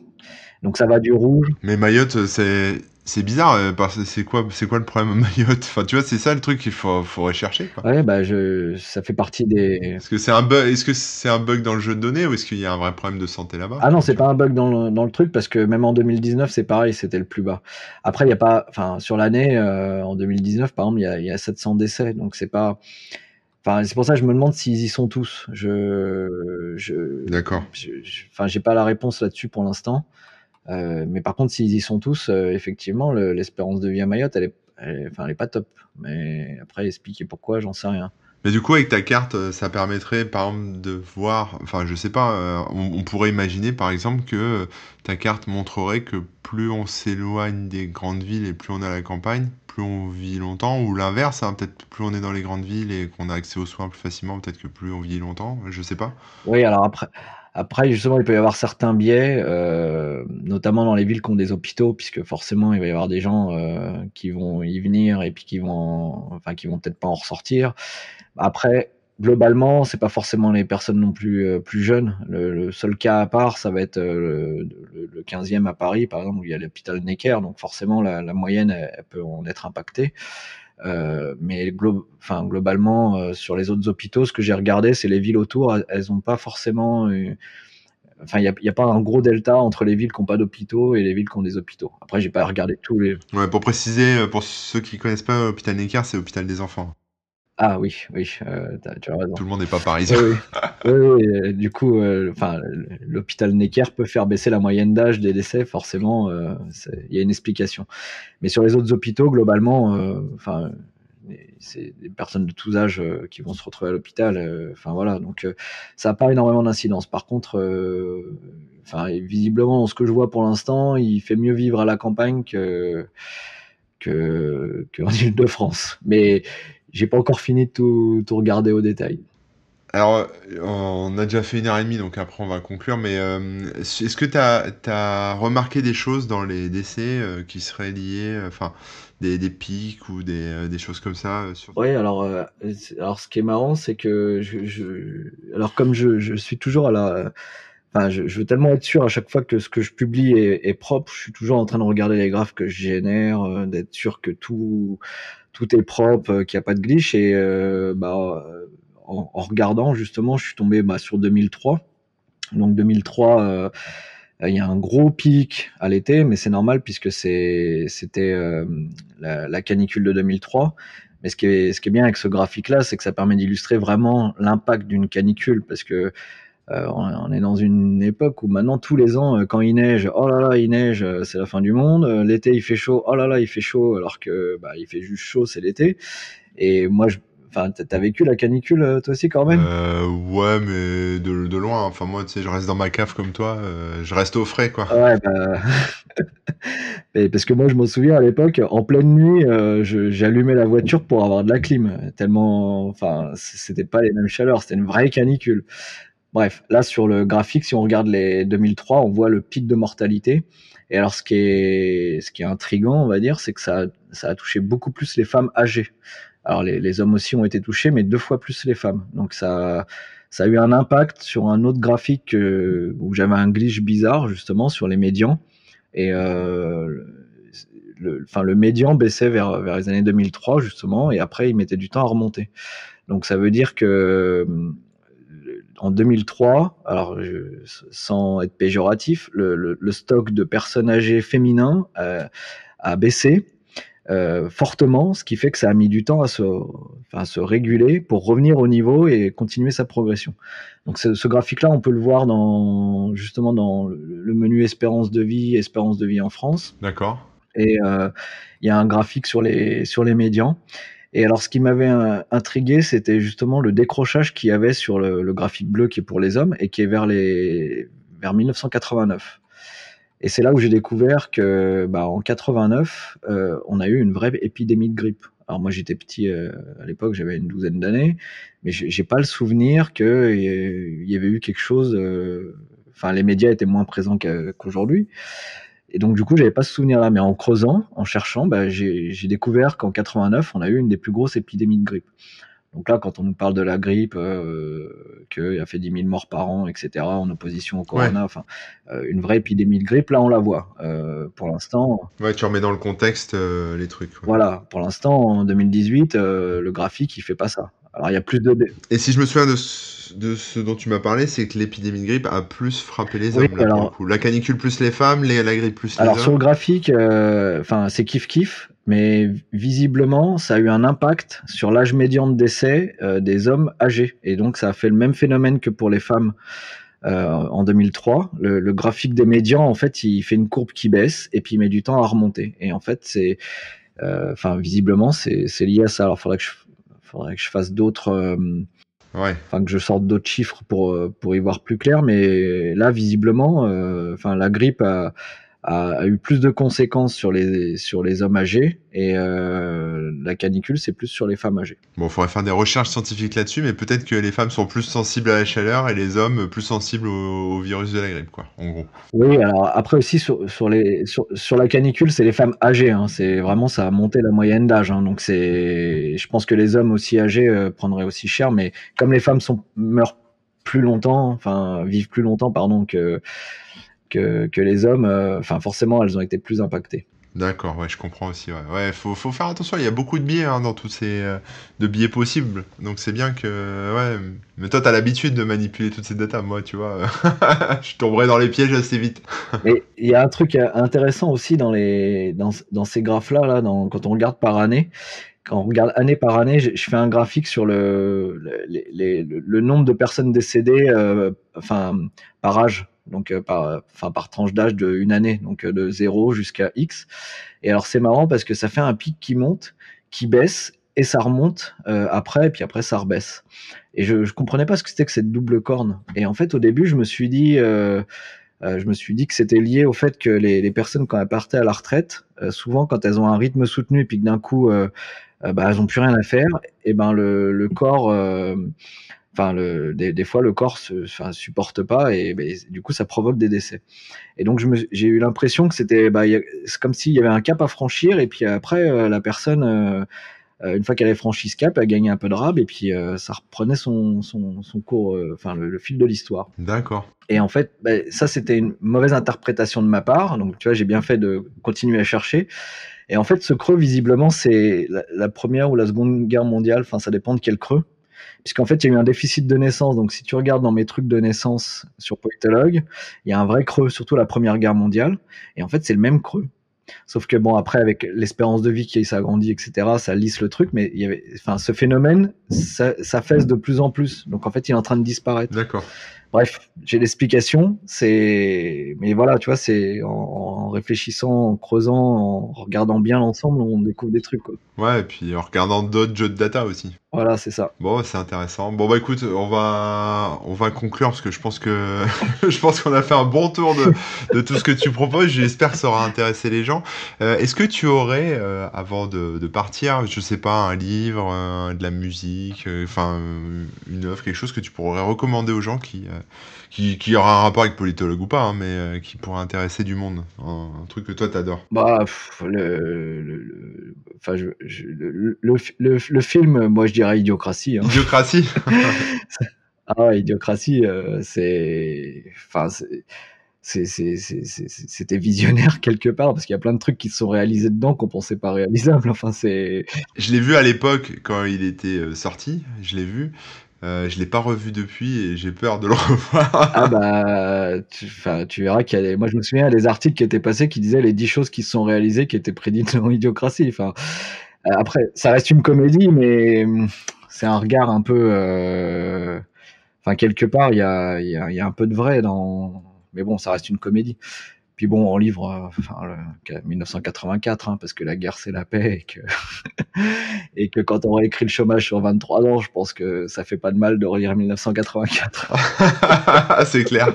Donc ça va du rouge. Mais Mayotte c'est c'est bizarre, euh, parce que c'est quoi, c'est quoi le problème Mayotte? Enfin, tu vois, c'est ça le truc qu'il faut, faudrait chercher. Quoi. Ouais, bah, je, ça fait partie des. Est-ce que c'est un bug Est-ce que c'est un bug dans le jeu de données ou est-ce qu'il y a un vrai problème de santé là-bas? Ah non, c'est pas un bug dans le, dans le truc parce que même en 2019, c'est pareil, c'était le plus bas. Après, il y a pas, enfin, sur l'année, euh, en 2019, par exemple, il y a, y a 700 décès, donc c'est pas. Enfin, c'est pour ça que je me demande s'ils y sont tous. Je, je. D'accord. Enfin, j'ai pas la réponse là-dessus pour l'instant. Euh, mais par contre, s'ils y sont tous, euh, effectivement, l'espérance de vie à Mayotte, elle est, enfin, elle est pas top. Mais après, expliquer pourquoi, j'en sais rien. Mais du coup, avec ta carte, euh, ça permettrait, par exemple, de voir. Enfin, je sais pas. on, pourrait imaginer, par exemple, que ta carte montrerait que plus on s'éloigne des grandes villes et plus on est à la campagne, plus on vit longtemps. Ou l'inverse, hein, peut-être plus on est dans les grandes villes et qu'on a accès aux soins plus facilement, peut-être que plus on vit longtemps. Je sais pas. Oui, alors après. Après, justement, il peut y avoir certains biais, euh, notamment dans les villes qui ont des hôpitaux, puisque forcément, il va y avoir des gens euh, qui vont y venir et puis qui vont, enfin, qui vont peut-être pas en ressortir. Après, globalement, c'est pas forcément les personnes non plus euh, plus jeunes. Le, seul cas à part, ça va être le, le, 15e à Paris, par exemple, où il y a l'hôpital Necker, donc forcément, la, la moyenne, elle, peut en être impactée. Euh, mais globalement, euh, sur les autres hôpitaux, ce que j'ai regardé, c'est les villes autour, elles n'ont pas forcément. Enfin, il n'y a, pas un gros delta entre les villes qui n'ont pas d'hôpitaux et les villes qui ont des hôpitaux. Après, j'ai pas regardé tous les. Pour préciser, euh, pour ceux qui connaissent pas, l'hôpital Necker, c'est l'hôpital des enfants. Ah oui, oui, euh, tu as raison. Tout le monde n'est pas parisien. Oui, oui. oui, du coup, euh, l'hôpital Necker peut faire baisser la moyenne d'âge des décès, forcément, euh, il y a une explication. Mais sur les autres hôpitaux, globalement, enfin, c'est des personnes de tous âges qui vont se retrouver à l'hôpital. Enfin voilà, donc ça n'a pas énormément d'incidence. Par contre, enfin visiblement, ce que je vois pour l'instant, il fait mieux vivre à la campagne que qu'en Ile-de-France. Mais j'ai pas encore fini de tout, tout, regarder au détail. Alors, on a déjà fait une heure et demie, donc après on va conclure, mais euh, est-ce que tu as, as, remarqué des choses dans les décès euh, qui seraient liées, euh, enfin, des, des, pics ou des, des, choses comme ça sur... Oui, alors, alors ce qui est marrant, c'est que je, je, alors comme je, je, suis toujours à la... Je, veux tellement être sûr à chaque fois que ce que je publie est, propre, je suis toujours en train de regarder les graphes que je génère, d'être sûr que tout tout est propre, euh, qu'il n'y a pas de glitch. Et euh, bah, en, regardant, justement, je suis tombé bah, sur 2003. Donc 2003, euh, il y a un gros pic à l'été, mais c'est normal puisque c'était la, canicule de 2003. Mais ce qui est, ce qui est bien avec ce graphique-là, c'est que ça permet d'illustrer vraiment l'impact d'une canicule, parce que euh, on, est dans une époque où maintenant tous les ans, euh, quand il neige, oh là là, il neige, euh, c'est la fin du monde. L'été, il fait chaud, oh là là, il fait chaud, alors que bah, il fait juste chaud, c'est l'été. Et moi, je, Enfin, t'as vécu la canicule toi aussi quand même euh, Ouais, mais de, de, loin. Enfin, moi, tu sais, je reste dans ma cave comme toi. je reste au frais, quoi. Ouais, bah... parce que moi, je me souviens à l'époque, en pleine nuit, j'allumais la voiture pour avoir de la clim. Tellement, enfin, c'était pas les mêmes chaleurs, c'était une vraie canicule. Bref, là sur le graphique, si on regarde les 2003, on voit le pic de mortalité. Et alors ce qui est, ce qui est intriguant, on va dire, c'est que ça, ça a touché beaucoup plus les femmes âgées. Alors les, les, hommes aussi ont été touchés, mais deux fois plus les femmes. Donc ça, ça a eu un impact sur un autre graphique euh, où j'avais un glitch bizarre justement sur les médians. Et euh, le, enfin, le médian baissait vers, vers les années 2003 justement, et après il mettait du temps à remonter. Donc ça veut dire que en 2003, alors sans être péjoratif, le, le, le, stock de personnes âgées féminins euh, a baissé euh, fortement, ce qui fait que ça a mis du temps à se, réguler pour revenir au niveau et continuer sa progression. Donc ce, ce graphique-là, on peut le voir dans justement dans le menu espérance de vie, espérance de vie en France. D'accord. Et euh, il y a un graphique sur les sur les médians. Et alors, ce qui m'avait euh, intrigué, c'était justement le décrochage qu'il y avait sur le, graphique bleu qui est pour les hommes et qui est vers les vers 1989. Et c'est là où j'ai découvert que, bah, en 89, euh, on a eu une vraie épidémie de grippe. Alors moi j'étais petit euh, à l'époque, j'avais une douzaine d'années, mais j'ai pas le souvenir qu'il y avait eu quelque chose. Enfin, les médias étaient moins présents qu'aujourd'hui. Et donc, du coup, j'avais pas ce souvenir-là. Mais en creusant, en cherchant, bah, j'ai découvert qu'en 89, on a eu une des plus grosses épidémies de grippe. Donc là, quand on nous parle de la grippe, euh, qu'il a fait 10 000 morts par an, etc., en opposition au corona, ouais. enfin, euh, une vraie épidémie de grippe, là, on la voit. Euh, pour l'instant. Ouais, tu remets dans le contexte euh, les trucs. Ouais. Voilà, pour l'instant, en 2018, euh, le graphique, il fait pas ça. Alors, il y a plus de. Et si je me souviens de ce, de ce dont tu m'as parlé, c'est que l'épidémie de grippe a plus frappé les hommes. Oui, là, alors... La canicule plus les femmes, les, la grippe plus les alors, hommes. sur le graphique, euh, c'est kiff-kiff mais visiblement, ça a eu un impact sur l'âge médian de décès euh, des hommes âgés. Et donc, ça a fait le même phénomène que pour les femmes euh, en 2003. Le, le, graphique des médians, en fait, il fait une courbe qui baisse et puis il met du temps à remonter. Et en fait, c'est, euh, enfin, visiblement, c'est lié à ça. Alors, faudrait que je, faudrait que je fasse d'autres. Euh, Ouais. Enfin, que je sorte d'autres chiffres pour, pour y voir plus clair, mais là, visiblement, enfin, la grippe a, a, a, eu plus de conséquences sur les, sur les hommes âgés et euh, la canicule, c'est plus sur les femmes âgées. Bon, il faudrait faire des recherches scientifiques là-dessus, mais peut-être que les femmes sont plus sensibles à la chaleur et les hommes plus sensibles au, au virus de la grippe, quoi, en gros. Oui, alors après aussi sur, sur, les, sur, sur la canicule, c'est les femmes âgées. Hein, c'est vraiment ça a monté la moyenne d'âge. Hein, donc c'est, je pense que les hommes aussi âgés euh, prendraient aussi cher, mais comme les femmes sont meurent plus longtemps, enfin vivent plus longtemps, pardon que que, que les hommes, euh, enfin forcément, elles ont été plus impactées. D'accord, ouais, je comprends aussi. Ouais, ouais, faut, faut faire attention. Il y a beaucoup de biais hein, dans tous ces euh, de biais possibles. Donc c'est bien que, ouais. Mais toi, t'as l'habitude de manipuler toutes ces datas. Moi, tu vois, je tomberais dans les pièges assez vite. Et il y a un truc intéressant aussi dans les dans, dans ces graphes là, là, dans, quand on regarde par année. Quand on regarde année par année, je, je fais un graphique sur le, le, le, le nombre de personnes décédées, euh, enfin par âge donc euh, par, enfin par tranche d'âge de une année, donc euh, de 0 jusqu'à X. Et alors c'est marrant parce que ça fait un pic qui monte, qui baisse et ça remonte euh, après, et puis après ça rebaisse. Et je, je comprenais pas ce que c'était que cette double corne. Et en fait au début je me suis dit, euh, euh, je me suis dit que c'était lié au fait que les, les, personnes quand elles partaient à la retraite, souvent quand elles ont un rythme soutenu et puis que d'un coup bah, elles ont plus rien à faire, et ben le, le corps enfin le, des, des, fois le corps se, enfin, supporte pas et ben, du coup ça provoque des décès. Et donc j'ai eu l'impression que c'était bah, c'est comme s'il y avait un cap à franchir et puis après euh, la personne euh, une fois qu'elle avait franchi ce cap, elle gagnait un peu de rab et puis euh, ça reprenait son, son, son cours, enfin le, le, fil de l'histoire. D'accord. Et en fait, bah, ça c'était une mauvaise interprétation de ma part, donc tu vois j'ai bien fait de continuer à chercher. Et en fait, ce creux visiblement c'est la, la première ou la seconde guerre mondiale, enfin ça dépend de quel creux puisqu'en fait, il y a eu un déficit de naissance. Donc, si tu regardes dans mes trucs de naissance sur Politologue, il y a un vrai creux, surtout la Première Guerre mondiale. Et en fait, c'est le même creux. Sauf que bon, après, avec l'espérance de vie qui s'agrandit, etc., ça lisse le truc, mais il y avait, enfin, ce phénomène, ça, ça fesse de plus en plus. Donc, en fait, il est en train de disparaître. D'accord. Bref, j'ai l'explication. C'est, mais voilà, tu vois, c'est en, en, réfléchissant, en creusant, en regardant bien l'ensemble, on découvre des trucs. Quoi. Ouais, et puis en regardant d'autres jeux de data aussi. Voilà, c'est ça. Bon, c'est intéressant. Bon, bah écoute, on va, on va conclure parce que je pense que je pense qu'on a fait un bon tour de, de tout ce que tu proposes. J'espère que ça aura intéressé les gens. Euh, Est-ce que tu aurais, euh, avant de, de partir, je sais pas, un livre, euh, de la musique, euh, enfin une œuvre, quelque chose que tu pourrais recommander aux gens qui, euh, qui, qui aura un rapport avec politologue ou pas, hein, mais euh, qui pourrait intéresser du monde, un, un truc que toi t'adores. Bah, pff, le, le, le- enfin, je, je- le, le, le, le film, moi je dirais Idiocratie. Hein. Idiocratie. Ah Idiocratie, euh, c'est, enfin, c'était visionnaire quelque part parce qu'il y a plein de trucs qui se sont réalisés dedans qu'on pensait pas réalisables. Enfin, c'est, Je l'ai vu à l'époque quand il était euh, sorti, je l'ai vu. Euh, je l'ai pas revu depuis et j'ai peur de le revoir. ah bah, tu, tu verras qu'il y a des, moi je me souviens des articles qui étaient passés qui disaient les 10 choses qui se sont réalisées qui étaient prédites dans Idiocratie. Enfin, euh, après, ça reste une comédie, mais hum, c'est un regard un peu, euh, enfin, quelque part, il y a, y, y a un peu de vrai dans, mais bon, ça reste une comédie. Puis bon, en livre, euh, enfin, le- 1984, hein, parce que la guerre c'est la paix et que, et que quand on réécrit le chômage sur 23 ans, je pense que ça fait pas de mal de relire 1984. c'est clair.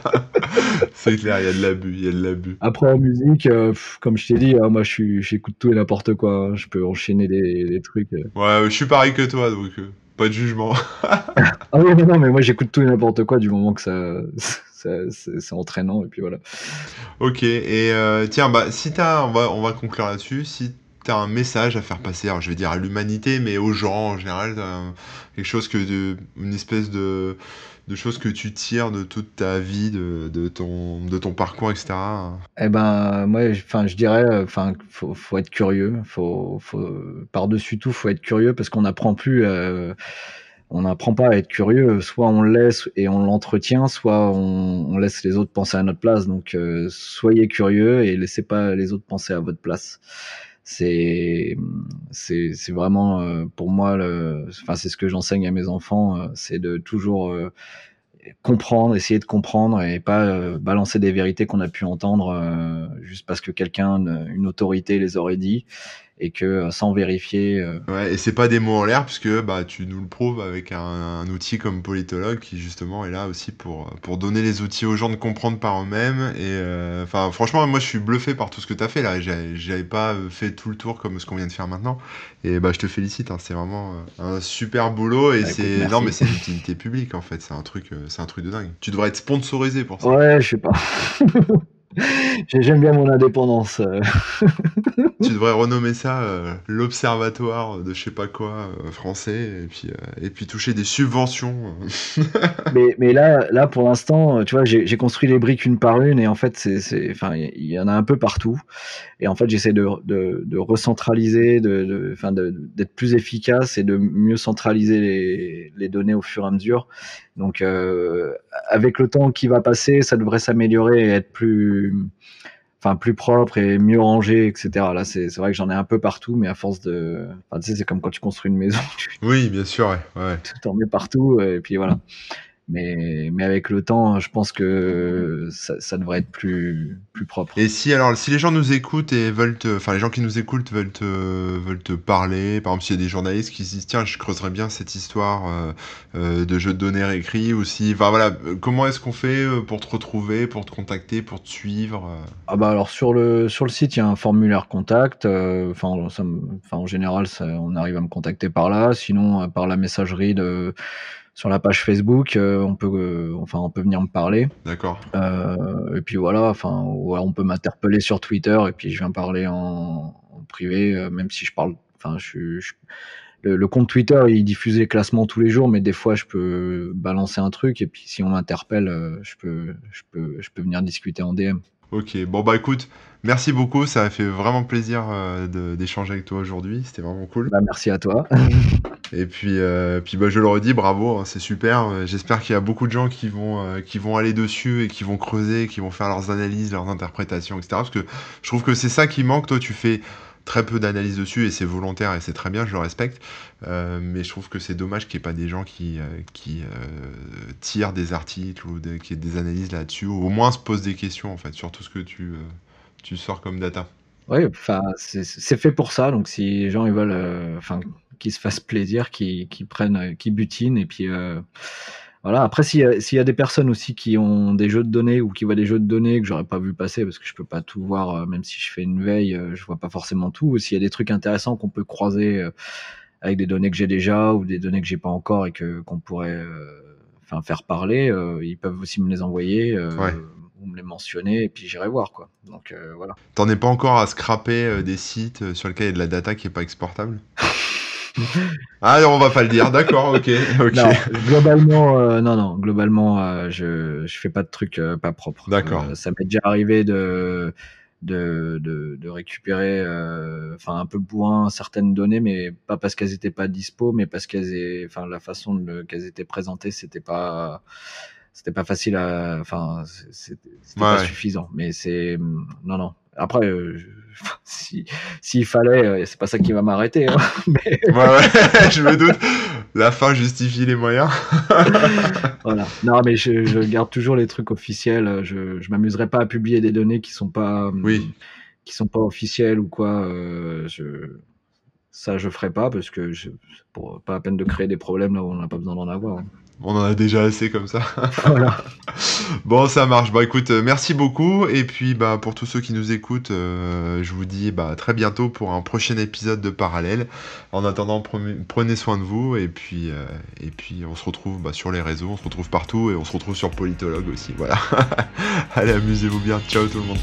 c'est clair, il y a de l'abus, il y a de l'abus. Après en musique, euh, comme je t'ai dit, hein, moi je suis, j'écoute tout et n'importe quoi. hein. Je peux enchaîner des, des trucs. euh. Ouais, je suis pareil que toi, donc euh, pas de jugement. Ah oui, mais non, mais moi j'écoute tout et n'importe quoi du moment que ça c'est entraînant et puis voilà. ok, et euh, tiens, bah si t'as, on va, on va conclure là-dessus. Si t'as un message à faire passer, alors je vais dire à l'humanité, mais aux gens en général, un- quelque chose que de, une espèce de de choses que tu tires de toute ta vie, de, de ton, de ton parcours, etc. Eh ben, moi, je- enfin, je dirais, euh, enfin, faut, faut être curieux. Faut, faut, par-dessus tout, faut être curieux parce qu'on n'apprend plus. euh, on n'apprend pas à être curieux. Soit on le laisse et on l'entretient, soit on, laisse les autres penser à notre place. Donc, euh, soyez curieux et laissez pas les autres penser à votre place. C'est, c'est, vraiment euh, pour moi, enfin, c'est ce que j'enseigne à mes enfants, euh, c'est de toujours comprendre, essayer de comprendre et pas balancer des vérités qu'on a pu entendre juste parce que quelqu'un, une autorité les aurait dit et que euh, sans vérifier. euh, Ouais, et c'est pas des mots en l'air, puisque bah, tu nous le prouves avec un, un outil comme politologue qui justement est là aussi pour, pour donner les outils aux gens de comprendre par eux-mêmes. Et euh, enfin, franchement, moi je suis bluffé par tout ce que tu as fait là. J'avais pas euh, fait tout le tour comme ce qu'on vient de faire maintenant. Et bah, je te félicite, hein, c'est vraiment euh, un super boulot. Et Bah, c'est non, mais c'est une utilité publique en fait. C'est un truc, euh, c'est un truc de dingue. Tu devrais être sponsorisé pour ça. Ouais, je sais pas. J'ai- J'aime bien mon indépendance. tu devrais renommer ça euh, l'observatoire de je sais pas quoi euh, français et puis euh, et puis toucher des subventions. mais, mais là, là, pour l'instant, tu vois, j'ai construit les briques une par une et en fait, il y, en a un peu partout. Et en fait, j'essaie de, de, de recentraliser, de, d'être plus efficace et de mieux centraliser les, les données au fur et à mesure. Donc, avec le temps qui va passer, ça devrait s'améliorer et être plus, enfin, plus propre et mieux rangé, etc. Là, c'est, c'est vrai que j'en ai un peu partout, mais à force de, enfin, tu sais, c'est comme quand tu construis une maison, tu Oui, bien sûr, ouais. ouais. t'en mets partout et puis voilà. Mais, mais avec le temps, je pense que ça, ça devrait être plus, plus propre. Et si alors, si les gens nous écoutent et veulent te, enfin les gens qui nous écoutent veulent te, veulent te parler, par exemple s'il y a des journalistes qui se disent tiens je creuserais bien cette histoire euh, euh, de jeu de données réécrit ou si, enfin voilà, euh, comment est-ce qu'on fait euh, pour te retrouver, pour te contacter, pour te suivre euh? Ah bah alors sur le sur le site, il y a un formulaire contact. euh, Enfin, enfin en général, ça- on arrive à me contacter par là. Sinon, euh, par la messagerie de sur la page Facebook, euh, on peut euh, enfin on peut venir me parler. D'accord. Euh, et puis voilà, enfin ou alors on peut m'interpeller sur Twitter et puis je viens parler en, en privé, même si je parle. Enfin, je, le, le compte Twitter, il diffuse les classements tous les jours, mais des fois je peux balancer un truc et puis si on m'interpelle, je peux je peux je peux venir discuter en DM. Ok, bon bah écoute, merci beaucoup, ça a fait vraiment plaisir d'échanger avec toi aujourd'hui, c'était vraiment cool. Bah, merci à toi. Et puis, euh, puis bah, je le redis, bravo, hein, c'est super. J'espère qu'il y a beaucoup de gens qui vont, euh, qui vont aller dessus et qui vont creuser, qui vont faire leurs analyses, leurs interprétations, etc. Parce que je trouve que c'est ça qui manque. Toi, tu fais très peu d'analyses dessus et c'est volontaire et c'est très bien, je le respecte. Euh, mais je trouve que c'est dommage qu'il n'y ait pas des gens qui, qui tirent des articles ou qui aient des analyses là-dessus, ou au moins se posent des questions en fait sur tout ce que tu, tu sors comme data. Oui, c'est fait pour ça. Donc, si les gens ils veulent, enfin, qu'ils se fassent plaisir, qu'ils prennent, qu'ils butinent, et puis euh, voilà. Après, s'il y, y, a des personnes aussi qui ont des jeux de données ou qui voient des jeux de données que j'aurais pas vu passer parce que je peux pas tout voir, euh, même si je fais une veille, je vois pas forcément tout. Ou s'il y a des trucs intéressants qu'on peut croiser avec des données que j'ai déjà ou des données que j'ai pas encore et que qu'on pourrait, enfin, faire parler, ils peuvent aussi me les envoyer. Ouais ou me les mentionner et puis j'irai voir quoi. Donc euh, voilà. T'en es pas encore à scraper euh, des sites euh, sur lesquels il y a de la data qui est pas exportable? Ah on va pas le dire, d'accord, ok. Non, globalement, non, non, globalement, je, je fais pas de trucs pas propres. D'accord. ça m'est déjà arrivé de, de, de, de récupérer, enfin un peu bourrin certaines données, mais pas parce qu'elles étaient pas dispo, mais parce qu'elles, enfin la façon qu'elles étaient présentées, c'était pas c'était pas facile à, enfin, c'était pas suffisant. Mais c'est, non, non. Après, euh, si s'il fallait, euh, c'est pas ça qui va m'arrêter. Hein, mais... ouais, ouais, je me doute. La fin justifie les moyens. voilà. Non, mais je, je, garde toujours les trucs officiels. Je, je m'amuserai pas à publier des données qui sont pas, oui. qui sont pas officielles ou quoi. Euh, je, ça, je ferai pas parce que je, pour pas à peine de créer des problèmes là où on n'a pas besoin d'en avoir. Hein. On en a déjà assez comme ça. Voilà. bon, ça marche. Bah écoute, euh, merci beaucoup. Et puis bah pour tous ceux qui nous écoutent, euh, je vous dis bah très bientôt pour un prochain épisode de Parallèle. En attendant, prenez soin de vous et puis euh, et puis on se retrouve bah, sur les réseaux, on se retrouve partout et on se retrouve sur Politologue aussi. Voilà. Allez, amusez-vous bien. Ciao tout le monde.